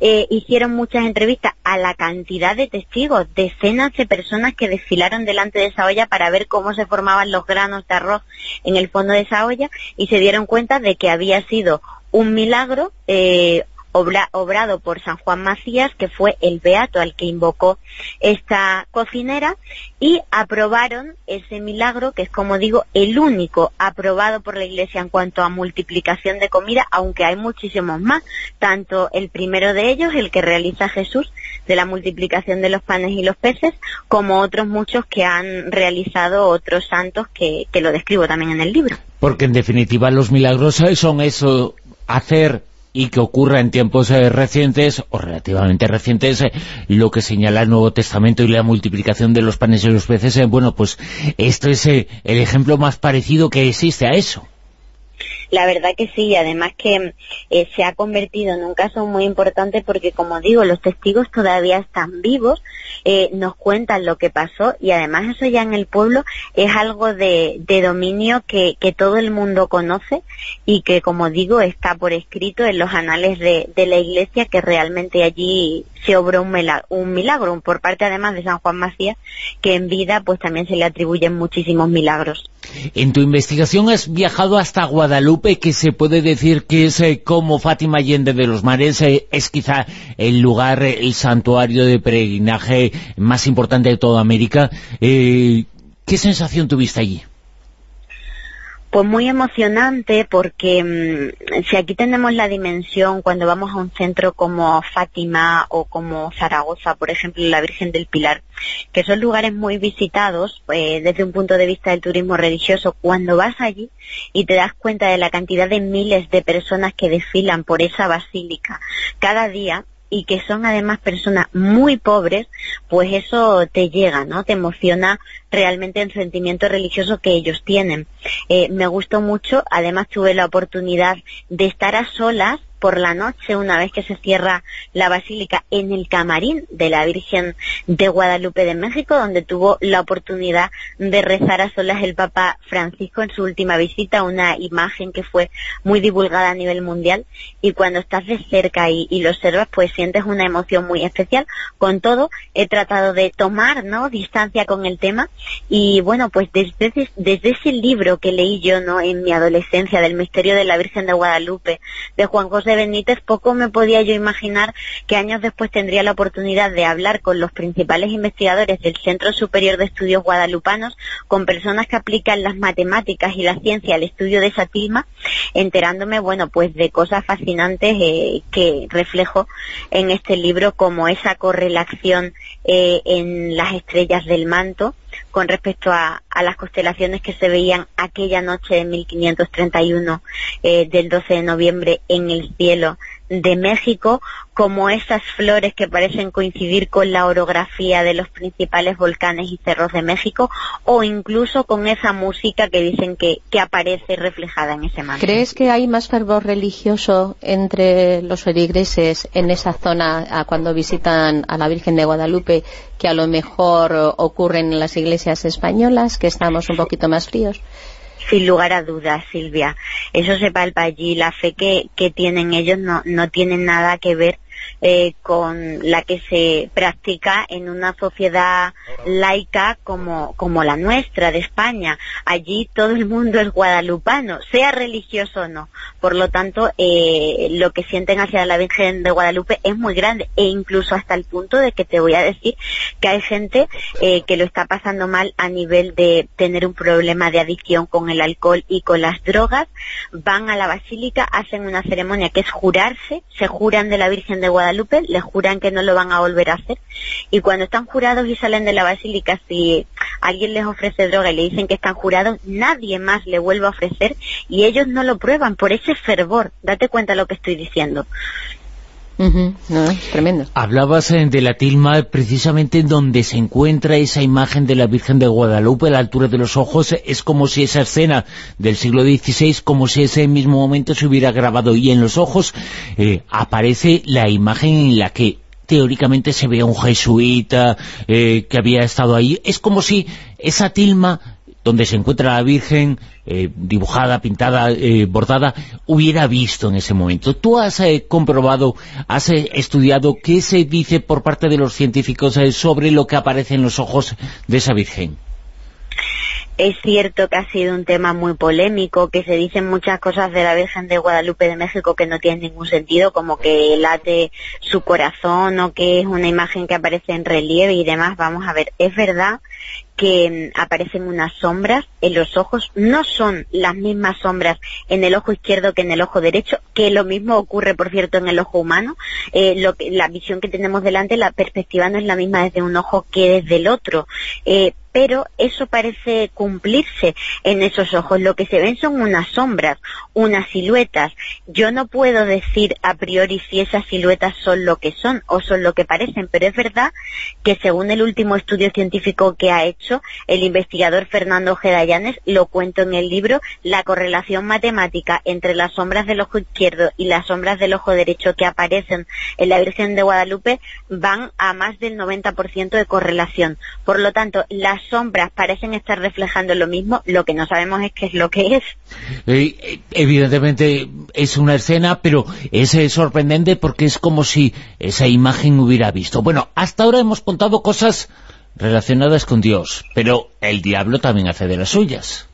Eh, hicieron muchas entrevistas a la cantidad de testigos, decenas de personas que desfilaron delante de esa olla para ver cómo se formaban los granos de arroz en el fondo de esa olla y se dieron cuenta de que había sido un milagro eh, obrado por San Juan Macías, que fue el beato al que invocó esta cocinera, y aprobaron ese milagro, que es como digo, el único aprobado por la Iglesia en cuanto a multiplicación de comida, aunque hay muchísimos más, tanto el primero de ellos, el que realiza Jesús, de la multiplicación de los panes y los peces, como otros muchos que han realizado otros santos que, que lo describo también en el libro. Porque en definitiva los milagros son eso, hacer y que ocurra en tiempos eh, recientes, o relativamente recientes, eh, lo que señala el Nuevo Testamento y la multiplicación de los panes y los peces, eh, bueno, pues esto es el ejemplo más parecido que existe a eso. La verdad que sí, además que eh, se ha convertido en un caso muy importante porque, como digo, los testigos todavía están vivos, eh, nos cuentan lo que pasó y además eso ya en el pueblo es algo de, dominio que, todo el mundo conoce y que, como digo, está por escrito en los anales de, la iglesia que realmente allí se obró un milagro, un milagro por parte además de San Juan Macías, que en vida pues también se le atribuyen muchísimos milagros. En tu investigación has viajado hasta Guadalupe, que se puede decir que es eh, como Fátima Allende de los Mares, eh, es quizá el lugar, eh, el santuario de peregrinaje más importante de toda América. ¿Qué sensación tuviste allí? Pues muy emocionante porque mm, si aquí tenemos la dimensión cuando vamos a un centro como Fátima o como Zaragoza, por ejemplo, la Virgen del Pilar, que son lugares muy visitados eh, desde un punto de vista del turismo religioso, cuando vas allí y te das cuenta de la cantidad de miles de personas que desfilan por esa basílica cada día, y que son además personas muy pobres, pues eso te llega, ¿no? Te emociona realmente el sentimiento religioso que ellos tienen. Eh, me gustó mucho, además tuve la oportunidad de estar a solas por la noche, una vez que se cierra la basílica, en el camarín de la Virgen de Guadalupe de México, donde tuvo la oportunidad de rezar a solas el Papa Francisco en su última visita, una imagen que fue muy divulgada a nivel mundial, y cuando estás de cerca y, lo observas, pues sientes una emoción muy especial. Con todo, he tratado de tomar ¿no? distancia con el tema, y bueno, pues desde, desde ese libro que leí yo ¿no? en mi adolescencia, del misterio de la Virgen de Guadalupe, de Juan José Benítez, poco me podía yo imaginar que años después tendría la oportunidad de hablar con los principales investigadores del Centro Superior de Estudios Guadalupanos, con personas que aplican las matemáticas y la ciencia al estudio de esa enterándome, bueno, pues de cosas fascinantes eh, que reflejo en este libro, como esa correlación eh, en las estrellas del manto, con respecto a, las constelaciones que se veían aquella noche de 1531 eh, del 12 de noviembre en el cielo de México, como esas flores que parecen coincidir con la orografía de los principales volcanes y cerros de México, o incluso con esa música que dicen que, que aparece reflejada en ese manto. ¿Crees que hay más fervor religioso entre los feligreses en esa zona cuando visitan a la Virgen de Guadalupe que a lo mejor ocurre en las iglesias españolas, que estamos un poquito más fríos? Sin lugar a dudas, Silvia. Eso se palpa allí. La fe que, que tienen ellos no, no tiene nada que ver eh, con la que se practica en una sociedad laica como, como la nuestra de España. Allí todo el mundo es guadalupano, sea religioso o no. Por lo tanto, eh, lo que sienten hacia la Virgen de Guadalupe es muy grande e incluso hasta el punto de que te voy a decir que hay gente eh, que lo está pasando mal a nivel de tener un problema de adicción con el alcohol y con las drogas, van a la basílica, hacen una ceremonia que es jurarse, se juran de la Virgen de Guadalupe, les juran que no lo van a volver a hacer y cuando están jurados y salen de la basílica, si alguien les ofrece droga y le dicen que están jurados, nadie más le vuelve a ofrecer y ellos no lo prueban por ese fervor. Date cuenta lo que estoy diciendo. Tremendo. Hablabas eh, de la tilma precisamente donde se encuentra esa imagen de la Virgen de Guadalupe a la altura de los ojos. Es como si esa escena del siglo XVI, como si ese mismo momento se hubiera grabado y en los ojos eh, aparece la imagen en la que teóricamente se ve un jesuita eh, que había estado ahí. Es como si esa tilma donde se encuentra la Virgen eh, dibujada, pintada, eh, bordada, hubiera visto en ese momento. ¿Tú has comprobado, has estudiado qué se dice por parte de los científicos sobre lo que aparece en los ojos de esa Virgen? Es cierto que ha sido un tema muy polémico, que se dicen muchas cosas de la Virgen de Guadalupe de México que no tienen ningún sentido, como que late su corazón o que es una imagen que aparece en relieve y demás. Vamos a ver, es verdad que mm, aparecen unas sombras en los ojos, no son las mismas sombras en el ojo izquierdo que en el ojo derecho, que lo mismo ocurre, por cierto, en el ojo humano. Eh, lo la visión que tenemos delante, la perspectiva no es la misma desde un ojo que desde el otro. Eh, pero eso parece cumplirse en esos ojos. Lo que se ven son unas sombras, unas siluetas. Yo no puedo decir a priori si esas siluetas son lo que son o son lo que parecen, pero es verdad que según el último estudio científico que ha hecho el investigador Fernando Ojeda lo cuento en el libro, la correlación matemática entre las sombras del ojo izquierdo y las sombras del ojo derecho que aparecen en la Virgen de Guadalupe van a más del 90% de correlación. Por lo tanto, las sombras parecen estar reflejando lo mismo, lo que no sabemos es qué es lo que es. Eh, evidentemente es una escena, pero es eh, sorprendente porque es como si esa imagen hubiera visto. Bueno, hasta ahora hemos contado cosas relacionadas con Dios, pero el diablo también hace de las suyas.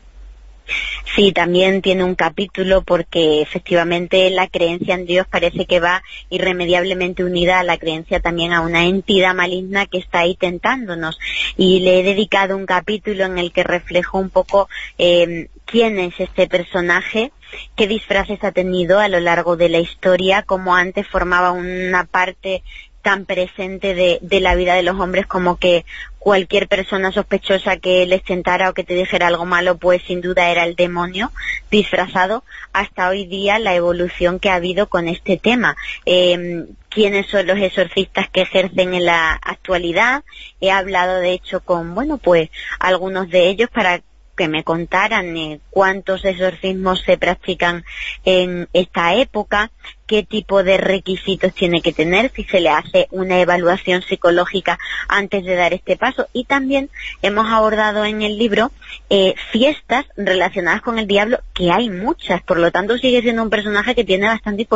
Sí, también tiene un capítulo porque efectivamente la creencia en Dios parece que va irremediablemente unida a la creencia también a una entidad maligna que está ahí tentándonos. Y le he dedicado un capítulo en el que reflejo un poco eh, quién es este personaje, qué disfraces ha tenido a lo largo de la historia, como antes formaba una parte tan presente de, la vida de los hombres como que cualquier persona sospechosa que les tentara o que te dijera algo malo, pues sin duda era el demonio disfrazado, hasta hoy día la evolución que ha habido con este tema. Eh, quiénes son los exorcistas que ejercen en la actualidad. He hablado de hecho con, bueno, pues algunos de ellos para que me contaran eh, cuántos exorcismos se practican en esta época, qué tipo de requisitos tiene que tener, si se le hace una evaluación psicológica antes de dar este paso. Y también hemos abordado en el libro eh, fiestas relacionadas con el diablo, que hay muchas, por lo tanto sigue siendo un personaje que tiene bastante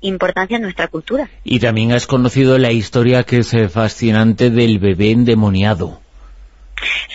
importancia en nuestra cultura. Y también has conocido la historia que es eh, fascinante del bebé endemoniado.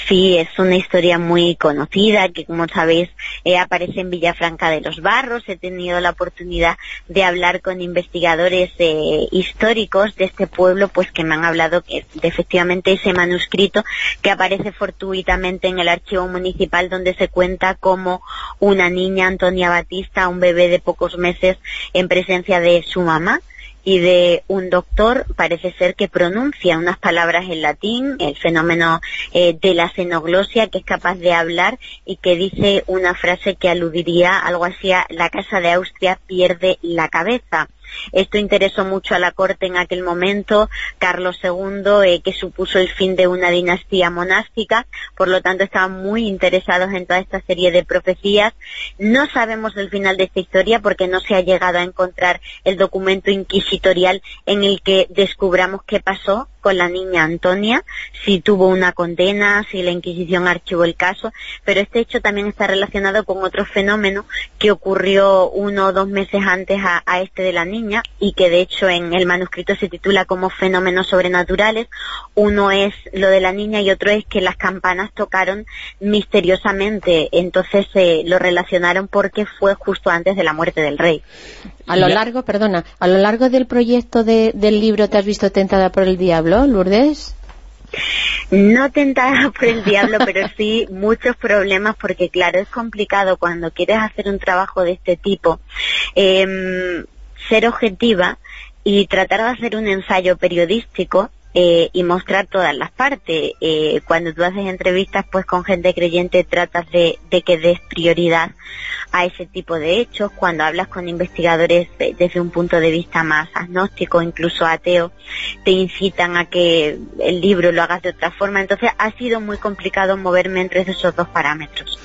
Sí, es una historia muy conocida que, como sabéis, eh, aparece en Villafranca de los Barros. He tenido la oportunidad de hablar con investigadores eh, históricos de este pueblo, pues que me han hablado que de efectivamente ese manuscrito que aparece fortuitamente en el archivo municipal donde se cuenta como una niña, Antonia Batista, un bebé de pocos meses en presencia de su mamá, y de un doctor parece ser que pronuncia unas palabras en latín, el fenómeno eh, de la xenoglosia, que es capaz de hablar y que dice una frase que aludiría algo así a la Casa de Austria pierde la cabeza. Esto interesó mucho a la corte en aquel momento, Carlos II, eh, que supuso el fin de una dinastía monástica, por lo tanto estaban muy interesados en toda esta serie de profecías. No sabemos el final de esta historia porque no se ha llegado a encontrar el documento inquisitorial en el que descubramos qué pasó con la niña Antonia, si tuvo una condena, si la Inquisición archivó el caso, pero este hecho también está relacionado con otro fenómeno que ocurrió uno o dos meses antes a, a este de la niña y que de hecho en el manuscrito se titula como fenómenos sobrenaturales. Uno es lo de la niña y otro es que las campanas tocaron misteriosamente, entonces eh, lo relacionaron porque fue justo antes de la muerte del rey. A lo largo, perdona, a lo largo del proyecto del libro te has visto tentada por el diablo, Lourdes? No tentada por el diablo, pero sí muchos problemas porque, claro, es complicado cuando quieres hacer un trabajo de este tipo eh, ser objetiva y tratar de hacer un ensayo periodístico eh, y mostrar todas las partes. Eh, cuando tú haces entrevistas pues con gente creyente tratas de, que des prioridad a ese tipo de hechos. Cuando hablas con investigadores desde un punto de vista más agnóstico, incluso ateo, te incitan a que el libro lo hagas de otra forma. Entonces ha sido muy complicado moverme entre esos dos parámetros.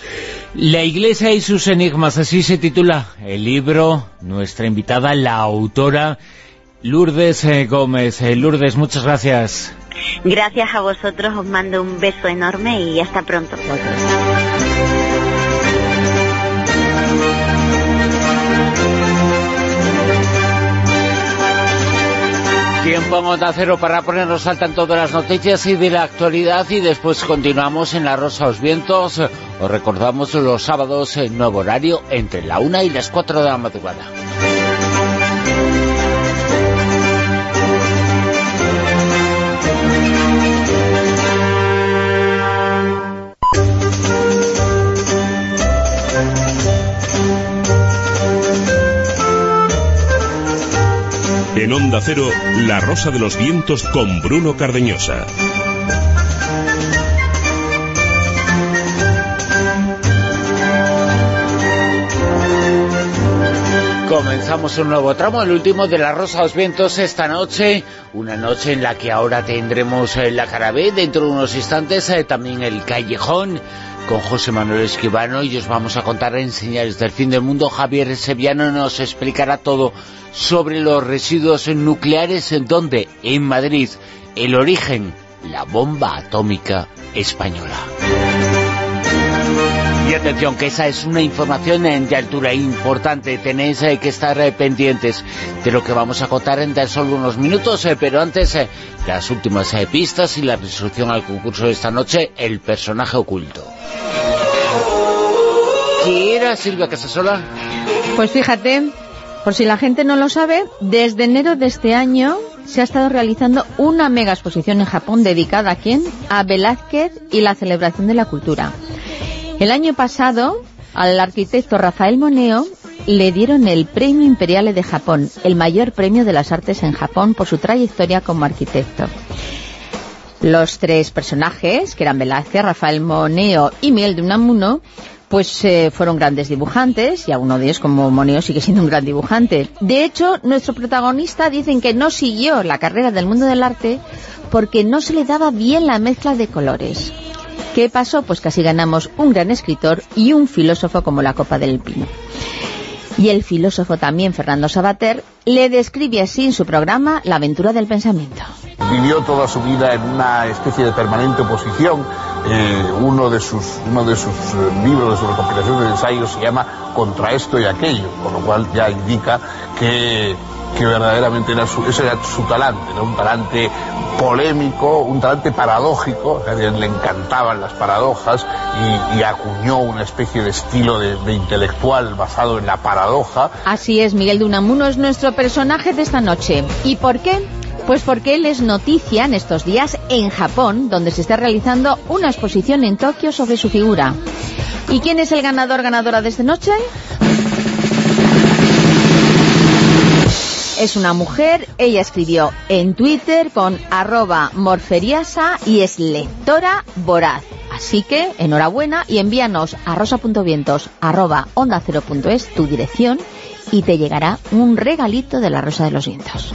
La Iglesia y sus enigmas, así se titula el libro. Nuestra invitada, la autora Lourdes eh, Gómez. Eh, Lourdes, muchas gracias. Gracias a vosotros, os mando un beso enorme y hasta pronto. Tiempo en Onda Cero para ponernos al tanto de las noticias y de la actualidad y después continuamos en La Rosa los Vientos. Os recordamos los sábados en nuevo horario entre la una y las cuatro de la madrugada. En Onda Cero, La Rosa de los Vientos con Bruno Cardeñosa. Comenzamos un nuevo tramo, el último de La Rosa de los Vientos esta noche, una noche en la que ahora tendremos eh, la Carabé, dentro de unos instantes eh, también el Callejón, con José Manuel Esquivano y os vamos a contar en Señales del Fin del Mundo. Javier Seviano nos explicará todo sobre los residuos nucleares, en donde, en Madrid, el origen, la bomba atómica española. Y atención, que esa es una información de altura importante, tenéis eh, que estar eh, pendientes de lo que vamos a contar en tan solo unos minutos, eh, pero antes las últimas pistas y la resolución al concurso de esta noche, el personaje oculto. ¿Quién era Silvia Casasola? Pues fíjate, por si la gente no lo sabe, desde enero de este año se ha estado realizando una mega exposición en Japón dedicada a quién? A Velázquez y la celebración de la cultura. El año pasado, al arquitecto Rafael Moneo le dieron el Premio Imperial de Japón, el mayor premio de las artes en Japón por su trayectoria como arquitecto. Los tres personajes, que eran Velázquez, Rafael Moneo y Miguel de Unamuno, pues eh, fueron grandes dibujantes, y alguno de ellos, como Moneo, sigue siendo un gran dibujante. De hecho, nuestro protagonista dicen que no siguió la carrera del mundo del arte porque no se le daba bien la mezcla de colores. ¿Qué pasó? Pues casi ganamos un gran escritor y un filósofo como la Copa del Pino. Y el filósofo también, Fernando Sabater, le describe así en su programa La aventura del pensamiento. Vivió toda su vida en una especie de permanente oposición. Eh, uno de sus, uno de sus eh, libros, de su recopilación de ensayos se llama Contra esto y aquello, con lo cual ya indica que que verdaderamente era su, ese era su talante, un talante polémico, un talante paradójico, a le encantaban las paradojas y, acuñó una especie de estilo de, intelectual basado en la paradoja. Así es, Miguel de Unamuno es nuestro personaje de esta noche. ¿Y por qué? Pues porque él es noticia en estos días en Japón, donde se está realizando una exposición en Tokio sobre su figura. ¿Y quién es el ganador, ganadora de esta noche? Es una mujer, ella escribió en Twitter con arroba morferiasa y es lectora voraz. Así que, enhorabuena y envíanos a rosa.vientos arroba onda es tu dirección y te llegará un regalito de la Rosa de los Vientos.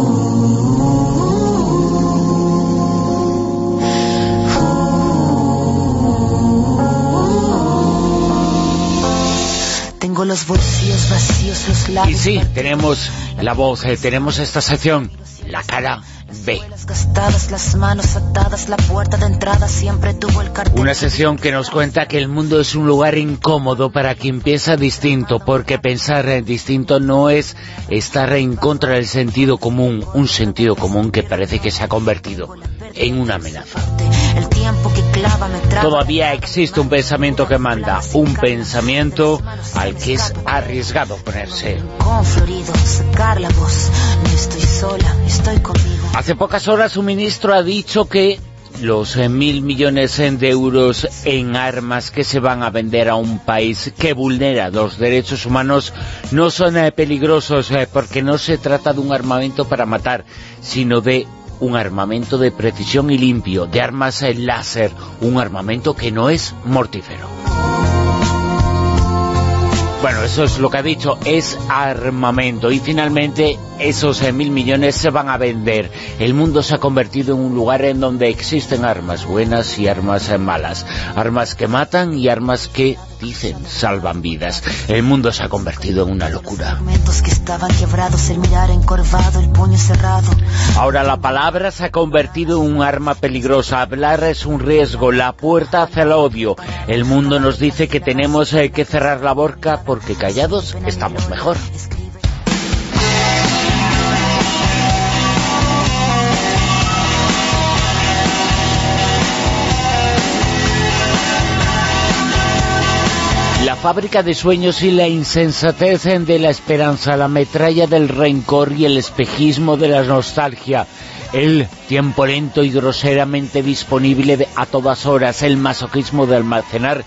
Los bolsillos vacíos, los labios... Y sí, tenemos la voz, eh, tenemos esta sección, la cara B. Una sección que nos cuenta que el mundo es un lugar incómodo para quien piensa distinto, porque pensar en distinto no es estar en contra del sentido común, un sentido común que parece que se ha convertido en una amenaza. Todavía existe un pensamiento que manda, un pensamiento al que es arriesgado ponerse. Hace pocas horas un ministro ha dicho que los eh, mil millones de euros en armas que se van a vender a un país que vulnera los derechos humanos no son eh, peligrosos eh, porque no se trata de un armamento para matar, sino de un armamento de precisión y limpio, de armas láser, un armamento que no es mortífero. Bueno, eso es lo que ha dicho, es armamento. Y finalmente esos eh, mil millones se van a vender. El mundo se ha convertido en un lugar en donde existen armas buenas y armas eh, malas. Armas que matan y armas que dicen salvan vidas. El mundo se ha convertido en una locura. Ahora la palabra se ha convertido en un arma peligrosa. Hablar es un riesgo, la puerta hacia el odio. El mundo nos dice que tenemos eh, que cerrar la boca porque callados estamos mejor. Fábrica de sueños y la insensatez de la esperanza, la metralla del rencor y el espejismo de la nostalgia, el tiempo lento y groseramente disponible a todas horas, el masoquismo de almacenar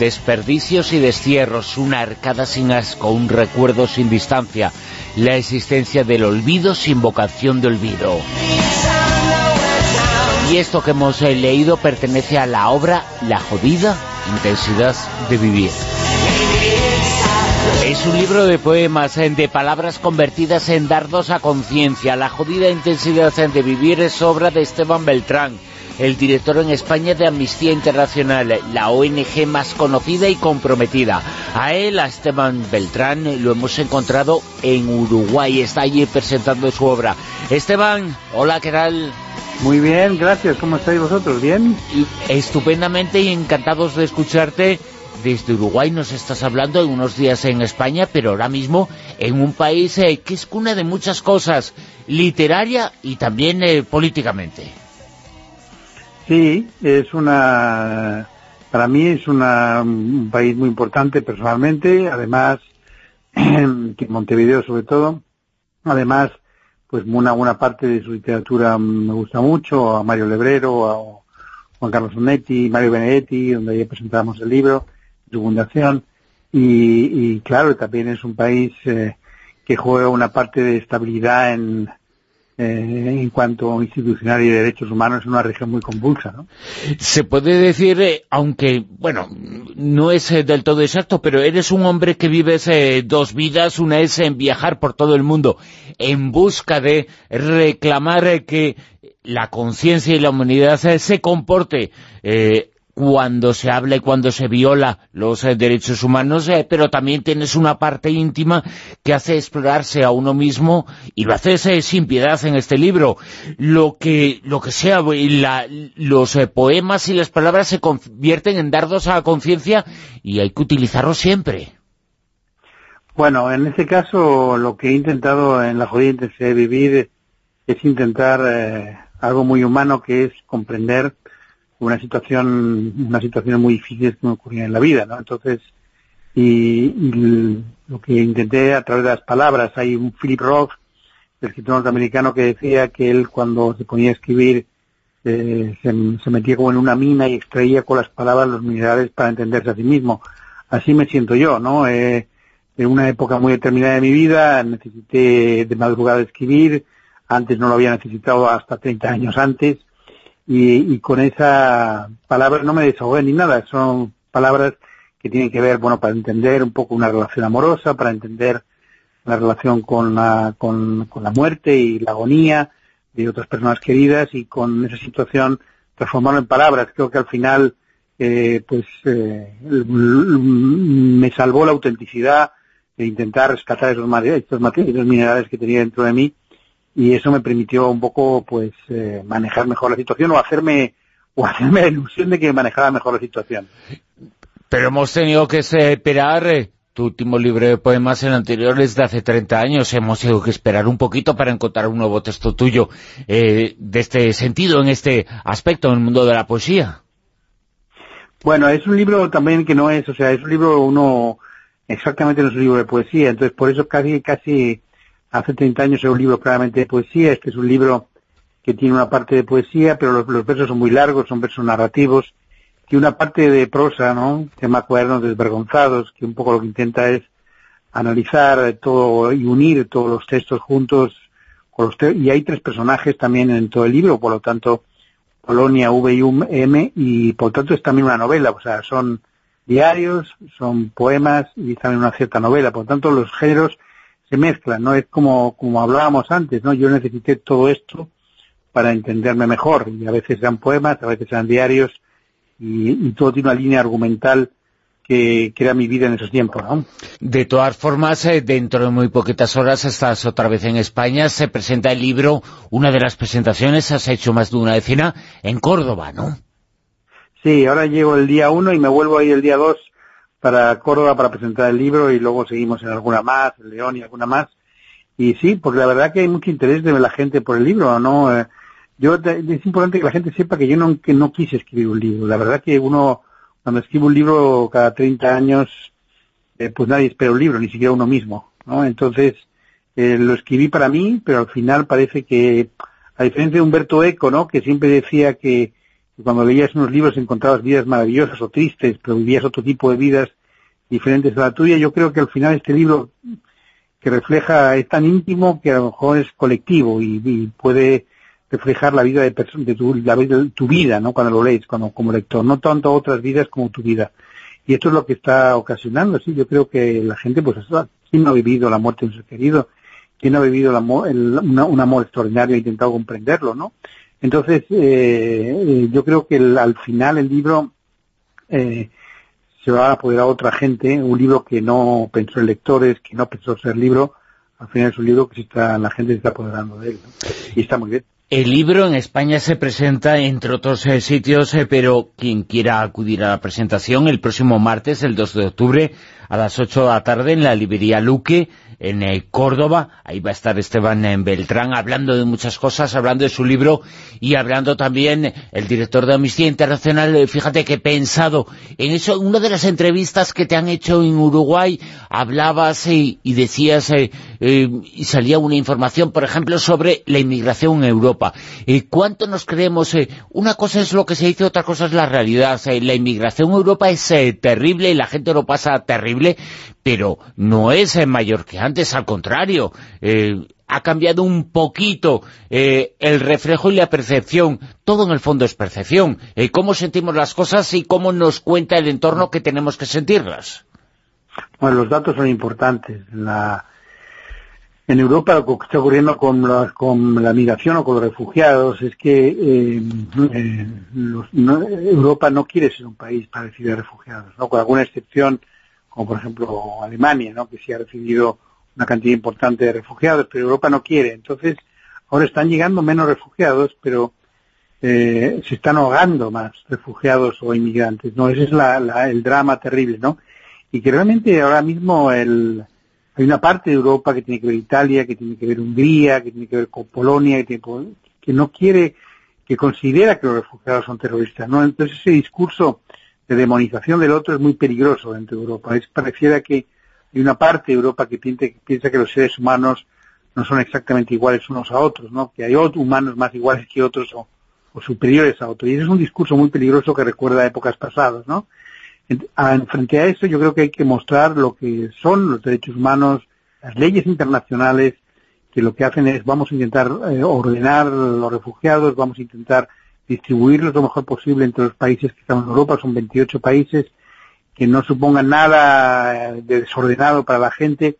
desperdicios y destierros, una arcada sin asco, un recuerdo sin distancia, la existencia del olvido sin vocación de olvido. Y esto que hemos eh, leído pertenece a la obra La jodida intensidad de vivir. Es un libro de poemas, eh, de palabras convertidas en dardos a conciencia. La jodida intensidad de vivir es obra de Esteban Beltrán, el director en España de Amnistía Internacional, la ONG más conocida y comprometida. A él, a Esteban Beltrán, lo hemos encontrado en Uruguay, está allí presentando su obra. Esteban, hola, ¿qué tal? Muy bien, gracias. ¿Cómo estáis vosotros? ¿Bien? Estupendamente y encantados de escucharte desde Uruguay nos estás hablando en unos días en España, pero ahora mismo en un país eh, que es cuna de muchas cosas, literaria y también eh, políticamente. Sí, es una... Para mí es un país muy importante personalmente, además, (clears throat) que Montevideo sobre todo, además, pues una buena parte de su literatura me gusta mucho, a Mario Lebrero, a Juan Carlos Onetti, Mario Benedetti, donde ya presentamos el libro, su fundación, y, claro, también es un país eh, que juega una parte de estabilidad en, eh, en cuanto institucional y de derechos humanos es una región muy convulsa, ¿no? Se puede decir, eh, aunque, bueno, no es eh, del todo exacto, pero eres un hombre que vives dos vidas, una es en viajar por todo el mundo en busca de reclamar que la conciencia y la humanidad se comporte cuando se habla y cuando se viola los eh, derechos humanos, eh, pero también tienes una parte íntima que hace explorarse a uno mismo y lo haces eh, sin piedad en este libro. Lo que, lo que sea, los poemas y las palabras se convierten en dardos a la conciencia y hay que utilizarlos siempre. Bueno, en este caso lo que he intentado en la jodida de vivir es intentar algo muy humano que es comprender una situación, una situación muy difícil que me ocurría en la vida, ¿no? Entonces, y, lo que intenté a través de las palabras, hay un Philip Roth, el escritor norteamericano, que decía que él cuando se ponía a escribir eh, se, metía como en una mina y extraía con las palabras los minerales para entenderse a sí mismo. Así me siento yo, ¿no? Eh, en una época muy determinada de mi vida necesité de madrugada escribir, antes no lo había necesitado hasta 30 años antes, y, con esa palabra no me desahogué ni nada, son palabras que tienen que ver, bueno, para entender un poco una relación amorosa, para entender la relación con la, con, la muerte y la agonía de otras personas queridas y con esa situación transformarlo en palabras. Creo que al final, eh, pues, eh, me salvó la autenticidad de intentar rescatar esos estos materiales minerales que tenía dentro de mí y eso me permitió un poco pues eh, manejar mejor la situación o hacerme o hacerme la ilusión de que manejaba mejor la situación. Pero hemos tenido que esperar eh, tu último libro de poemas en anteriores de hace 30 años, hemos tenido que esperar un poquito para encontrar un nuevo texto tuyo eh, de este sentido, en este aspecto, en el mundo de la poesía. Bueno, es un libro también que no es, o sea, es un libro, uno, exactamente no es un libro de poesía, entonces por eso casi, casi hace 30 años era un libro claramente de poesía, este es un libro que tiene una parte de poesía, pero los, versos son muy largos, son versos narrativos, y una parte de prosa, ¿no?, se llama Cuadernos Desvergonzados, que un poco lo que intenta es analizar todo y unir todos los textos juntos, con los y hay tres personajes también en todo el libro, por lo tanto, Polonia, V y M, y por lo tanto es también una novela, o sea, son diarios, son poemas y también una cierta novela, por lo tanto los géneros se mezclan, ¿no? Es como, como hablábamos antes, ¿no? Yo necesité todo esto para entenderme mejor, y a veces eran poemas, a veces eran diarios, y, todo tiene una línea argumental que, que, era mi vida en esos tiempos, ¿no? De todas formas, eh, dentro de muy poquitas horas estás otra vez en España, se presenta el libro, una de las presentaciones, has hecho más de una decena, en Córdoba, ¿no? Sí, ahora llego el día uno y me vuelvo ahí el día dos para Córdoba para presentar el libro y luego seguimos en alguna más, en León y alguna más. Y sí, porque la verdad que hay mucho interés de la gente por el libro, ¿no? Eh, yo es importante que la gente sepa que yo no, que no quise escribir un libro. La verdad que uno, cuando escribe un libro cada 30 años, eh, pues nadie espera un libro, ni siquiera uno mismo, ¿no? Entonces, eh, lo escribí para mí, pero al final parece que, a diferencia de Humberto Eco, ¿no? Que siempre decía que cuando leías unos libros encontrabas vidas maravillosas o tristes, pero vivías otro tipo de vidas diferentes a la tuya, yo creo que al final este libro que refleja es tan íntimo que a lo mejor es colectivo y, puede reflejar la vida de, de tu, la vida, tu vida, ¿no? Cuando lo lees, cuando, como lector, no tanto otras vidas como tu vida. Y esto es lo que está ocasionando, sí, yo creo que la gente, pues, ¿quién no ha vivido la muerte de un ser querido? ¿Quién no ha vivido el amor, el, una, un amor extraordinario e intentado comprenderlo, no? Entonces, eh, yo creo que el, al final el libro eh, se va a apoderar a otra gente, un libro que no pensó en lectores, que no pensó ser libro, al final es un libro que está, la gente se está apoderando de él, ¿no? y está muy bien. El libro en España se presenta entre otros eh, sitios, eh, pero quien quiera acudir a la presentación el próximo martes, el 2 de octubre, a las 8 de la tarde en la librería Luque, en eh, Córdoba. Ahí va a estar Esteban en Beltrán hablando de muchas cosas, hablando de su libro y hablando también el director de Amnistía Internacional. Eh, fíjate que he pensado en eso, en una de las entrevistas que te han hecho en Uruguay, hablabas y, y decías, eh, eh, y salía una información, por ejemplo, sobre la inmigración en Europa. Eh, ¿Cuánto nos creemos? Eh, una cosa es lo que se dice, otra cosa es la realidad. la inmigración en Europa es terrible y la gente lo pasa terrible, pero no es mayor que antes, al contrario, eh, ha cambiado un poquito eh, el reflejo y la percepción. Todo en el fondo es percepción. Eh, cómo sentimos las cosas y cómo nos cuenta el entorno que tenemos que sentirlas. Bueno, los datos son importantes. La... En Europa lo que está ocurriendo con la, con la migración o con los refugiados es que eh, los, Europa no quiere ser un país para recibir refugiados, ¿no? con alguna excepción como por ejemplo Alemania, ¿no? que sí ha recibido una cantidad importante de refugiados, pero Europa no quiere. Entonces, ahora están llegando menos refugiados, pero eh, se están ahogando más refugiados o inmigrantes, ¿no? Ese es la, el drama terrible, ¿no? Y que realmente ahora mismo el, hay una parte de Europa que tiene que ver Italia, que tiene que ver Hungría, que tiene que ver con Polonia, que, tiene, que no quiere, que considera que los refugiados son terroristas, ¿no? Entonces ese discurso de demonización del otro es muy peligroso dentro de Europa. Es pareciera que hay una parte de Europa que piensa, que los seres humanos no son exactamente iguales unos a otros, ¿no? Que hay otros humanos más iguales que otros o, superiores a otros. Y ese es un discurso muy peligroso que recuerda épocas pasadas, ¿no? Frente a eso yo creo que hay que mostrar lo que son los derechos humanos, las leyes internacionales, que lo que hacen es vamos a intentar eh, ordenar los refugiados, vamos a intentar distribuirlos lo mejor posible entre los países que están en Europa, son 28 países, que no supongan nada de desordenado para la gente,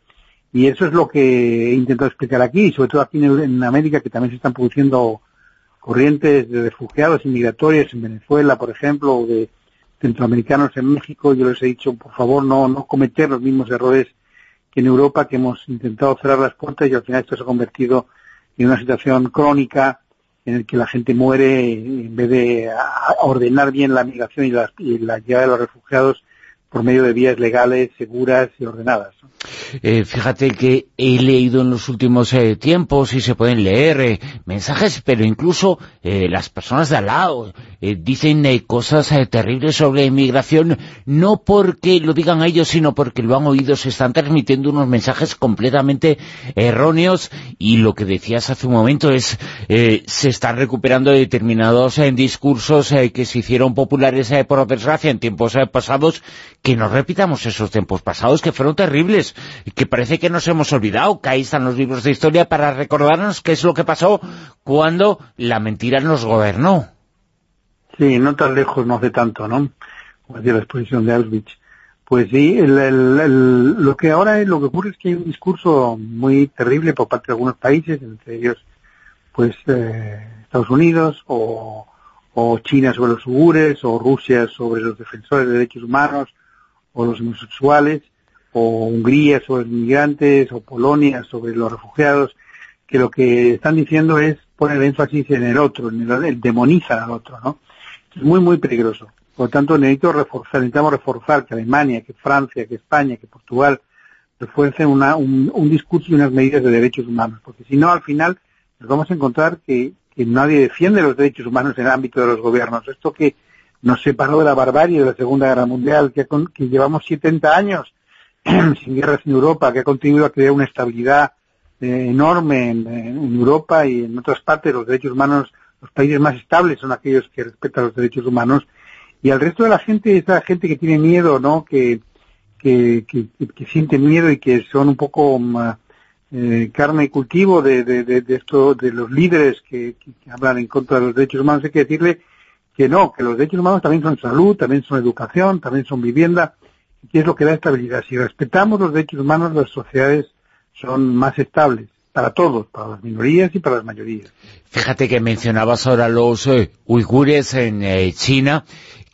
y eso es lo que he intentado explicar aquí, sobre todo aquí en, en América, que también se están produciendo corrientes de refugiados inmigratorios en Venezuela, por ejemplo, o de centroamericanos en México, yo les he dicho, por favor, no, no cometer los mismos errores que en Europa, que hemos intentado cerrar las puertas y al final esto se ha convertido en una situación crónica en el que la gente muere en vez de ordenar bien la migración y la, y la llegada de los refugiados por medio de vías legales, seguras y ordenadas. Eh, fíjate que he leído en los últimos eh, tiempos y se pueden leer eh, mensajes, pero incluso las personas de al lado dicen cosas terribles sobre inmigración, no porque lo digan ellos, sino porque lo han oído, se están transmitiendo unos mensajes completamente erróneos y lo que decías hace un momento es, se están recuperando determinados discursos que se hicieron populares por desgracia en tiempos pasados, que no repitamos esos tiempos pasados que fueron terribles que parece que nos hemos olvidado, que ahí están los libros de historia para recordarnos qué es lo que pasó cuando la mentira nos gobernó. Sí, no tan lejos, no hace tanto, ¿no? Como decía la exposición de Auschwitz. Pues sí, el, el, el, lo que ahora es, lo que ocurre es que hay un discurso muy terrible por parte de algunos países, entre ellos, pues, eh, Estados Unidos, o, o China sobre los ugures, o Rusia sobre los defensores de derechos humanos, o los homosexuales, o Hungría sobre los inmigrantes, o Polonia sobre los refugiados, que lo que están diciendo es poner énfasis en el otro, en el, el demonizar al otro, ¿no? Es muy, muy peligroso. Por lo tanto, necesito reforzar, necesitamos reforzar que Alemania, que Francia, que España, que Portugal refuercen una, un, un discurso y unas medidas de derechos humanos, porque si no, al final nos vamos a encontrar que, que nadie defiende los derechos humanos en el ámbito de los gobiernos. Esto que nos separó de la barbarie de la Segunda Guerra Mundial, que, con, que llevamos 70 años (clears throat) sin guerras en Europa, que ha contribuido a crear una estabilidad eh, enorme en, Europa y en otras partes los derechos humanos, los países más estables son aquellos que respetan los derechos humanos y al resto de la gente es la gente que tiene miedo, ¿no? Que, que, que, siente miedo y que son un poco eh, carne y cultivo de, de, de, de, esto, de los líderes que, hablan en contra de los derechos humanos. Hay que decirle que no, que los derechos humanos también son salud, también son educación, también son vivienda, que es lo que da estabilidad. Si respetamos los derechos humanos, las sociedades son más estables para todos, para las minorías y para las mayorías. Fíjate que mencionabas ahora los eh, uigures en eh, China,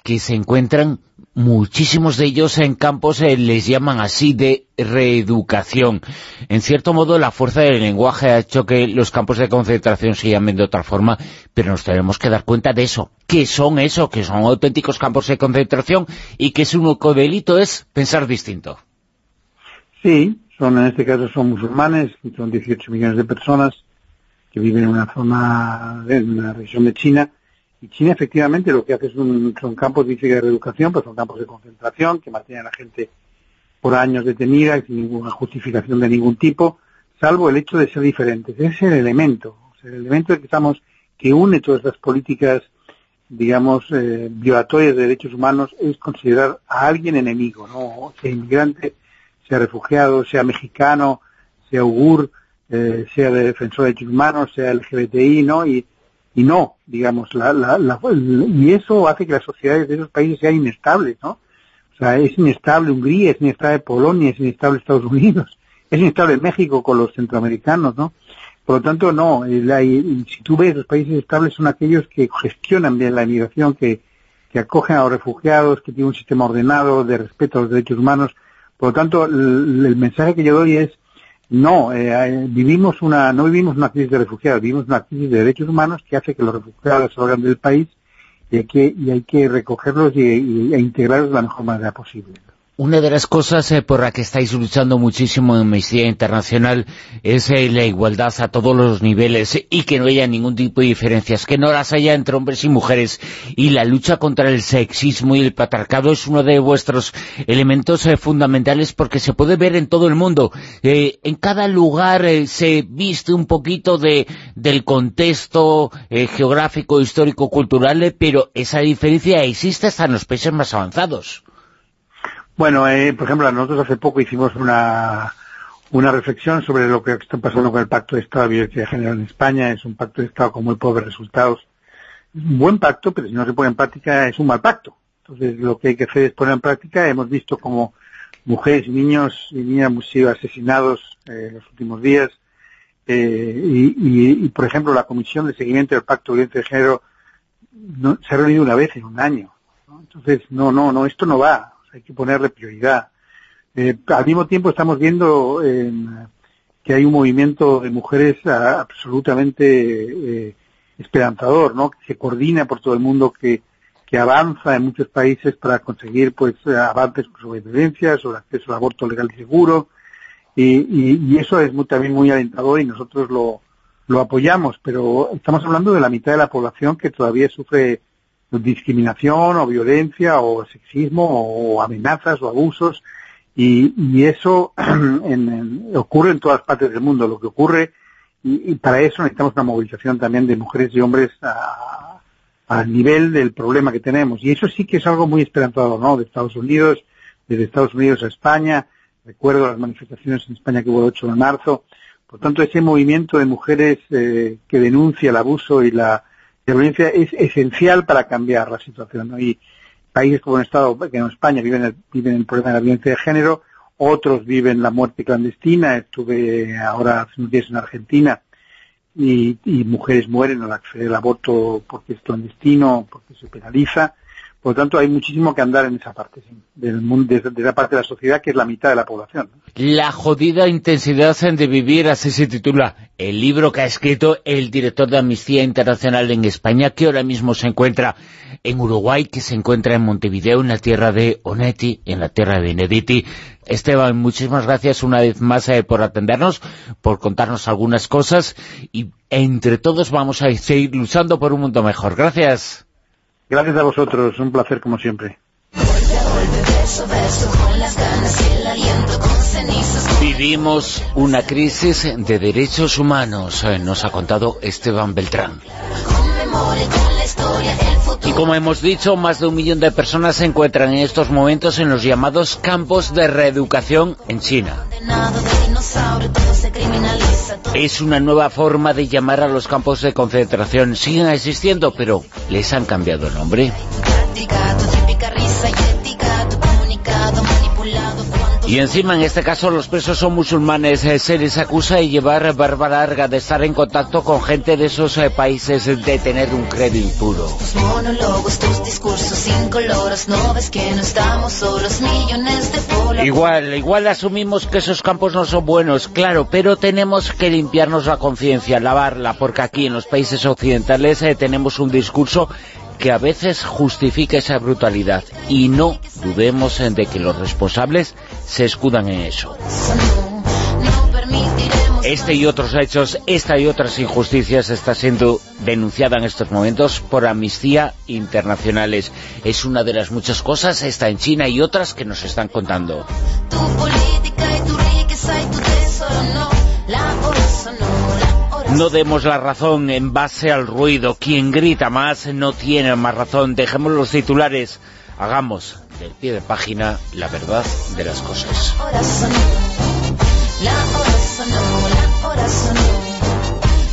que se encuentran muchísimos de ellos en campos, eh, les llaman así, de reeducación. En cierto modo, la fuerza del lenguaje ha hecho que los campos de concentración se llamen de otra forma, pero nos tenemos que dar cuenta de eso. ¿Qué son eso? Que son auténticos campos de concentración y que su único delito es pensar distinto. Sí, son en este caso son musulmanes, son 18 millones de personas que viven en una zona, en una región de China, y China efectivamente lo que hace es un, son campos de reeducación, pues son campos de concentración que mantienen a la gente por años detenida sin ninguna justificación de ningún tipo, salvo el hecho de ser diferentes. Ese es el elemento, o sea, el elemento que estamos, que une todas estas políticas, digamos, eh, violatorias de derechos humanos, es considerar a alguien enemigo, ¿no? Sea inmigrante, sea refugiado, sea mexicano, sea ugur, eh, sea de defensor de derechos humanos, sea LGBTI, ¿no? Y, y no, digamos, la, la, la, y eso hace que las sociedades de esos países sean inestables, ¿no? O sea, es inestable Hungría, es inestable Polonia, es inestable Estados Unidos, (laughs) es inestable México con los centroamericanos, ¿no? Por lo tanto, no, la, si tú ves, los países estables son aquellos que gestionan bien la inmigración, que, que acogen a los refugiados, que tienen un sistema ordenado de respeto a los derechos humanos, por lo tanto, el, el mensaje que yo doy es, no, eh, vivimos una, no vivimos una crisis de refugiados, vivimos una crisis de derechos humanos que hace que los refugiados salgan del país y hay que, y hay que recogerlos y, y, e integrarlos de la mejor manera posible. Una de las cosas eh, por la que estáis luchando muchísimo en Amnistía Internacional es eh, la igualdad a todos los niveles y que no haya ningún tipo de diferencias, que no las haya entre hombres y mujeres. Y la lucha contra el sexismo y el patriarcado es uno de vuestros elementos eh, fundamentales porque se puede ver en todo el mundo. En cada lugar se viste un poquito de, del contexto geográfico, histórico, cultural, pero esa diferencia existe hasta en los países más avanzados. Bueno, eh, por ejemplo, nosotros hace poco hicimos una, una reflexión sobre lo que está pasando con el Pacto de Estado de Violencia de Género en España. Es un pacto de Estado con muy pobres resultados. Es un buen pacto, pero si no se pone en práctica es un mal pacto. Entonces, lo que hay que hacer es poner en práctica. Hemos visto como mujeres niños y niñas hemos sido asesinados eh, en los últimos días. Eh, y, y, por ejemplo, la Comisión de Seguimiento del Pacto de Violencia de Género no, se ha reunido una vez en un año. Entonces, no, no, no, esto no va hay que ponerle prioridad. Eh, al mismo tiempo estamos viendo eh, que hay un movimiento de mujeres a, absolutamente eh, esperanzador, ¿no? Que se coordina por todo el mundo, que, que avanza en muchos países para conseguir pues avances sobre violencia, sobre acceso al aborto legal y seguro, y, y, y eso es muy, también muy alentador y nosotros lo, lo apoyamos, pero estamos hablando de la mitad de la población que todavía sufre discriminación o violencia o sexismo o amenazas o abusos y, y eso (clears throat) en, ocurre en todas partes del mundo. Lo que ocurre y, para eso necesitamos una movilización también de mujeres y hombres a, nivel del problema que tenemos y eso sí que es algo muy esperanzador, ¿no? De Estados Unidos, desde Estados Unidos a España. Recuerdo las manifestaciones en España que hubo el 8 de marzo. Por tanto, ese movimiento de mujeres eh, que denuncia el abuso y la violencia es esencial para cambiar la situación. ¿no? Y países como el Estado, que en España viven el, viven problema de la violencia de género, otros viven la muerte clandestina. Estuve ahora hace unos días en Argentina y, y mujeres mueren al acceder al aborto porque es clandestino, porque se penaliza. Por lo tanto, hay muchísimo que andar en esa parte del mundo, de, de, esa parte de la sociedad que es la mitad de la población. La jodida intensidad de vivir, así se titula el libro que ha escrito el director de Amnistía Internacional en España, que ahora mismo se encuentra en Uruguay, que se encuentra en Montevideo, en la tierra de Onetti, en la tierra de Benediti. Esteban, muchísimas gracias una vez más eh, por atendernos, por contarnos algunas cosas y entre todos vamos a seguir luchando por un mundo mejor. Gracias. Gracias a vosotros, un placer como siempre. Vivimos una crisis de derechos humanos, eh, nos ha contado Esteban Beltrán. Y como hemos dicho, más de un millón de personas se encuentran en estos momentos en los llamados campos de reeducación en China. Es una nueva forma de llamar a los campos de concentración. Siguen existiendo, pero les han cambiado el nombre. Y encima, en este caso, los presos son musulmanes. Eh, Se les acusa de llevar barba larga, de estar en contacto con gente de esos eh, países, de tener un credo impuro. Tus monólogos, tus discursos incoloros, no ves que no estamos solos, millones de polos. Igual, igual asumimos que esos campos no son buenos, claro, pero tenemos que limpiarnos la conciencia, lavarla, porque aquí en los países occidentales eh, tenemos un discurso que a veces justifica esa brutalidad y no dudemos de que los responsables se escudan en eso. Este y otros hechos, esta y otras injusticias está siendo denunciada en estos momentos por Amnistía Internacionales. Es una de las muchas cosas, está en China y otras que nos están contando. tu política y tu No demos la razón en base al ruido. Quien grita más no tiene más razón. Dejemos los titulares. Hagamos del pie de página la verdad de las cosas.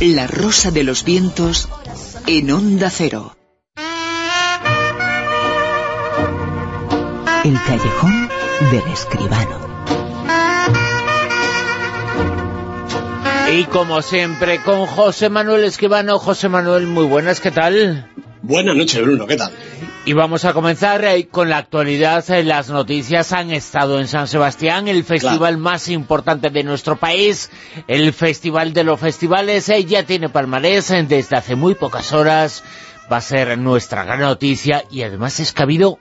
La rosa de los vientos en onda cero. El callejón del escribano. Y como siempre, con José Manuel Esquivano. José Manuel, muy buenas, ¿qué tal? Buenas noches, Bruno, ¿qué tal? Y vamos a comenzar eh, con la actualidad. Eh, Las noticias han estado en San Sebastián, el festival más importante de nuestro país, el festival de los festivales. eh, ya tiene palmarés desde hace muy pocas horas. Va a ser nuestra gran noticia y además es que ha habido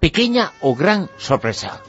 pequeña o gran sorpresa.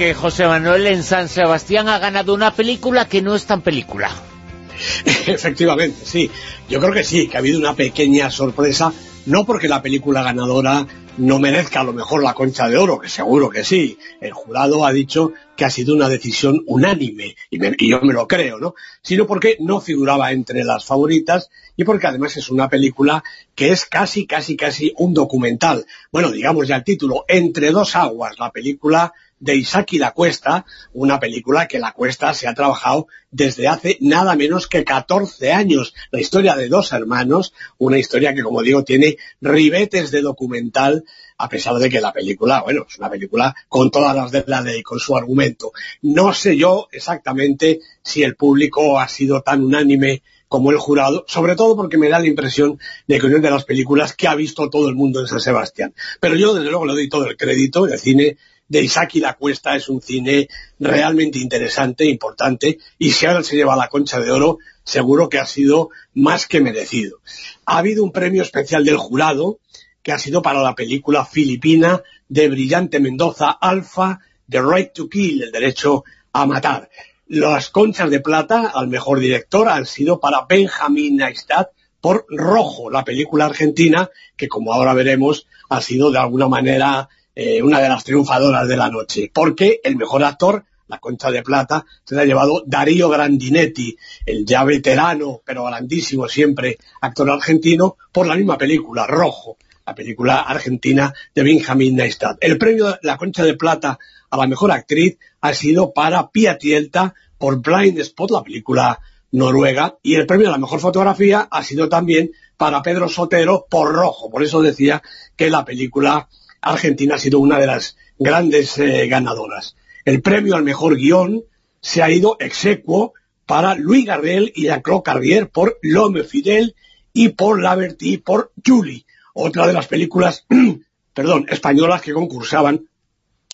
Que José Manuel en San Sebastián ha ganado una película que no es tan película. (laughs) Efectivamente, sí. Yo creo que sí, que ha habido una pequeña sorpresa, no porque la película ganadora no merezca a lo mejor la concha de oro, que seguro que sí. El jurado ha dicho que ha sido una decisión unánime, y, me- y yo me lo creo, ¿no? Sino porque no figuraba entre las favoritas y porque además es una película que es casi, casi, casi un documental. Bueno, digamos ya el título, Entre dos aguas, la película de Isaki La Cuesta, una película que La Cuesta se ha trabajado desde hace nada menos que 14 años. La historia de dos hermanos, una historia que, como digo, tiene ribetes de documental, a pesar de que la película, bueno, es una película con todas las de la ley, con su argumento. No sé yo exactamente si el público ha sido tan unánime como el jurado, sobre todo porque me da la impresión de que una de las películas que ha visto todo el mundo en San Sebastián. Pero yo, desde luego, le doy todo el crédito, el cine de Isaki La Cuesta es un cine realmente interesante, importante, y si ahora se lleva la concha de oro, seguro que ha sido más que merecido. Ha habido un premio especial del jurado, que ha sido para la película filipina de Brillante Mendoza, Alfa, The Right to Kill, el derecho a matar. Las conchas de plata al mejor director han sido para Benjamin Neistat por Rojo, la película argentina, que como ahora veremos, ha sido de alguna manera eh, una de las triunfadoras de la noche, porque el mejor actor, la concha de plata, se la ha llevado Darío Grandinetti, el ya veterano, pero grandísimo siempre, actor argentino, por la misma película, Rojo, la película argentina de Benjamin Neistat. El premio La Concha de Plata a la mejor actriz ha sido para Pia Tielta por Blind Spot, la película noruega, y el premio a la mejor fotografía ha sido también para Pedro Sotero por Rojo. Por eso decía que la película argentina ha sido una de las grandes eh, ganadoras. El premio al mejor guion se ha ido execuo para Louis Garrel y Jean-Claude Carrier por L'Homme Fidel y por Laverty por Julie, otra de las películas (clears throat) perdón, españolas que concursaban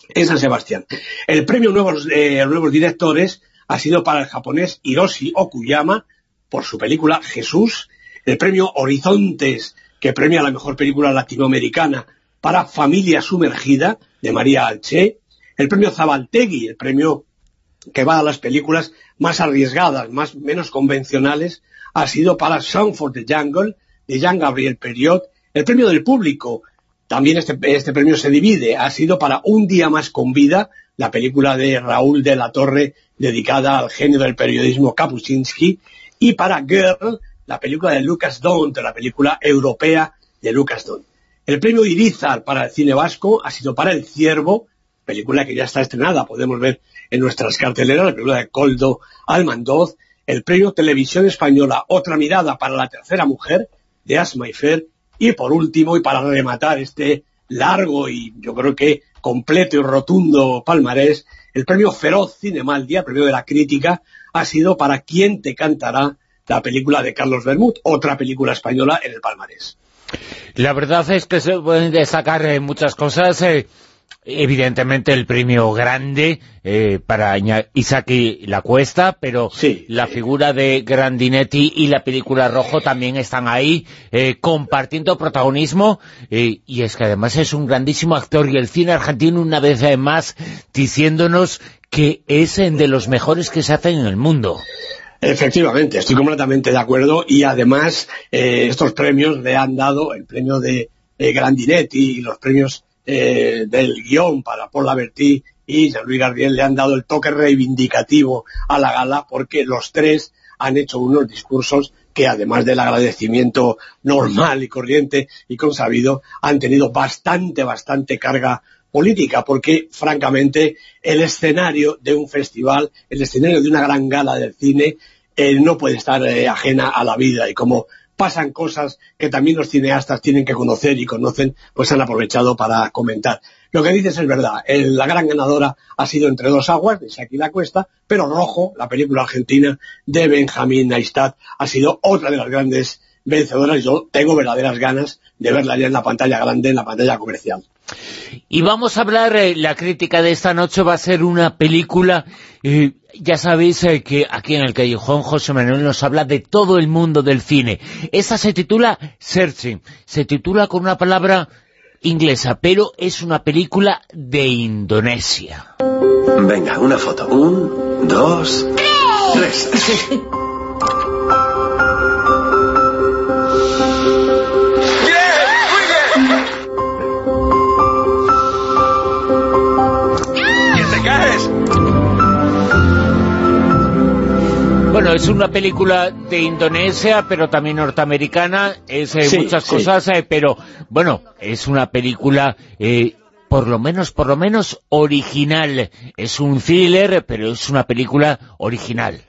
en San Sebastián. El premio nuevos, eh, nuevos directores ha sido para el japonés Hiroshi Okuyama por su película Jesús, el premio Horizontes, que premia la mejor película latinoamericana para Familia Sumergida, de María Alché, el premio Zabaltegui, el premio que va a las películas más arriesgadas, más menos convencionales, ha sido para Song for the Jungle, de Jean Gabriel Periot, el premio del público. También este, este premio se divide, ha sido para Un día más con vida, la película de Raúl de la Torre dedicada al genio del periodismo Kapuscinski, y para Girl, la película de Lucas Dont, la película europea de Lucas Dont. El premio Irizar para el cine vasco ha sido para El Ciervo, película que ya está estrenada, podemos ver en nuestras carteleras, la película de Coldo Almandoz, el premio Televisión Española Otra Mirada para la Tercera Mujer, de Asma y Fer, y por último, y para rematar este largo y yo creo que completo y rotundo palmarés, el premio Feroz Cinemaldia, premio de la crítica, ha sido para Quién te cantará, la película de Carlos Bermud, otra película española en el palmarés. La verdad es que se pueden destacar eh, muchas cosas. Eh, evidentemente el premio grande eh, para Isaki La Cuesta, pero la figura de Grandinetti y la película Rojo también están ahí compartiendo protagonismo y es que además es un grandísimo actor y el cine argentino una vez más diciéndonos que es de los mejores que se hacen en el mundo. Efectivamente, estoy completamente de acuerdo y además eh, estos premios le han dado el premio de Grandinetti y los premios eh, del guion para Paul Laverty y Jean-Louis Gardiel le han dado el toque reivindicativo a la gala porque los tres han hecho unos discursos que además del agradecimiento normal y corriente y consabido han tenido bastante, bastante carga política, porque francamente el escenario de un festival, el escenario de una gran gala del cine, eh, no puede estar eh, ajena a la vida y como pasan cosas que también los cineastas tienen que conocer y conocen, pues han aprovechado para comentar. Lo que dices es verdad, la gran ganadora ha sido Entre dos aguas, de Shaki La Cuesta, pero Rojo, la película argentina de Benjamín Neistat, ha sido otra de las grandes vencedoras. Yo tengo verdaderas ganas de verla ya en la pantalla grande, en la pantalla comercial. Y vamos a hablar, eh, la crítica de esta noche va a ser una película, eh, ya sabéis eh, que aquí en el Callejón José Manuel nos habla de todo el mundo del cine. Esta se titula Searching, se titula con una palabra inglesa, pero es una película de Indonesia. Venga, una foto. Un, dos, tres. (laughs) Bueno, es una película de Indonesia, pero también norteamericana, es eh, muchas cosas, eh, pero bueno, es una película... Eh, por lo menos, por lo menos original. Es un thriller, pero es una película original.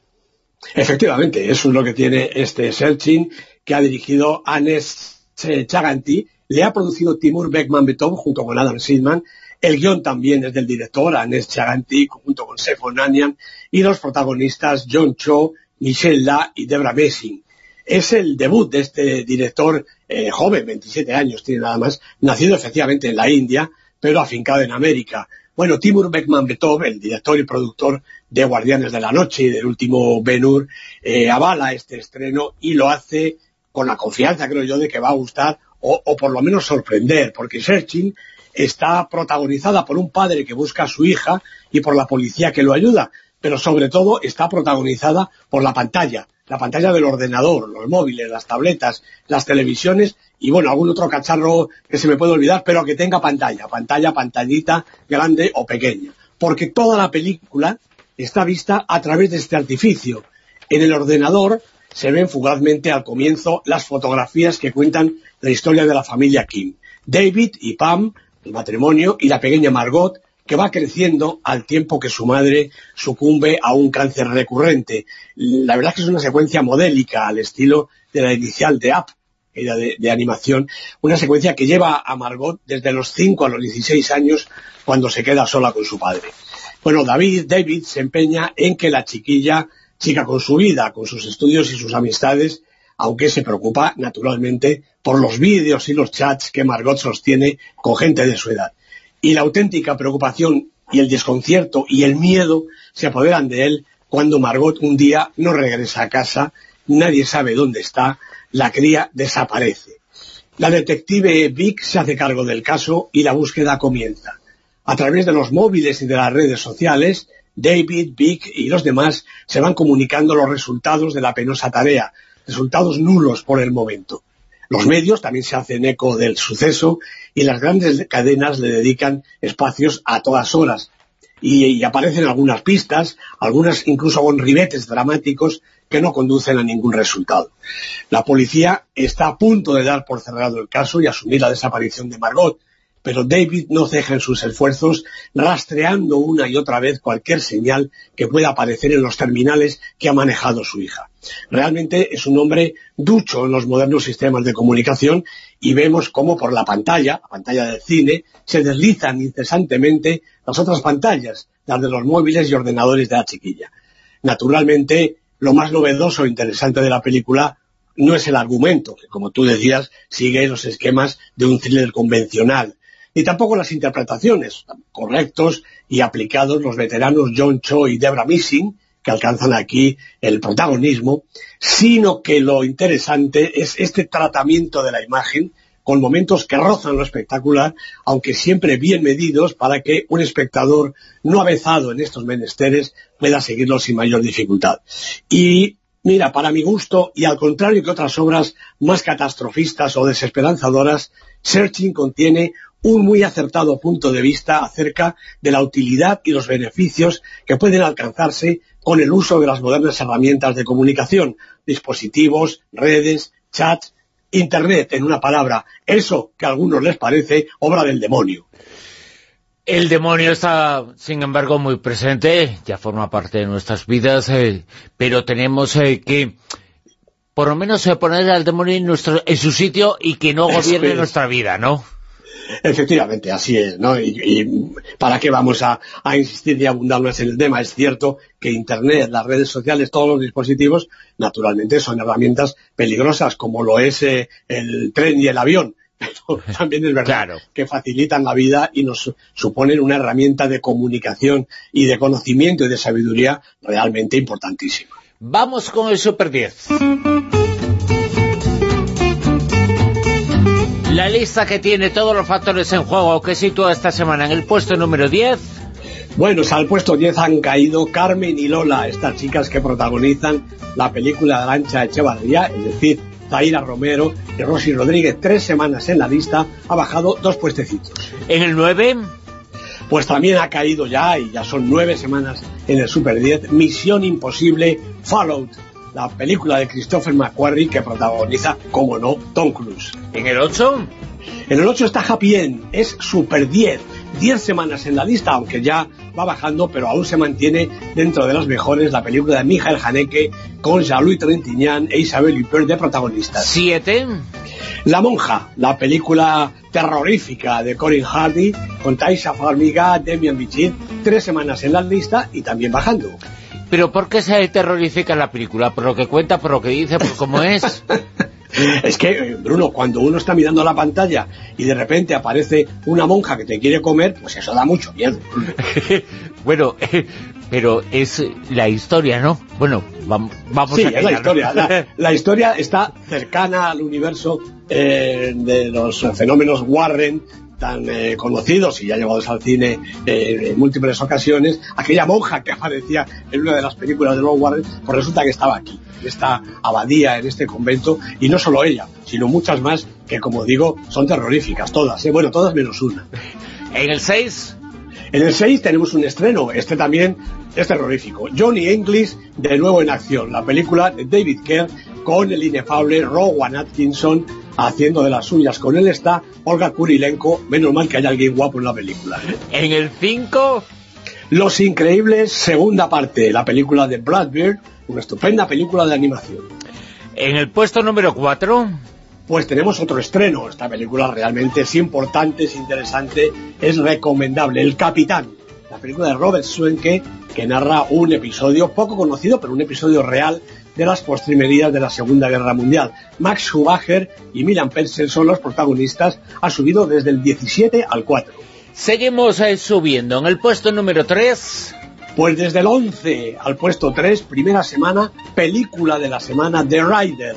Efectivamente, eso es lo que tiene este Searching, que ha dirigido Anes Chaganti, le ha producido Timur Beckman Betov junto con Adam Sidman, el guion también es del director, Anes Chaganti, junto con Sefo Nanian, y los protagonistas John Cho, Michelle La y Debra Messing. Es el debut de este director eh, joven, 27 años tiene nada más, nacido efectivamente en la India, pero afincado en América. Bueno, Timur Beckman Betov, el director y productor de Guardianes de la Noche y del último Ben-Hur, eh, avala este estreno y lo hace con la confianza, creo yo, de que va a gustar o, o por lo menos sorprender, porque Searching está protagonizada por un padre que busca a su hija y por la policía que lo ayuda, pero sobre todo está protagonizada por la pantalla, la pantalla del ordenador, los móviles, las tabletas, las televisiones y bueno, algún otro cacharro que se me puede olvidar, pero que tenga pantalla, pantalla, pantallita, grande o pequeña. Porque toda la película está vista a través de este artificio. En el ordenador se ven fugazmente al comienzo las fotografías que cuentan la historia de la familia Kim. David y Pam el matrimonio y la pequeña Margot, que va creciendo al tiempo que su madre sucumbe a un cáncer recurrente. La verdad es que es una secuencia modélica al estilo de la inicial de Up, de, de animación, una secuencia que lleva a Margot desde los 5 a los 16 años cuando se queda sola con su padre. Bueno, David, David se empeña en que la chiquilla siga con su vida, con sus estudios y sus amistades, aunque se preocupa naturalmente por los vídeos y los chats que Margot sostiene con gente de su edad. Y la auténtica preocupación y el desconcierto y el miedo se apoderan de él cuando Margot un día no regresa a casa, nadie sabe dónde está, la cría desaparece. La detective Vic se hace cargo del caso y la búsqueda comienza. A través de los móviles y de las redes sociales, David, Vic y los demás se van comunicando los resultados de la penosa tarea, resultados nulos por el momento. Los medios también se hacen eco del suceso y las grandes cadenas le dedican espacios a todas horas. Y, aparecen algunas pistas, algunas incluso con ribetes dramáticos que no conducen a ningún resultado. La policía está a punto de dar por cerrado el caso y asumir la desaparición de Margot, pero David no ceja en sus esfuerzos rastreando una y otra vez cualquier señal que pueda aparecer en los terminales que ha manejado su hija. Realmente es un hombre ducho en los modernos sistemas de comunicación y vemos cómo por la pantalla, la pantalla del cine, se deslizan incesantemente las otras pantallas, las de los móviles y ordenadores de la chiquilla. Naturalmente, lo más novedoso e interesante de la película no es el argumento, que como tú decías, sigue los esquemas de un thriller convencional, ni tampoco las interpretaciones, correctos y aplicados los veteranos John Cho y Debra Missing, que alcanzan aquí el protagonismo, sino que lo interesante es este tratamiento de la imagen con momentos que rozan lo espectacular, aunque siempre bien medidos para que un espectador no avezado en estos menesteres pueda seguirlo sin mayor dificultad. Y mira, para mi gusto, y al contrario que otras obras más catastrofistas o desesperanzadoras, Searching contiene un muy acertado punto de vista acerca de la utilidad y los beneficios que pueden alcanzarse con el uso de las modernas herramientas de comunicación, dispositivos, redes, chats, Internet, en una palabra, eso que a algunos les parece obra del demonio. El demonio está, sin embargo, muy presente, ya forma parte de nuestras vidas, eh, pero tenemos eh, que, por lo menos, eh, poner al demonio en, nuestro, en su sitio y que no gobierne nuestra vida, ¿no? Efectivamente, así es, ¿no? Y, para qué vamos a, insistir y abundar más en el tema. Es cierto que Internet, las redes sociales, todos los dispositivos, naturalmente son herramientas peligrosas, como lo es eh, el tren y el avión. (laughs) Pero también es verdad que facilitan la vida y nos suponen una herramienta de comunicación y de conocimiento y de sabiduría realmente importantísima. Vamos con el Super 10. La lista que tiene todos los factores en juego que sitúa esta semana en el puesto número 10. Bueno, al puesto 10 han caído Carmen y Lola, estas chicas que protagonizan la película de Lancha Echevarría, es decir, Zaira Romero y Rosy Rodríguez, tres semanas en la lista, ha bajado dos puestecitos. En el 9 pues también ha caído ya, y ya son nueve semanas en el Super 10, Misión Imposible Fallout, la película de Christopher McQuarrie que protagoniza, como no, Tom Cruise. ¿En el 8? En el 8 está Happy End, es Super 10, 10 semanas en la lista, aunque ya va bajando, pero aún se mantiene dentro de las mejores la película de Michael Haneke con Jean-Louis Trintignant e Isabel Huppert de protagonistas. 7. La monja, la película terrorífica de Corin Hardy con Taisa Farmiga, Demian Bichir, tres semanas en la lista y también bajando. ¿Pero por qué se terrorifica la película? ¿Por lo que cuenta, por lo que dice, por cómo es? (laughs) es que, Bruno, cuando uno está mirando la pantalla y de repente aparece una monja que te quiere comer, pues eso da mucho miedo. (laughs) bueno, (laughs) pero es la historia, ¿no? Bueno, vamos, vamos a es la historia. La, historia está cercana al universo eh, de los fenómenos Warren, tan eh, conocidos y ya llevados al cine eh, en múltiples ocasiones, aquella monja que aparecía en una de las películas de Ron Warren, pues resulta que estaba aquí, en esta abadía, en este convento, y no solo ella, sino muchas más que, como digo, son terroríficas, todas, ¿eh? bueno, todas menos una. ¿En el 6? En el 6 tenemos un estreno, este también es terrorífico. Johnny English, de nuevo en acción, la película de David Kerr con el inefable Rowan Atkinson haciendo de las suyas. Con él está Olga Kurilenko, menos mal que haya alguien guapo en la película. En el 5... Los Increíbles, segunda parte, la película de Bradbeard, una estupenda película de animación. En el puesto número 4 pues tenemos otro estreno. Esta película realmente es importante, es interesante, es recomendable. El Capitán, la película de Robert Swenke, que narra un episodio poco conocido, pero un episodio real de las postrimerías de la Segunda Guerra Mundial. Max Schumacher y Milan Persel son los protagonistas, ha subido desde el 17 al 4. Seguimos eh, subiendo en el puesto número 3. Pues desde el 11 al puesto 3, primera semana, película de la semana The Rider,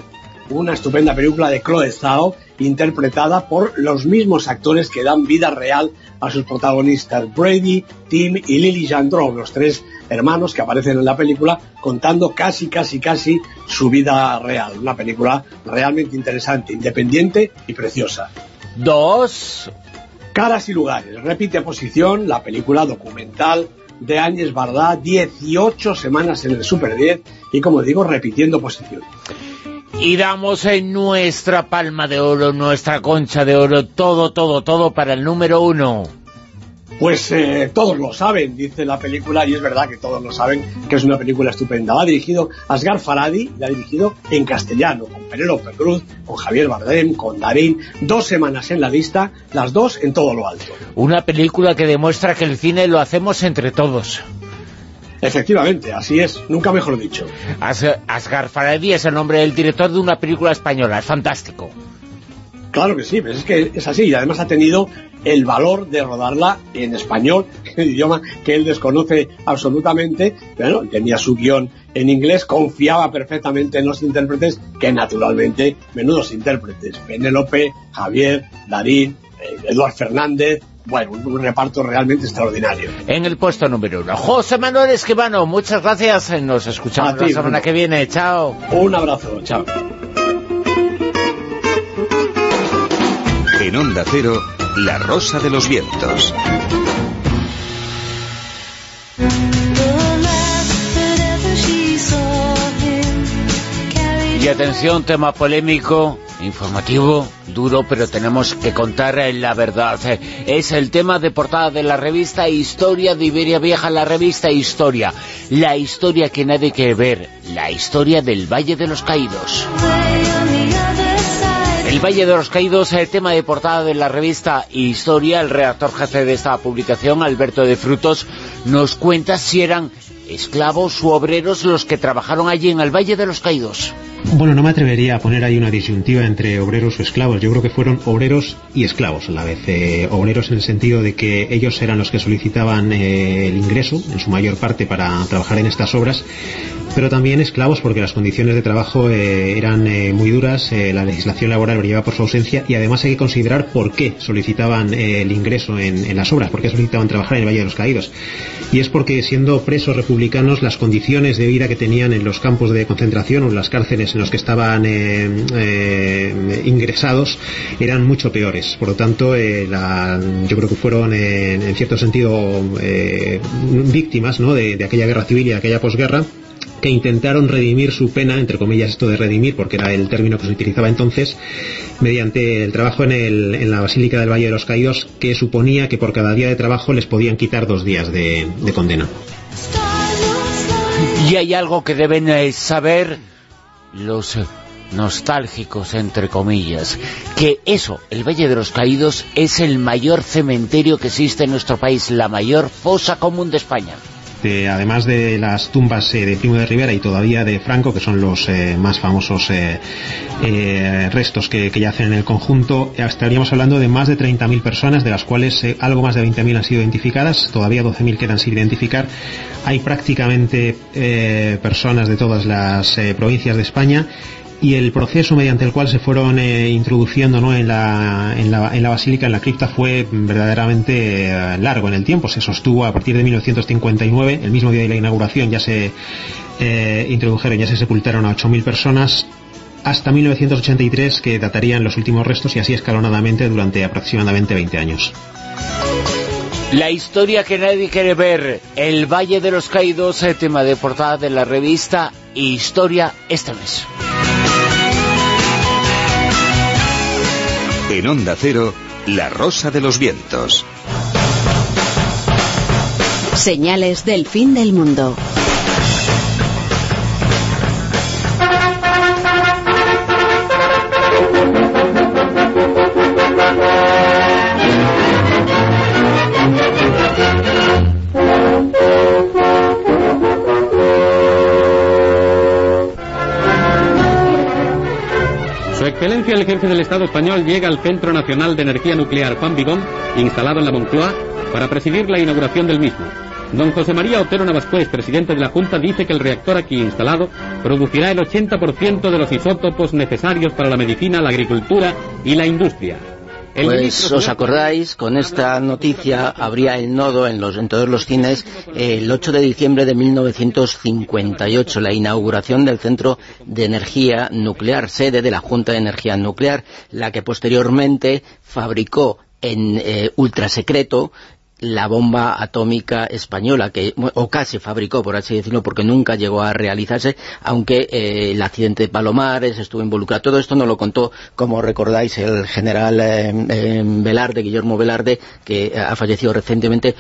una estupenda película de Chloe Zhao, interpretada por los mismos actores que dan vida real a sus protagonistas, Brady, Tim y Lily Jandro, los tres hermanos que aparecen en la película contando casi, casi, casi su vida real. Una película realmente interesante, independiente y preciosa. Dos. Caras y lugares. Repite posición la película documental de Áñez Bardá, 18 semanas en el Super 10 y como digo, repitiendo posición. Y damos en nuestra palma de oro, nuestra concha de oro, todo, todo, todo para el número uno. Pues eh, todos lo saben, dice la película, y es verdad que todos lo saben, que es una película estupenda. La ha dirigido Asgar Faradi, la ha dirigido en castellano, con Penélope Cruz, con Javier Bardem, con Darín, dos semanas en la lista, las dos en todo lo alto. Una película que demuestra que el cine lo hacemos entre todos. Efectivamente, así es, nunca mejor dicho. As Asgar Faradi es el nombre del director de una película española, es fantástico. Claro que sí, pero es que es así, y además ha tenido el valor de rodarla en español, (laughs) el idioma que él desconoce absolutamente, pero tenía su guion en inglés, confiaba perfectamente en los intérpretes, que naturalmente, menudos intérpretes, Penélope, Javier, Darín, eh, Eduard Fernández, bueno, un, reparto realmente extraordinario. En el puesto número uno, José Manuel Esquivano, muchas gracias, nos escuchamos ti, la semana que viene, chao. Un abrazo, chao. En Onda Cero, La Rosa de los Vientos. Y atención, tema polémico, informativo, duro, pero tenemos que contar eh, la verdad. Es el tema de portada de la revista Historia de Iberia Vieja, la revista Historia. La historia que nadie quiere ver, la historia del Valle de los Caídos. El Valle de los Caídos, el tema de portada de la revista Historia, el redactor jefe de esta publicación, Alberto de Frutos, nos cuenta si eran esclavos u obreros los que trabajaron allí en el Valle de los Caídos. Bueno, no me atrevería a poner ahí una disyuntiva entre obreros o esclavos. Yo creo que fueron obreros y esclavos a la vez. Eh, obreros en el sentido de que ellos eran los que solicitaban eh, el ingreso, en su mayor parte, para trabajar en estas obras, pero también esclavos porque las condiciones de trabajo eh, eran eh, muy duras, eh, la legislación laboral brillaba por su ausencia y además hay que considerar por qué solicitaban el ingreso en, las obras, por qué solicitaban trabajar en el Valle de los Caídos. Y es porque siendo presos republicanos las condiciones de vida que tenían en los campos de concentración o en las cárceles en los que estaban ingresados eran mucho peores. Por lo tanto, yo creo que fueron en cierto sentido víctimas ¿no? de, de aquella guerra civil y de aquella posguerra que intentaron redimir su pena, entre comillas esto de redimir, porque era el término que se utilizaba entonces, mediante el trabajo en, el- en la Basílica del Valle de los Caídos, que suponía que por cada día de trabajo les podían quitar dos días de, de condena. Y hay algo que deben eh, saber los nostálgicos, entre comillas, que eso, el Valle de los Caídos, es el mayor cementerio que existe en nuestro país, la mayor fosa común de España. De- además de las tumbas eh, de Primo de Rivera y todavía de Franco, que son los eh, más famosos eh, eh, restos que, que yacen en el conjunto, eh, estaríamos hablando de más de 30.000 personas, de las cuales eh, algo más de 20.000 han sido identificadas, todavía 12.000 quedan sin identificar. Hay prácticamente eh, personas de todas las eh, provincias de España y el proceso mediante el cual se fueron eh, introduciendo ¿no? en, la, en, la, en la basílica, en la cripta, fue verdaderamente eh, largo en el tiempo. Se sostuvo a partir de 1959, el mismo día de la inauguración ya se eh, introdujeron, ya se sepultaron a 8.000 personas hasta 1983 que datarían los últimos restos y así escalonadamente durante aproximadamente 20 años. La historia que nadie quiere ver, el Valle de los Caídos, tema de portada de la revista Historia este mes. En Onda Cero, La Rosa de los Vientos. Señales del fin del mundo. El jefe del Estado español llega al Centro Nacional de Energía Nuclear Pambigón, instalado en la Moncloa, para presidir la inauguración del mismo. Don José María Otero Navascués, presidente de la Junta, dice que el reactor aquí instalado producirá el 80% de los isótopos necesarios para la medicina, la agricultura y la industria. Pues os acordáis, con esta noticia habría el nodo en, los, en todos los cines el 8 de diciembre de 1958, la inauguración del Centro de Energía Nuclear, sede de la Junta de Energía Nuclear, la que posteriormente fabricó en eh, ultrasecreto la bomba atómica española, que o casi fabricó, por así decirlo, porque nunca llegó a realizarse, aunque eh, el accidente de Palomares estuvo involucrado. Todo esto nos lo contó, como recordáis, el general eh, eh, Velarde, Guillermo Velarde, que ha fallecido recientemente,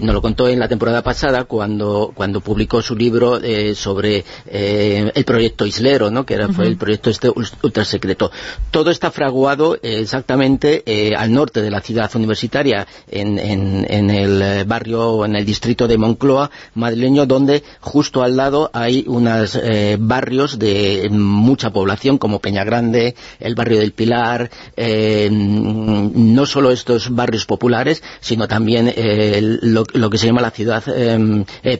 nos lo contó en la temporada pasada, cuando, cuando publicó su libro sobre el proyecto Islero, ¿no? que era, fue el proyecto este ultrasecreto. Todo está fraguado exactamente al norte de la ciudad universitaria, en, en en el eh, barrio, en el distrito de Moncloa madrileño, donde justo al lado hay unos eh, barrios de mucha población, como Peña Grande, el barrio del Pilar, eh, no solo estos barrios populares, sino también lo, que se llama la ciudad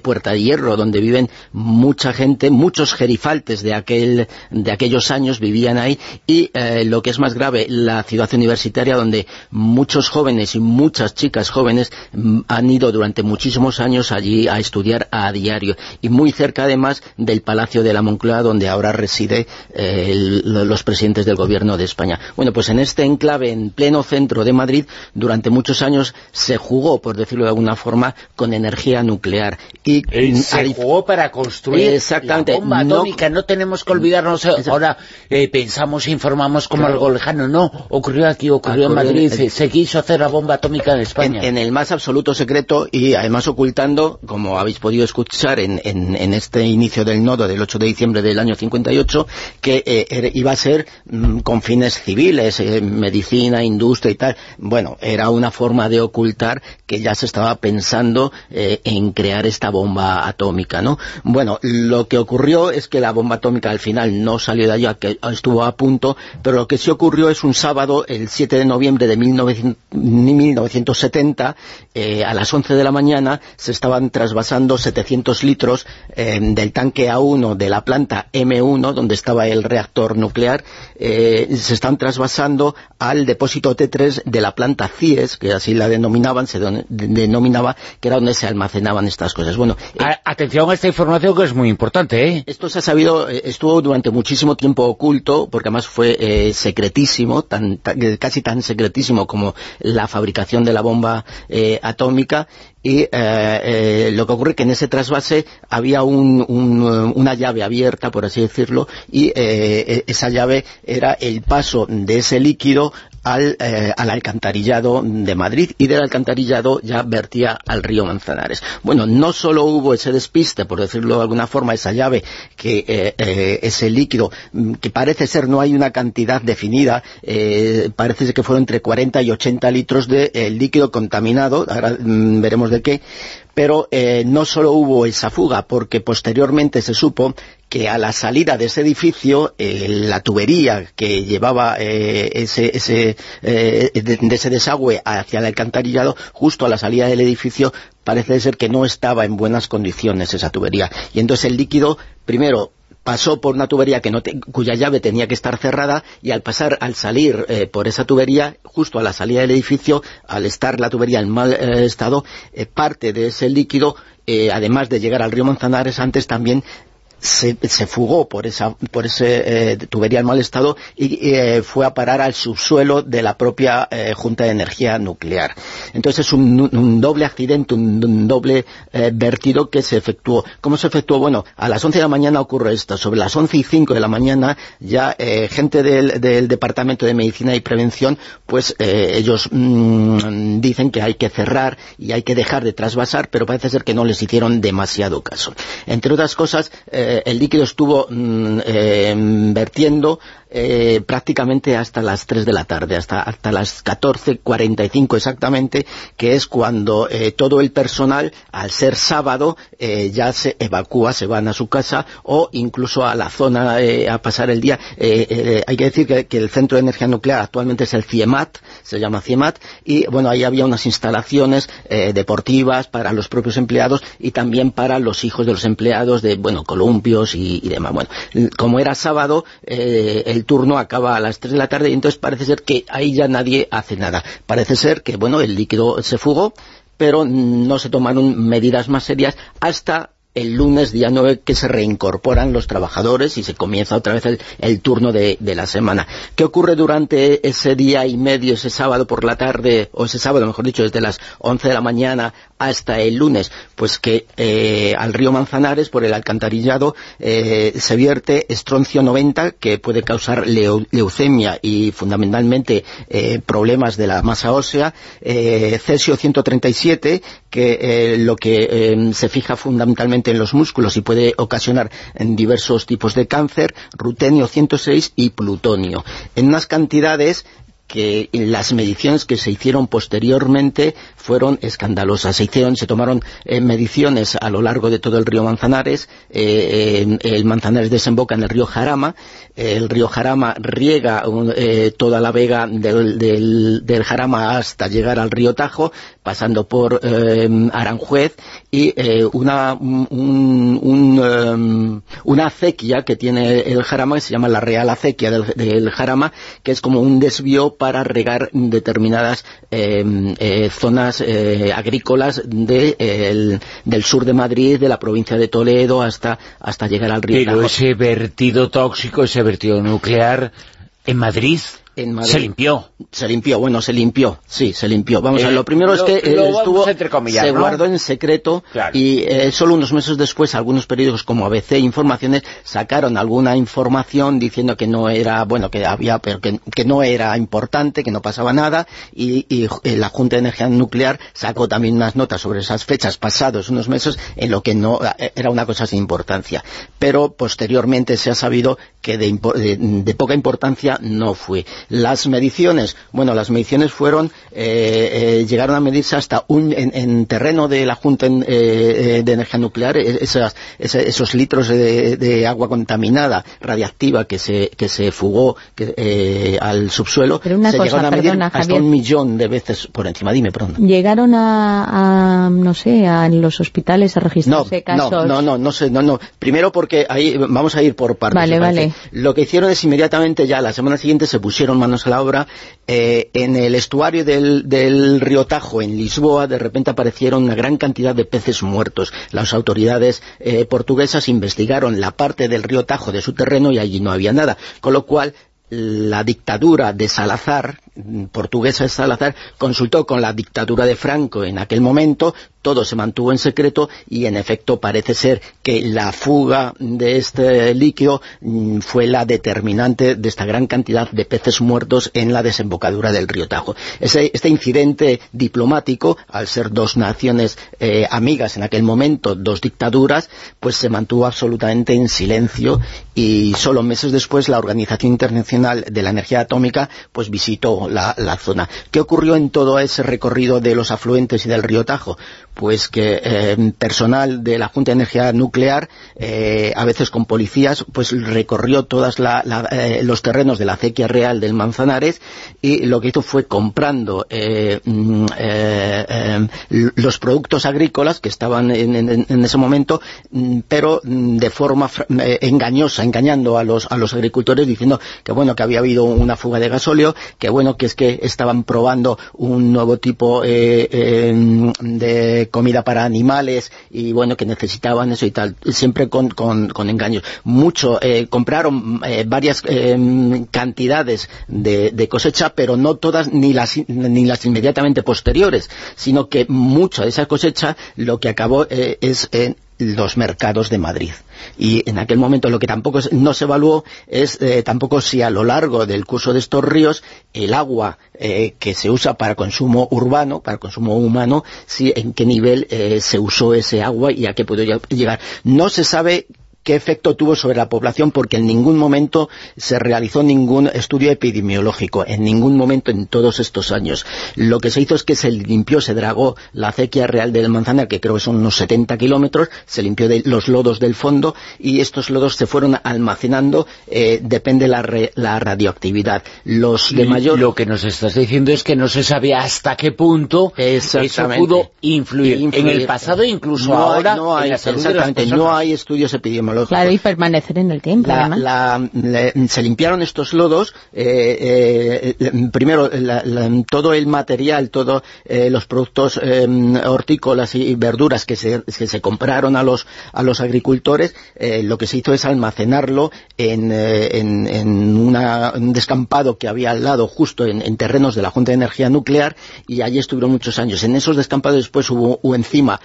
Puerta de Hierro, donde viven mucha gente, muchos gerifaltes de, aquel, de aquellos años vivían ahí, y lo que es más grave, la ciudad universitaria, donde muchos jóvenes y muchas chicas jóvenes han ido durante muchísimos años allí a estudiar a diario y muy cerca además del Palacio de la Moncloa donde ahora reside eh, los presidentes del gobierno de España. Bueno, pues en este enclave en pleno centro de Madrid durante muchos años se jugó, por decirlo de alguna forma, con energía nuclear. Y, eh, se jugó para construir exactamente, la bomba atómica, no, tenemos que olvidarnos, eh, ahora pensamos, informamos como algo lejano, no, ocurrió aquí, ocurrió, en Madrid, se quiso hacer la bomba atómica en España. En, el más absoluto secreto y además ocultando, como habéis podido escuchar en, este inicio del nodo del 8 de diciembre del año 58, que eh, iba a ser mm, con fines civiles, eh, medicina, industria y tal. Bueno, era una forma de ocultar que ya se estaba pensando eh, en crear esta bomba atómica, ¿no? Bueno, lo que ocurrió es que la bomba atómica al final no salió de allá, que estuvo a punto, pero lo que sí ocurrió es un sábado, el 7 de noviembre de 1970, eh, a las 11 de la mañana se estaban trasvasando 700 litros eh, del tanque A1 de la planta M1, donde estaba el reactor nuclear, eh, se están trasvasando al depósito T3 de la planta CIES, que así la denominaban, se denominaba, que era donde se almacenaban estas cosas. Bueno, Atención a esta información que es muy importante, Esto se ha sabido, estuvo durante muchísimo tiempo oculto, porque además fue secretísimo, tan, casi tan secretísimo como la fabricación de la bomba atómica y eh, eh, lo que ocurre que en ese trasvase había una llave abierta, por así decirlo, y eh, esa llave era el paso de ese líquido al, alcantarillado de Madrid y del alcantarillado ya vertía al río Manzanares. Bueno, no solo hubo ese despiste, por decirlo de alguna forma, esa llave, que ese líquido, mm, que parece ser no hay una cantidad definida, parece que fueron entre 40 y 80 litros de líquido contaminado, ahora mm, veremos de qué, pero eh, no solo hubo esa fuga, porque posteriormente se supo que a la salida de ese edificio, eh, la tubería que llevaba eh, ese, ese de, ese desagüe hacia el alcantarillado, justo a la salida del edificio, parece ser que no estaba en buenas condiciones esa tubería. Y entonces el líquido, primero, pasó por una tubería que no cuya llave tenía que estar cerrada y al pasar, al salir eh, por esa tubería, justo a la salida del edificio, al estar la tubería en mal eh, estado, eh, parte de ese líquido, además de llegar al río Manzanares, antes también se, fugó por esa por ese eh, tubería en mal estado y eh, fue a parar al subsuelo de la propia eh, Junta de Energía Nuclear. Entonces es un, doble accidente, un, doble vertido que se efectuó. ¿Cómo se efectuó? Bueno, a las 11 de la mañana ocurre esto. Sobre las 11 y 5 de la mañana ya gente del, Departamento de Medicina y Prevención, pues ellos mm, dicen que hay que cerrar y hay que dejar de trasvasar, pero parece ser que no les hicieron demasiado caso. Entre otras cosas, eh, el líquido estuvo mm, eh, vertiendo eh, prácticamente hasta las 3 de la tarde, hasta, hasta las 14.45 exactamente, que es cuando eh, todo el personal, al ser sábado, eh, ya se evacúa, se van a su casa o incluso a la zona a pasar el día. hay que decir que, el centro de energía nuclear actualmente es el CIEMAT, se llama CIEMAT, y bueno, ahí había unas instalaciones deportivas para los propios empleados y también para los hijos de los empleados de, bueno, columpios y, y demás. Bueno, como era sábado, el turno acaba a las 3 de la tarde y entonces parece ser que ahí ya nadie hace nada. Parece ser que, bueno, el líquido se fugó, pero no se tomaron medidas más serias hasta el lunes día 9 que se reincorporan los trabajadores y se comienza otra vez el, turno de, la semana. ¿Qué ocurre durante ese día y medio, ese sábado por la tarde, o ese sábado, mejor dicho, desde las 11 de la mañana hasta el lunes? Pues que eh, al río Manzanares, por el alcantarillado, eh, se vierte estroncio 90, que puede causar leucemia y fundamentalmente eh, problemas de la masa ósea, cesio 137, que lo que se fija fundamentalmente en los músculos y puede ocasionar en diversos tipos de cáncer, rutenio 106 y plutonio. En unas cantidades que las mediciones que se hicieron posteriormente fueron escandalosas. Se hicieron, se tomaron eh, mediciones a lo largo de todo el río Manzanares, eh, el Manzanares desemboca en el río Jarama, el río Jarama riega eh, toda la vega del, Jarama hasta llegar al río Tajo, pasando por Aranjuez, y una, una acequia que tiene el Jarama, que se llama la Real Acequia del, del Jarama, que es como un desvío para regar determinadas em, eh, zonas eh, agrícolas de, del sur de Madrid, de la provincia de Toledo, hasta, hasta llegar al río Pero ese vertido tóxico, ese vertido nuclear, en Madrid se limpió. Se limpió, bueno, se limpió, sí, se limpió. Vamos a ver, lo primero es que estuvo, se guardó en secreto y eh, solo unos meses después algunos periódicos como ABC Informaciones sacaron alguna información diciendo que no era, bueno, que había, pero que, no era importante, que no pasaba nada y, eh, la Junta de Energía Nuclear sacó también unas notas sobre esas fechas pasados unos meses en lo que no eh, era una cosa sin importancia. Pero posteriormente se ha sabido que de poca importancia no fue. Las mediciones, bueno, las mediciones fueron, eh, eh, llegaron a medirse hasta un, en, terreno de la Junta eh, de Energía Nuclear, esos litros de, agua contaminada, radiactiva, que se, que se fugó al subsuelo, se llegaron a medir hasta un millón de veces por encima. Dime, pronto. ¿Llegaron a, no sé, a los hospitales a registrarse casos? No, no, no, no sé, no, no. Primero porque ahí vamos a ir por partes. Vale, vale. Lo que hicieron es inmediatamente ya, la semana siguiente se pusieron manos a la obra, eh, en el estuario del, río Tajo, en Lisboa, de repente aparecieron una gran cantidad de peces muertos. Las autoridades eh, portuguesas investigaron la parte del río Tajo de su terreno y allí no había nada, con lo cual la dictadura de Salazar, portuguesa de Salazar, consultó con la dictadura de Franco en aquel momento, todo se mantuvo en secreto y en efecto parece ser que la fuga de este líquido mm, fue la determinante de esta gran cantidad de peces muertos en la desembocadura del río Tajo. este incidente diplomático, al ser dos naciones eh, amigas en aquel momento, dos dictaduras, pues se mantuvo absolutamente en silencio y solo meses después la Organización Internacional de la Energía Atómica pues visitó la, la zona. ¿Qué ocurrió en todo ese recorrido de los afluentes y del río Tajo? Pues que eh, personal de la Junta de Energía Nuclear, eh, a veces con policías, pues recorrió todos eh, los terrenos de la acequia real del Manzanares y lo que hizo fue comprando mm, los productos agrícolas que estaban en, ese momento, mm, pero mm, de forma engañosa, engañando a los, a los agricultores diciendo que bueno, que había habido una fuga de gasóleo, que bueno, que es que estaban probando un nuevo tipo de comida para animales y bueno, que necesitaban eso y tal, siempre con, con, engaños. Mucho, eh, compraron eh, varias em, cantidades de, cosecha, pero no todas, ni las, ni las inmediatamente posteriores, sino que mucha de esa cosecha lo que acabó eh, es en los mercados de Madrid. Y en aquel momento lo que tampoco no se evaluó es eh, tampoco si a lo largo del curso de estos ríos el agua eh, que se usa para consumo urbano, para consumo humano, si en qué nivel eh, se usó ese agua y a qué pudo llegar. No se sabe qué efecto tuvo sobre la población, porque en ningún momento se realizó ningún estudio epidemiológico, en ningún momento en todos estos años. Lo que se hizo es que se limpió, se dragó la acequia real del Manzana, que creo que son unos 70 kilómetros, se limpió de los lodos del fondo y estos lodos se fueron almacenando, eh, depende la, la radioactividad. Los de mayor... Lo que nos estás diciendo es que no se sabía hasta qué punto eso pudo influir, en el pasado incluso ahora no hay, en no hay estudios epidemiológicos tecnológicos. Claro, y permanecer en el tiempo, La- además. la- le- se limpiaron estos lodos, eh, eh, eh, primero la- todo el material, todos los productos eh, hortícolas y verduras que se, que se compraron a los, a los agricultores, lo que se hizo es almacenarlo en, en- en una- un descampado que había al lado, justo en, en terrenos de la Junta de Energía Nuclear, y allí estuvieron muchos años. En esos descampados después hubo, hubo encima,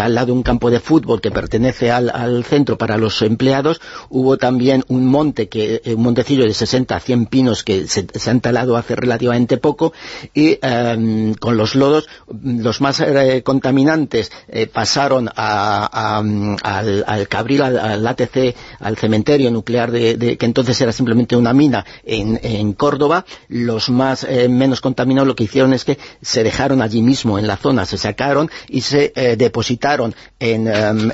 al lado un campo de fútbol que pertenece al, al centro para los empleados, hubo también un monte, que eh, un montecillo de 60 a 100 pinos que se, se han talado hace relativamente poco, y eh, con los lodos, los más eh, contaminantes eh, pasaron a- al, al Cabril, al, ATC, al cementerio nuclear de, que entonces era simplemente una mina en, Córdoba, los más menos contaminados lo que hicieron es que se dejaron allí mismo en la zona, se sacaron y se depositaron em,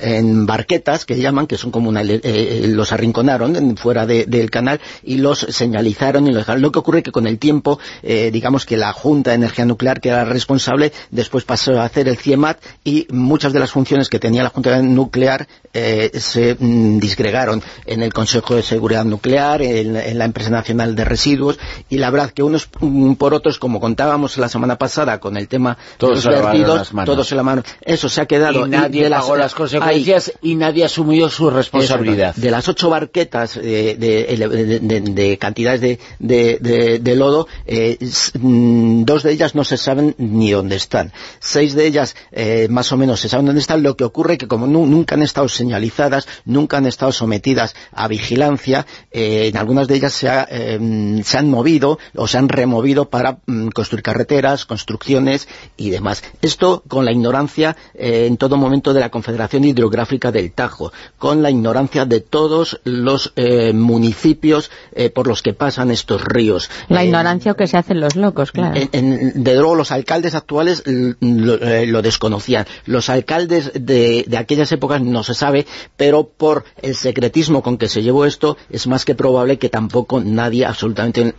en barquetas que llaman, que son como una, eh, eh, los arrinconaron en- fuera de- del canal y los señalizaron y los dejaron. Lo que ocurre que con el tiempo, eh, digamos que la Junta de Energía Nuclear, que era responsable, después pasó a hacer el CIEMAT y muchas de las funciones que tenía la Junta Nuclear eh, se mm, disgregaron en el Consejo de Seguridad Nuclear, en, en la Empresa Nacional de Residuos, y la verdad que unos mm, por otros, como contábamos la semana pasada con el tema Todos de los vertidos, las todos se la mano. Eso se ha quedado. Y nadie de pagó las consecuencias y nadie asumió su responsabilidad. De las ocho barquetas eh, de, de- de- de cantidades de, lodo, eh, mm, dos de ellas no se saben ni dónde están. Seis de ellas eh, más o menos se saben dónde están. Lo que ocurre que como nu- nunca han estado señalizadas, nunca han estado sometidas a vigilancia, en algunas de ellas eh, se han movido o se han removido para mm, construir carreteras, construcciones y demás. Esto con la ignorancia en todo momento de la Confederación Hidrográfica del Tajo, con la ignorancia de todos los eh, municipios eh, por los que pasan estos ríos. La Eh, ignorancia que se hacen los locos, claro. en- en- de luego los alcaldes actuales lo, eh, lo desconocían. Los alcaldes de, de aquellas épocas no se sabe, pero por el secretismo con que se llevó esto, es más que probable que tampoco nadie absolutamente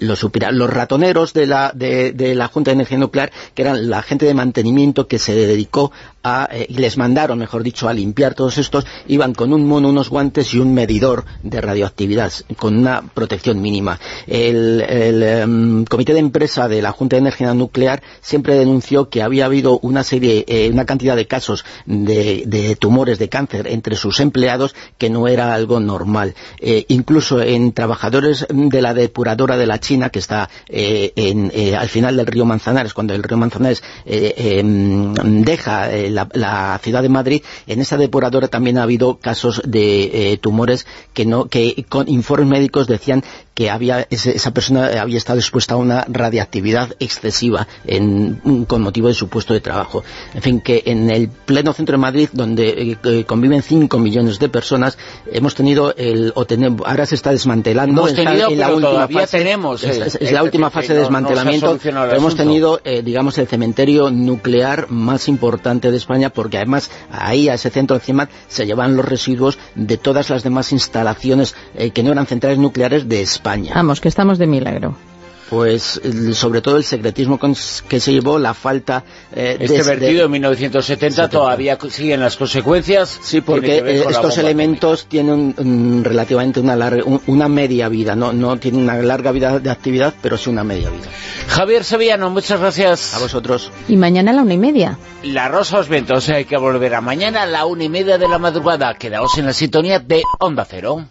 lo supiera. Los ratoneros de la, de, de la Junta de Energía Nuclear, que eran la gente de mantenimiento que se dedicó a, eh, y les mandaron, mejor dicho, a limpiar todos estos, iban con un mono, unos guantes y un medidor de radioactividad, con una protección mínima. El, el, em, comité de empresa de la Junta de Energía Nuclear siempre denunció que había habido una serie, eh, una cantidad de casos de, de tumores de cáncer entre sus empleados que no era algo normal. Eh, incluso en trabajadores de la depuradora de la China, que está eh, en, eh, al final del río Manzanares, cuando el río Manzanares em, deja la, la ciudad de Madrid, en esa depuradora también ha habido casos de eh, tumores que no que con informes médicos decían que había ese- esa persona había estado expuesta a una radiactividad excesiva en- con motivo de su puesto de trabajo. En fin, que en el pleno centro de Madrid, donde eh, eh, conviven 5 millones de personas, hemos tenido el... O tenemos, ahora se está desmantelando. Hemos tenido, en la pero última todavía fase. tenemos, Es, eh, es- es este la última fase de no- no desmantelamiento. pero hemos asunto. tenido, eh, digamos, el cementerio nuclear más importante de España, porque además ahí, a ese centro de CIEMAT, se llevan los residuos de todas las demás instalaciones eh, que no eran centrales nucleares de España. Vamos, que estamos de milagro. Pues sobre todo el secretismo que se llevó, la falta eh, de- Este de- vertido en 1970 todavía siguen las consecuencias. Sí, porque eh, estos elementos tienen un- relativamente una, larga- un- una media vida, no, no tienen una larga vida de actividad, pero sí una media vida. Javier Sevillano, muchas gracias. A vosotros. Y mañana a la una y media. La Rosa os Ventos, hay que volver a mañana a la una y media de la madrugada. Quedaos en la sintonía de Onda Cero.